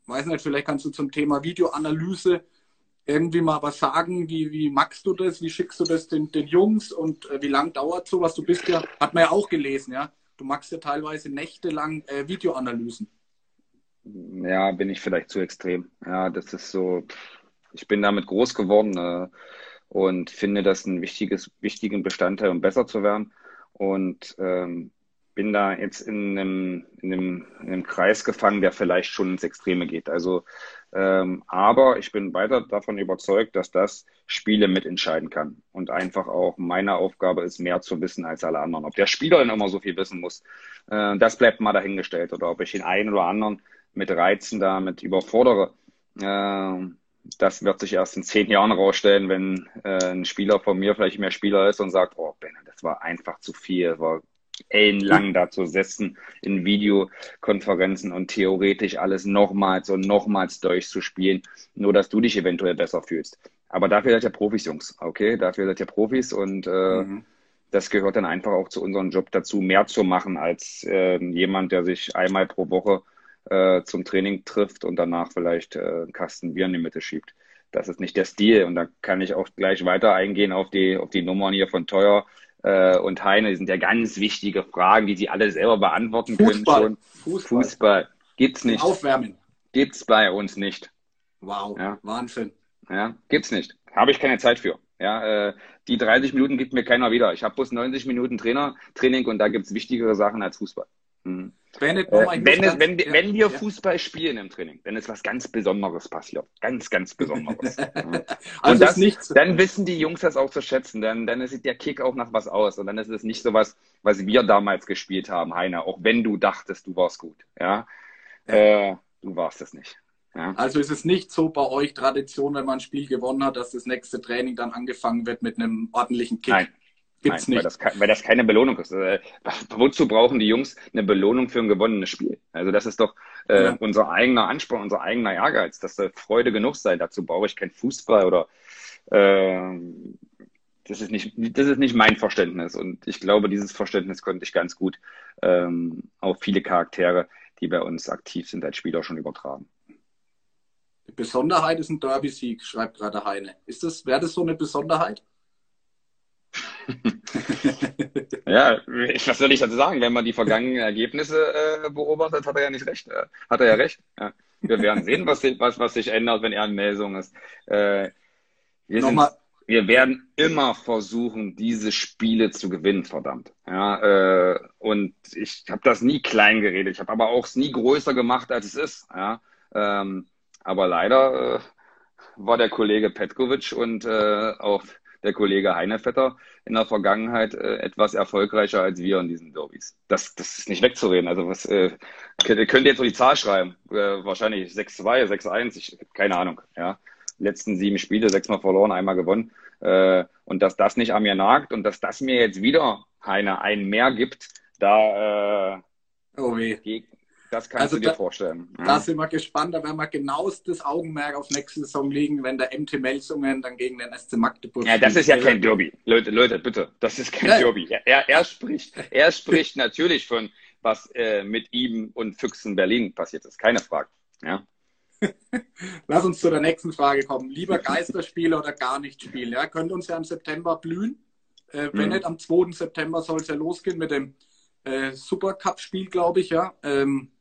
Speaker 1: weiß nicht, vielleicht kannst du zum Thema Videoanalyse irgendwie mal was sagen? Wie, wie magst du das? Wie schickst du das den, den Jungs und äh, wie lange dauert sowas? Du bist ja, hat man ja auch gelesen, ja. Du magst ja teilweise nächtelang äh, Videoanalysen.
Speaker 2: Ja, bin ich vielleicht zu extrem. Ja, das ist so, ich bin damit groß geworden äh, und finde das ein wichtiges, wichtigen Bestandteil, um besser zu werden. Und ähm, bin da jetzt in einem, in, einem, in einem Kreis gefangen, der vielleicht schon ins Extreme geht. Also, ähm, aber ich bin weiter davon überzeugt, dass das Spiele mitentscheiden kann. Und einfach auch meine Aufgabe ist, mehr zu wissen als alle anderen. Ob der Spieler dann immer so viel wissen muss, äh, das bleibt mal dahingestellt. Oder ob ich den einen oder anderen mit Reizen damit überfordere. Äh, das wird sich erst in zehn Jahren rausstellen, wenn äh, ein Spieler von mir vielleicht mehr Spieler ist und sagt, oh Ben, das war einfach zu viel, war ellenlang da zu sitzen in Videokonferenzen und theoretisch alles nochmals und nochmals durchzuspielen, nur dass du dich eventuell besser fühlst. Aber dafür seid ihr Profis, Jungs, okay? Dafür seid ihr Profis und äh, mhm. das gehört dann einfach auch zu unserem Job dazu, mehr zu machen als äh, jemand, der sich einmal pro Woche äh, zum Training trifft und danach vielleicht äh, einen Kasten Bier in die Mitte schiebt. Das ist nicht der Stil. Und da kann ich auch gleich weiter eingehen auf die, auf die Nummern hier von Teuer äh, und Heine. Sind ja ganz wichtige Fragen, die Sie alle selber beantworten Fußball. können. Schon. Fußball. Fußball gibt's nicht.
Speaker 1: Aufwärmen.
Speaker 2: Gibt's bei uns nicht.
Speaker 1: Wow, ja. Wahnsinn.
Speaker 2: Ja, gibt's nicht. Habe ich keine Zeit für. Ja, äh, die 30 Minuten gibt mir keiner wieder. Ich habe bloß 90 Minuten Trainer, Training und da gibt's wichtigere Sachen als Fußball. Mhm. Bennett, äh, wenn, es, wenn, ja, wenn wir ja. Fußball spielen im Training, dann ist was ganz Besonderes passiert. Ganz, ganz Besonderes. also das, nichts. dann wissen die Jungs das auch zu schätzen. Dann, dann sieht der Kick auch nach was aus. Und dann ist es nicht so was, was wir damals gespielt haben, Heiner. Auch wenn du dachtest, du warst gut. Ja, äh, du warst es nicht.
Speaker 1: Ja. Also ist es nicht so bei euch Tradition, wenn man ein Spiel gewonnen hat, dass das nächste Training dann angefangen wird mit einem ordentlichen Kick?
Speaker 2: Nein, Gibt's Nein, nicht. Weil das, weil das keine Belohnung ist. Äh, wozu brauchen die Jungs eine Belohnung für ein gewonnenes Spiel? Also das ist doch äh, ja. unser eigener Anspruch, unser eigener Ehrgeiz, dass da Freude genug sei. Dazu brauche ich kein Fußball oder äh, das ist nicht, das ist nicht mein Verständnis. Und ich glaube, dieses Verständnis konnte ich ganz gut ähm, auf viele Charaktere, die bei uns aktiv sind als Spieler, schon übertragen.
Speaker 1: Die Besonderheit ist ein Derby-Sieg, schreibt gerade Heine. Ist das, wäre das so eine Besonderheit?
Speaker 2: ja, was soll ich dazu sagen? Wenn man die vergangenen Ergebnisse äh, beobachtet, hat er ja nicht recht. Äh, hat er ja recht. Ja. Wir werden sehen, was, was, was sich ändert, wenn er in Melsung ist. Äh, wir, sind, wir werden immer versuchen, diese Spiele zu gewinnen, verdammt. Ja, äh, und ich habe das nie klein geredet. Ich habe aber auch es nie größer gemacht, als es ist. Ja, ähm, aber leider äh, war der Kollege Petkovic und äh, auch der Kollege Heinevetter in der Vergangenheit äh, etwas erfolgreicher als wir in diesen Derbys. Das, das ist nicht wegzureden. Also was äh, könnt, könnt ihr jetzt so die Zahl schreiben? Äh, wahrscheinlich 6-2, 6-1, ich keine Ahnung. Ja, letzten sieben Spiele, sechsmal verloren, einmal gewonnen. Äh, und dass das nicht an mir nagt und dass das mir jetzt wieder Heine ein mehr gibt, da äh,
Speaker 1: oh weh.
Speaker 2: Das kannst also du dir da, vorstellen.
Speaker 1: Ja. Da sind wir gespannt. Da werden wir genauestes Augenmerk auf nächste Saison legen, wenn der MT Melsungen dann gegen den SC Magdeburg
Speaker 2: Ja, das ist ja kein Derby. Leute, Leute, bitte. Das ist kein ja. Derby. Er, er, spricht, er spricht natürlich von, was äh, mit ihm und Füchsen Berlin passiert ist. Keine Frage. Ja.
Speaker 1: Lass uns zu der nächsten Frage kommen. Lieber Geisterspiele oder gar nicht spielen? Ja, könnte uns ja im September blühen. Äh, wenn mhm. nicht, am 2. September soll es ja losgehen mit dem äh, Supercup-Spiel, glaube ich, ja. Ähm,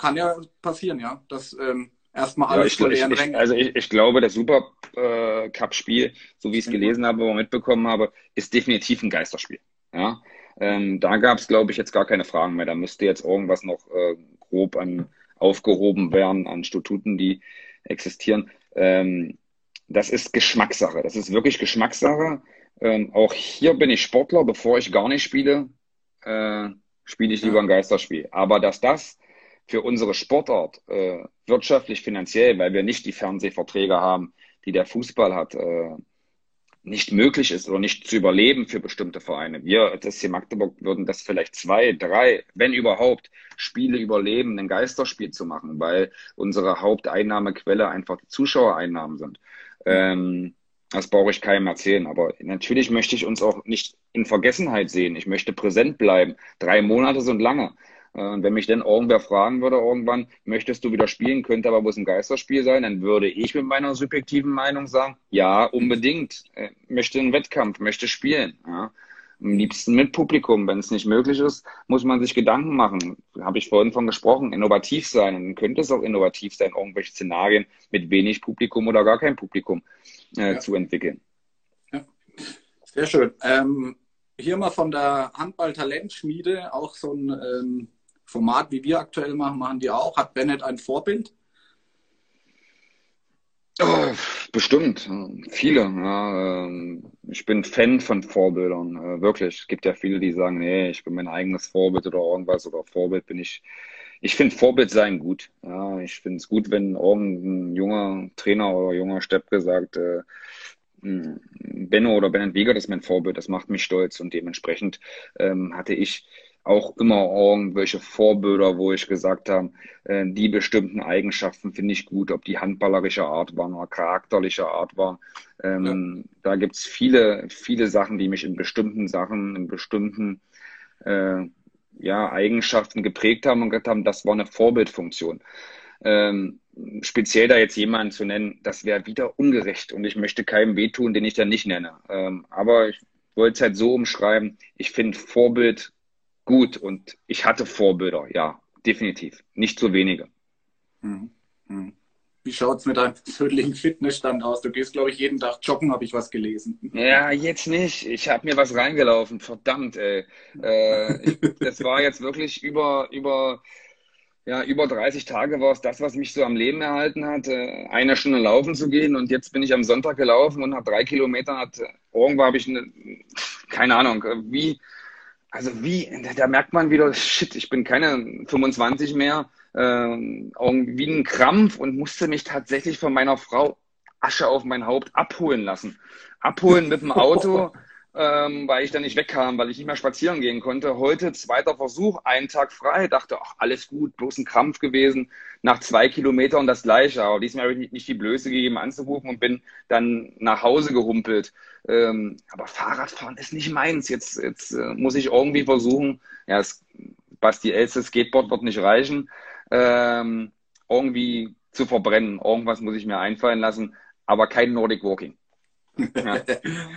Speaker 1: kann ja passieren, ja, dass ähm, erstmal alles
Speaker 2: ja, ich, ich, ich, Also ich, ich glaube, das Super äh, Cup-Spiel, so wie ich es mhm. gelesen habe oder mitbekommen habe, ist definitiv ein Geisterspiel. Ja? Ähm, da gab es, glaube ich, jetzt gar keine Fragen mehr. Da müsste jetzt irgendwas noch äh, grob an aufgehoben werden an Statuten, die existieren. Ähm, das ist Geschmackssache. Das ist wirklich Geschmackssache. Ähm, auch hier bin ich Sportler, bevor ich gar nicht spiele, äh, spiele ich lieber ein Geisterspiel. Aber dass das für unsere Sportart äh, wirtschaftlich, finanziell, weil wir nicht die Fernsehverträge haben, die der Fußball hat, äh, nicht möglich ist oder nicht zu überleben für bestimmte Vereine. Wir das hier Magdeburg würden das vielleicht zwei, drei, wenn überhaupt, Spiele überleben, ein Geisterspiel zu machen, weil unsere Haupteinnahmequelle einfach die Zuschauereinnahmen sind. Ähm, Das brauche ich keinem erzählen. Aber natürlich möchte ich uns auch nicht in Vergessenheit sehen. Ich möchte präsent bleiben. Drei Monate sind lange. Äh, und wenn mich dann irgendwer fragen würde, irgendwann, möchtest du wieder spielen, könnte aber bloß ein Geisterspiel sein, dann würde ich mit meiner subjektiven Meinung sagen, ja, unbedingt. Äh, möchte einen Wettkampf, möchte spielen. Ja. Am liebsten mit Publikum. Wenn es nicht möglich ist, muss man sich Gedanken machen. Habe ich vorhin von gesprochen, innovativ sein. Und dann könnte es auch innovativ sein, irgendwelche Szenarien mit wenig Publikum oder gar kein Publikum äh, ja. zu entwickeln.
Speaker 1: Ja. Sehr schön. Ähm, hier mal von der Handball-Talentschmiede auch so ein ähm, Format, wie wir aktuell machen, machen die auch. Hat Bennett ein Vorbild?
Speaker 2: Oh, bestimmt, viele. Ja. Ähm, ich bin Fan von Vorbildern, äh, wirklich. Es gibt ja viele, die sagen, nee, ich bin mein eigenes Vorbild oder irgendwas oder Vorbild bin ich. Ich finde Vorbild sein gut. Ja, ich finde es gut, wenn irgendein junger Trainer oder junger Stepp gesagt, äh, hm, Benno oder Bennett Weger, das ist mein Vorbild, das macht mich stolz und dementsprechend ähm, hatte ich auch immer irgendwelche Vorbilder, wo ich gesagt habe, äh, die bestimmten Eigenschaften finde ich gut, ob die handballerische Art waren oder charakterliche Art war. Ähm, ja. Da gibt's viele, viele Sachen, die mich in bestimmten Sachen, in bestimmten äh, ja, Eigenschaften geprägt haben und gesagt haben, das war eine Vorbildfunktion. Ähm, speziell da jetzt jemanden zu nennen, das wäre wieder ungerecht und ich möchte keinem wehtun, den ich dann nicht nenne. Ähm, aber ich wollte es halt so umschreiben, ich finde Vorbild gut und ich hatte Vorbilder, ja, definitiv. Nicht so wenige. Hm,
Speaker 1: hm. Wie schaut es mit deinem persönlichen Fitnessstand aus? Du gehst, glaube ich, jeden Tag joggen, habe ich was gelesen.
Speaker 2: Ja, jetzt nicht. Ich habe mir was reingelaufen. Verdammt, ey. Äh, ich, das war jetzt wirklich über, über, ja, über 30 Tage war es das, was mich so am Leben erhalten hat, äh, eine Stunde laufen zu gehen. Und jetzt bin ich am Sonntag gelaufen und nach drei Kilometern hat, irgendwo habe ich eine, keine Ahnung, wie, also wie, da merkt man wieder, shit, ich bin keine 25 mehr, äh, irgendwie ein Krampf und musste mich tatsächlich von meiner Frau Asche auf mein Haupt abholen lassen. Abholen mit dem Auto, ähm, weil ich dann nicht wegkam, weil ich nicht mehr spazieren gehen konnte. Heute zweiter Versuch, einen Tag frei, dachte, ach, alles gut, bloß ein Krampf gewesen. Nach zwei Kilometern das gleiche. Aber diesmal habe ich nicht die Blöße gegeben anzurufen und bin dann nach Hause gehumpelt. Ähm, aber Fahrradfahren ist nicht meins. Jetzt, jetzt äh, muss ich irgendwie versuchen, ja, es, Basti Else Skateboard wird nicht reichen, ähm, irgendwie zu verbrennen. Irgendwas muss ich mir einfallen lassen, aber kein Nordic Walking.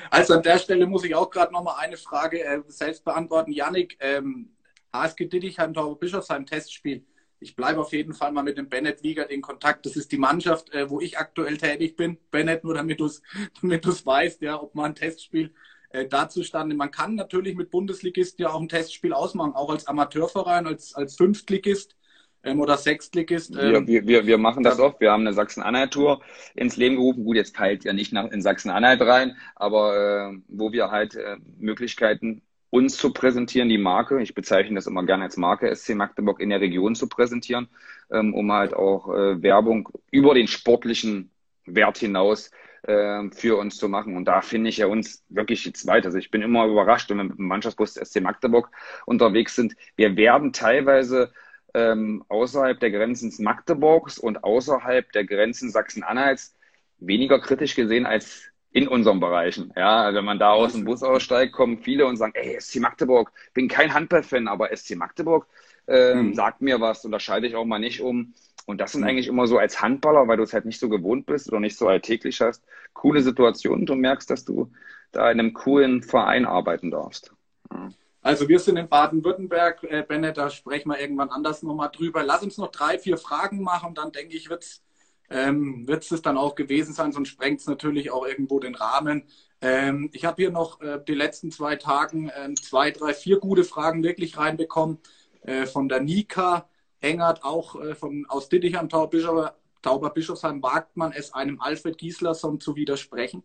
Speaker 1: Also an der Stelle muss ich auch gerade noch mal eine Frage äh, selbst beantworten. Yannick, ähm, HSG Dittichheim Tauber Bischofsheim Testspiel. Ich bleibe auf jeden Fall mal mit dem Bennett Wiegert in Kontakt. Das ist die Mannschaft, äh, wo ich aktuell tätig bin. Bennett, nur damit du es damit weißt, ja, ob man ein Testspiel äh, dazu stande. Man kann natürlich mit Bundesligisten ja auch ein Testspiel ausmachen, auch als Amateurverein, als, als Fünftligist ähm, oder Sechstligist.
Speaker 2: Ähm, wir, wir, wir machen das oft. Wir haben eine Sachsen-Anhalt-Tour ins Leben gerufen. Gut, jetzt peilt ja nicht nach, in Sachsen-Anhalt rein, aber äh, wo wir halt äh, Möglichkeiten uns zu präsentieren, die Marke, ich bezeichne das immer gerne als Marke, SC Magdeburg in der Region zu präsentieren, ähm, um halt auch äh, Werbung über den sportlichen Wert hinaus äh, für uns zu machen. Und da finde ich ja uns wirklich jetzt weiter. Also ich bin immer überrascht, wenn wir mit dem Mannschaftsbus SC Magdeburg unterwegs sind. Wir werden teilweise ähm, außerhalb der Grenzen Magdeburgs und außerhalb der Grenzen Sachsen-Anhalts weniger kritisch gesehen als in unseren Bereichen. Ja, wenn man da aus dem Bus aussteigt, kommen viele und sagen, ey, SC Magdeburg, bin kein Handballfan, aber SC Magdeburg äh, mhm. sagt mir was und da schalte ich auch mal nicht um. Und das sind mhm. eigentlich immer so als Handballer, weil du es halt nicht so gewohnt bist oder nicht so alltäglich hast, coole Situationen. Du merkst, dass du da in einem coolen Verein arbeiten darfst.
Speaker 1: Ja. Also wir sind in Baden-Württemberg, äh, Bennett, da sprechen wir irgendwann anders nochmal drüber. Lass uns noch drei, vier Fragen machen, dann denke ich, wird es ähm, es dann auch gewesen sein, sonst sprengt es natürlich auch irgendwo den Rahmen. Ähm, ich habe hier noch äh, die letzten zwei Tagen äh, zwei, drei, vier gute Fragen wirklich reinbekommen. Äh, von der Nika Engert, auch äh, von, aus Dittichheim, Tauber, Tauber Bischofsheim, wagt man es einem Alfred Gieslerson zu widersprechen?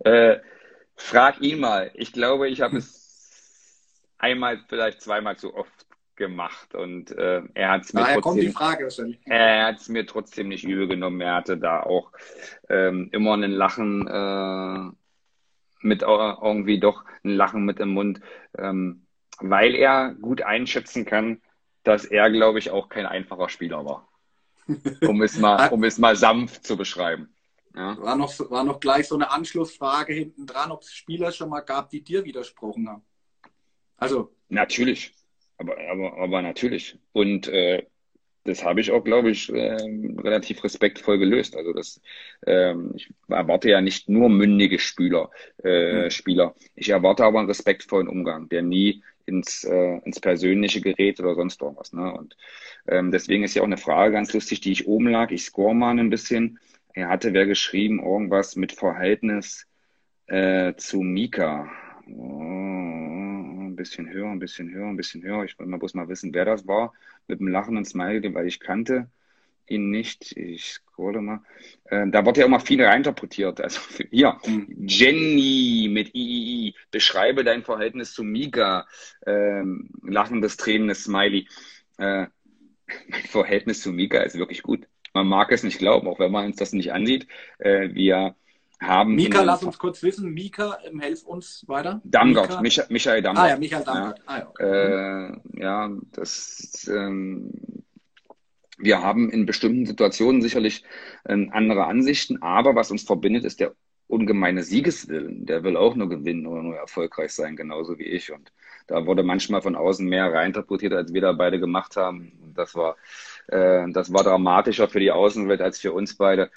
Speaker 2: Äh, frag ihn mal. Ich glaube, ich habe es einmal, vielleicht zweimal zu oft gemacht und äh, er hat es mir
Speaker 1: trotzdem, Frage
Speaker 2: er mir trotzdem nicht übel genommen. Er hatte da auch ähm, immer einen Lachen äh, mit irgendwie doch ein Lachen mit im Mund, ähm, weil er gut einschätzen kann, dass er, glaube ich, auch kein einfacher Spieler war. um, es mal, um es mal sanft zu beschreiben.
Speaker 1: Ja. War, noch, war noch gleich so eine Anschlussfrage hinten dran, ob es Spieler schon mal gab, die dir widersprochen haben.
Speaker 2: Also. Natürlich. Aber, aber, aber natürlich. Und äh, das habe ich auch, glaube ich, äh, relativ respektvoll gelöst. Also das, ähm, ich erwarte ja nicht nur mündige Spieler, äh, mhm. Spieler. Ich erwarte aber einen respektvollen Umgang, der nie ins, äh, ins Persönliche gerät oder sonst irgendwas. Ne? Und ähm, deswegen ist ja auch eine Frage ganz lustig, die ich oben lag. Ich score mal ein bisschen. Er hatte wer geschrieben, irgendwas mit Verhältnis äh, zu Mika. Oh ein bisschen höher, ein bisschen höher, ein bisschen höher. Ich wollte mal bloß mal wissen, wer das war. Mit einem lachenden Smiley, weil ich kannte ihn nicht. Ich scrolle mal. Äh, da wird ja immer viel reinterpretiert. Also hier, mhm. Jenny mit III. Beschreibe dein Verhältnis zu Mika. Ähm, lachendes, tränendes Smiley. Äh, mein Verhältnis zu Mika ist wirklich gut. Man mag es nicht glauben, auch wenn man uns das nicht ansieht. Äh, wir haben.
Speaker 1: Mika, lass uns kurz wissen. Mika, ähm, helf uns weiter.
Speaker 2: Damgott, Micha Michael Damgott.
Speaker 1: Ah ja, Michael Damgott. Ja, ah, ja, okay.
Speaker 2: äh, ja das. Ähm, wir haben in bestimmten Situationen sicherlich äh, andere Ansichten, aber was uns verbindet, ist der ungemeine Siegeswillen. Der will auch nur gewinnen oder nur erfolgreich sein, genauso wie ich. Und da wurde manchmal von außen mehr reinterpretiert, als wir da beide gemacht haben. Und das war, äh, das war dramatischer für die Außenwelt als für uns beide.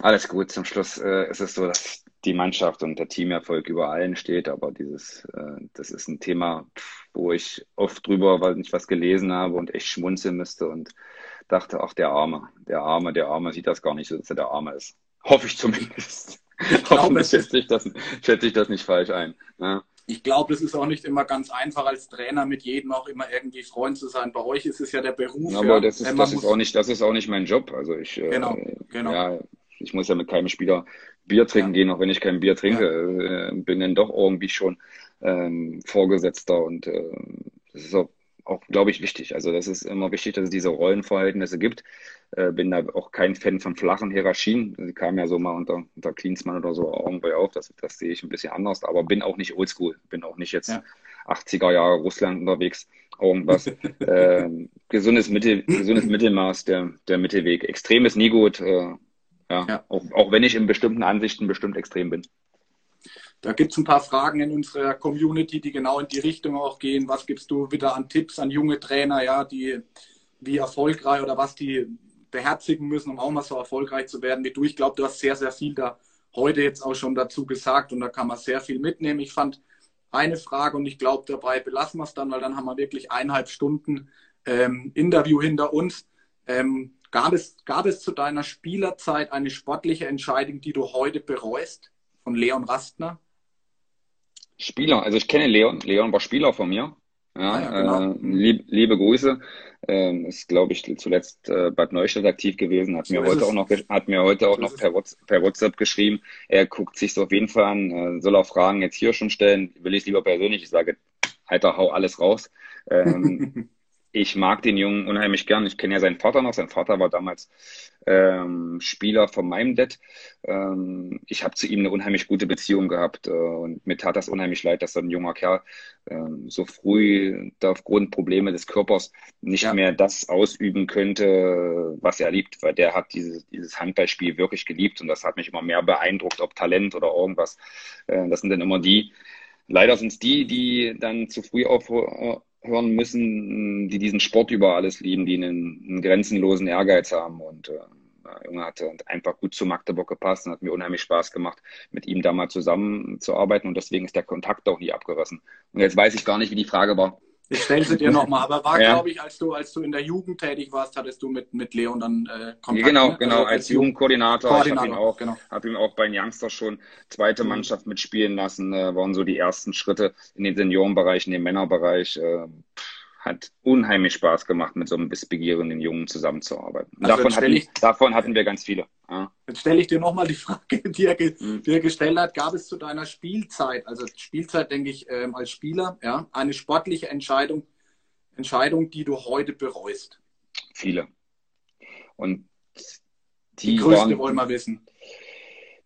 Speaker 2: Alles gut, zum Schluss äh, ist es so, dass die Mannschaft und der Teamerfolg über allen steht, aber dieses, äh, das ist ein Thema, wo ich oft drüber, weil ich was gelesen habe und echt schmunzeln müsste und dachte, ach, der Arme, der Arme, der Arme sieht das gar nicht so, dass er der Arme ist. Hoffe ich zumindest. Ich glaube, schätze ich, das, schätze ich das nicht falsch ein. Ja.
Speaker 1: Ich glaube, das ist auch nicht immer ganz einfach als Trainer mit jedem auch immer irgendwie Freund zu sein. Bei euch ist es ja der Beruf.
Speaker 2: Aber ja. das, ist, das, ist auch nicht, das ist auch nicht mein Job. Also ich,
Speaker 1: äh, genau, äh, genau.
Speaker 2: Ja, ich muss ja mit keinem Spieler Bier trinken ja. gehen, auch wenn ich kein Bier trinke. Äh, bin dann doch irgendwie schon ähm, Vorgesetzter und äh, das ist auch, auch glaube ich, wichtig. Also das ist immer wichtig, dass es diese Rollenverhältnisse gibt. Äh, bin da auch kein Fan von flachen Hierarchien. Sie kamen ja so mal unter, unter Klinsmann oder so irgendwie auf. Das, das sehe ich ein bisschen anders, aber bin auch nicht oldschool. Bin auch nicht jetzt ja. 80er Jahre Russland unterwegs. Irgendwas. äh, gesundes, Mittel, gesundes Mittelmaß, der, der Mittelweg. Extrem ist nie gut. Äh, ja, ja. Auch, auch wenn ich in bestimmten Ansichten bestimmt extrem bin.
Speaker 1: Da gibt es ein paar Fragen in unserer Community, die genau in die Richtung auch gehen. Was gibst du wieder an Tipps an junge Trainer, ja, die wie erfolgreich oder was die beherzigen müssen, um auch mal so erfolgreich zu werden wie du? Ich glaube, du hast sehr, sehr viel da heute jetzt auch schon dazu gesagt und da kann man sehr viel mitnehmen. Ich fand eine Frage und ich glaube, dabei belassen wir es dann, weil dann haben wir wirklich eineinhalb Stunden ähm, Interview hinter uns. Ähm, Gab es, gab es zu deiner Spielerzeit eine sportliche Entscheidung, die du heute bereust, von Leon Rastner?
Speaker 2: Spieler, also ich kenne Leon. Leon war Spieler von mir. Ja, ah, ja genau. äh, lieb, liebe Grüße. Ähm, ist, glaube ich, zuletzt äh, Bad Neustadt aktiv gewesen. Hat so mir heute auch noch, hat mir heute auch so noch per WhatsApp, per WhatsApp, geschrieben. Er guckt sich so auf jeden Fall an. Äh, soll auch Fragen jetzt hier schon stellen. Will ich lieber persönlich. Ich sage, Alter, hau alles raus. Ähm, ich mag den Jungen unheimlich gern. Ich kenne ja seinen Vater noch. Sein Vater war damals ähm, Spieler von meinem Dad. Ähm, ich habe zu ihm eine unheimlich gute Beziehung gehabt äh, und mir tat das unheimlich leid, dass so ein junger Kerl ähm, so früh aufgrund Probleme des Körpers nicht ja. mehr das ausüben könnte, was er liebt, weil der hat dieses, dieses Handballspiel wirklich geliebt und das hat mich immer mehr beeindruckt, ob Talent oder irgendwas. Äh, das sind dann immer die, leider sind es die, die dann zu früh auf hören müssen, die diesen Sport über alles lieben, die einen, einen grenzenlosen Ehrgeiz haben. Und äh, Junge hatte einfach gut zu Magdeburg gepasst und hat mir unheimlich Spaß gemacht, mit ihm da mal zusammenzuarbeiten. Und deswegen ist der Kontakt auch nie abgerissen. Und jetzt weiß ich gar nicht, wie die Frage war.
Speaker 1: Ich stelle sie dir nochmal. Aber war, ja. glaube ich, als du, als du in der Jugend tätig warst, hattest du mit, mit Leon dann äh,
Speaker 2: Kontakt. Genau, ne? genau, also, als Jugendkoordinator. Koordinator, ich habe ihn, auch, genau. hab ihn auch bei den Youngsters schon zweite mhm. Mannschaft mitspielen lassen. Äh, waren so die ersten Schritte in den Seniorenbereich, in den Männerbereich. Äh, hat unheimlich Spaß gemacht, mit so einem wissbegierigen Jungen zusammenzuarbeiten. Also davon, hatten, ich, davon, hatten, wir ganz viele.
Speaker 1: Ja. Jetzt stelle ich dir nochmal die Frage, die er, mhm. die er, gestellt hat. Gab es zu deiner Spielzeit, also Spielzeit denke ich ähm, als Spieler, ja, eine sportliche Entscheidung, Entscheidung, die du heute bereust?
Speaker 2: Viele. Und
Speaker 1: die, die größte waren, wollen wir wissen.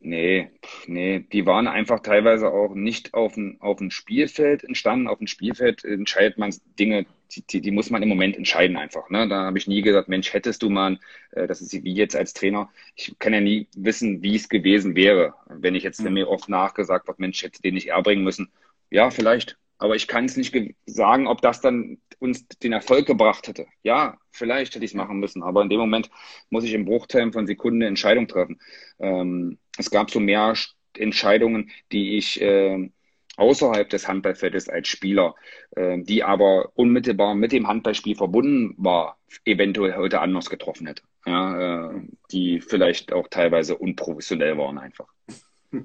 Speaker 2: Nee, nee, die waren einfach teilweise auch nicht auf dem, auf dem Spielfeld entstanden. Auf dem Spielfeld entscheidet man Dinge die, die muss man im Moment entscheiden einfach. Ne? Da habe ich nie gesagt, Mensch, hättest du mal, äh, das ist wie jetzt als Trainer, ich kann ja nie wissen, wie es gewesen wäre. Wenn ich jetzt, wenn mir oft nachgesagt wird, Mensch, hätte den nicht erbringen müssen. Ja, vielleicht. Aber ich kann es nicht sagen, ob das dann uns den Erfolg gebracht hätte. Ja, vielleicht hätte ich es machen müssen, aber in dem Moment muss ich im Bruchteil von Sekunden eine Entscheidung treffen. Ähm, es gab so mehr Entscheidungen, die ich äh, außerhalb des Handballfeldes als Spieler, äh, die aber unmittelbar mit dem Handballspiel verbunden war, eventuell heute anders getroffen hätte. Ja, äh, die vielleicht auch teilweise unprofessionell waren einfach.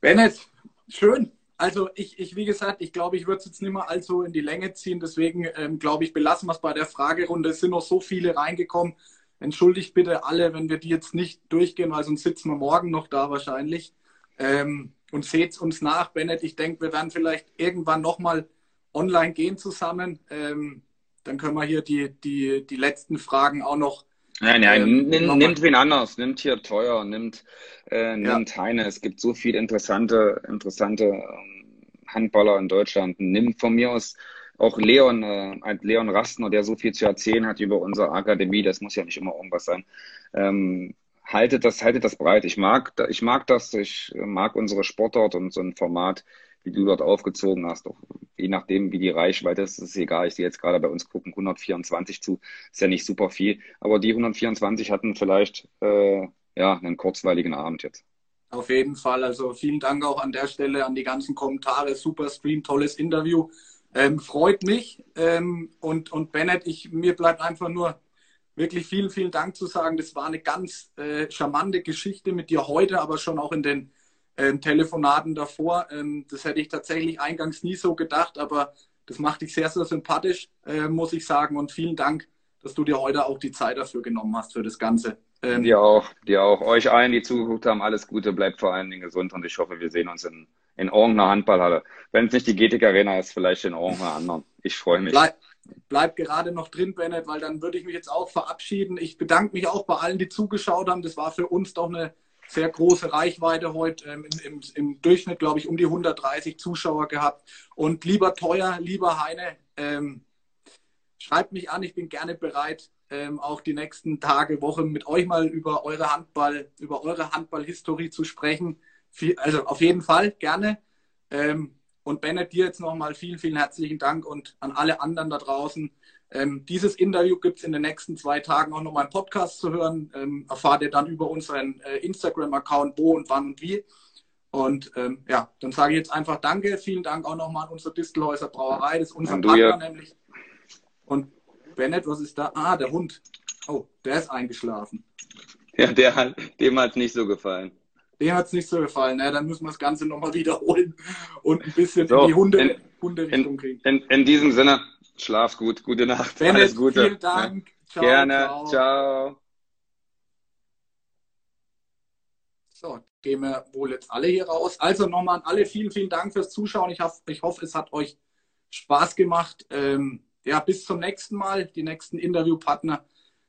Speaker 1: Bennett, schön. Also ich, ich, wie gesagt, ich glaube, ich würde es jetzt nicht mehr allzu in die Länge ziehen. Deswegen ähm, glaube ich, belassen wir es bei der Fragerunde. Es sind noch so viele reingekommen. Entschuldigt bitte alle, wenn wir die jetzt nicht durchgehen, weil sonst sitzen wir morgen noch da wahrscheinlich. Ähm, und seht uns nach, Bennett. Ich denke, wir werden vielleicht irgendwann nochmal online gehen zusammen. Ähm, dann können wir hier die, die, die letzten Fragen auch noch.
Speaker 2: Nein, nein, ähm, nimm, nimmt wen anders, nimmt hier teuer, nimmt, äh, nimmt ja. Heine. Es gibt so viele interessante, interessante ähm, Handballer in Deutschland. Nimm von mir aus auch Leon, äh, Leon Rastner, der so viel zu erzählen hat über unsere Akademie, das muss ja nicht immer irgendwas sein. Ähm, haltet das, haltet das breit. Ich mag, ich mag das, ich mag unsere Sportart und so ein Format, wie du dort aufgezogen hast. Auch je nachdem, wie die Reichweite ist, ist es egal. Ich sehe jetzt gerade bei uns gucken 124 zu, ist ja nicht super viel, aber die 124 hatten vielleicht äh, ja einen kurzweiligen Abend jetzt.
Speaker 1: Auf jeden Fall. Also vielen Dank auch an der Stelle an die ganzen Kommentare. Super Stream, tolles Interview. Ähm, freut mich. Ähm, und, und Bennett, ich, mir bleibt einfach nur wirklich vielen, vielen Dank zu sagen. Das war eine ganz äh, charmante Geschichte mit dir heute, aber schon auch in den ähm, Telefonaten davor. Ähm, das hätte ich tatsächlich eingangs nie so gedacht, aber das macht dich sehr, sehr sympathisch, äh, muss ich sagen. Und vielen Dank, dass du dir heute auch die Zeit dafür genommen hast, für das Ganze.
Speaker 2: Ähm, dir auch, dir auch. Euch allen, die zugeguckt haben, alles Gute, bleibt vor allen Dingen gesund und ich hoffe, wir sehen uns in, in irgendeiner Handballhalle. Wenn es nicht die GTK Arena ist, vielleicht in irgendeiner anderen. Ich freue mich.
Speaker 1: Bleib, bleib gerade noch drin, Bennett, weil dann würde ich mich jetzt auch verabschieden. Ich bedanke mich auch bei allen, die zugeschaut haben. Das war für uns doch eine sehr große Reichweite heute. Ähm, im, im, Durchschnitt, glaube ich, um die 130 Zuschauer gehabt. Und lieber Teuer, lieber Heine, ähm, schreibt mich an. Ich bin gerne bereit, ähm, auch die nächsten Tage, Wochen mit euch mal über eure Handball, über eure Handballhistorie zu sprechen. Also auf jeden Fall gerne. Ähm, und Bennett, dir jetzt nochmal vielen, vielen herzlichen Dank und an alle anderen da draußen. Ähm, dieses Interview gibt es in den nächsten zwei Tagen auch nochmal im Podcast zu hören. Ähm, erfahrt ihr dann über unseren äh, Instagram-Account, wo und wann und wie. Und ähm, ja, dann sage ich jetzt einfach Danke. Vielen Dank auch nochmal an unsere Distelhäuser Brauerei. Das ist unser Partner ja. nämlich. Und Bennett, was ist da? Ah, der Hund. Oh, der ist eingeschlafen.
Speaker 2: Ja, der hat, dem hat es nicht so gefallen.
Speaker 1: Dem hat es nicht so gefallen. Ja, dann müssen wir das Ganze nochmal wiederholen und ein bisschen so, in die Hunde, in, Hunde-Richtung kriegen.
Speaker 2: In, in, diesem Sinne, schlaf gut, gute Nacht.
Speaker 1: Bennett, alles Gute. Vielen Dank.
Speaker 2: Ciao, Gerne. Ciao. ciao.
Speaker 1: So, gehen wir wohl jetzt alle hier raus. Also nochmal an alle vielen, vielen Dank fürs Zuschauen. Ich, hoffe, ich hoffe, es hat euch Spaß gemacht. Ähm, ja, bis zum nächsten Mal. Die nächsten Interviewpartner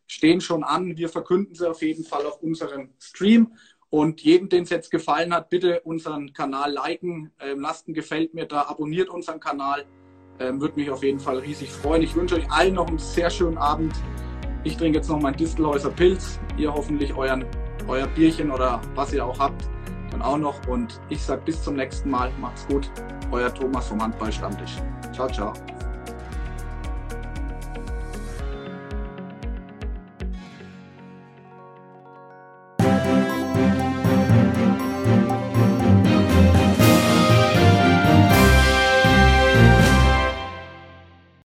Speaker 1: stehen schon an. Wir verkünden sie auf jeden Fall auf unserem Stream. Und jedem, den es jetzt gefallen hat, bitte unseren Kanal liken, ähm, lasst ein Gefällt mir da, abonniert unseren Kanal. Ähm, Würde mich auf jeden Fall riesig freuen. Ich wünsche euch allen noch einen sehr schönen Abend. Ich trinke jetzt noch mein Distelhäuser Pilz. Ihr hoffentlich euren, euer Bierchen oder was ihr auch habt, dann auch noch. Und ich sage bis zum nächsten Mal. Macht's gut. Euer Thomas vom Handballstammtisch. Ciao, ciao.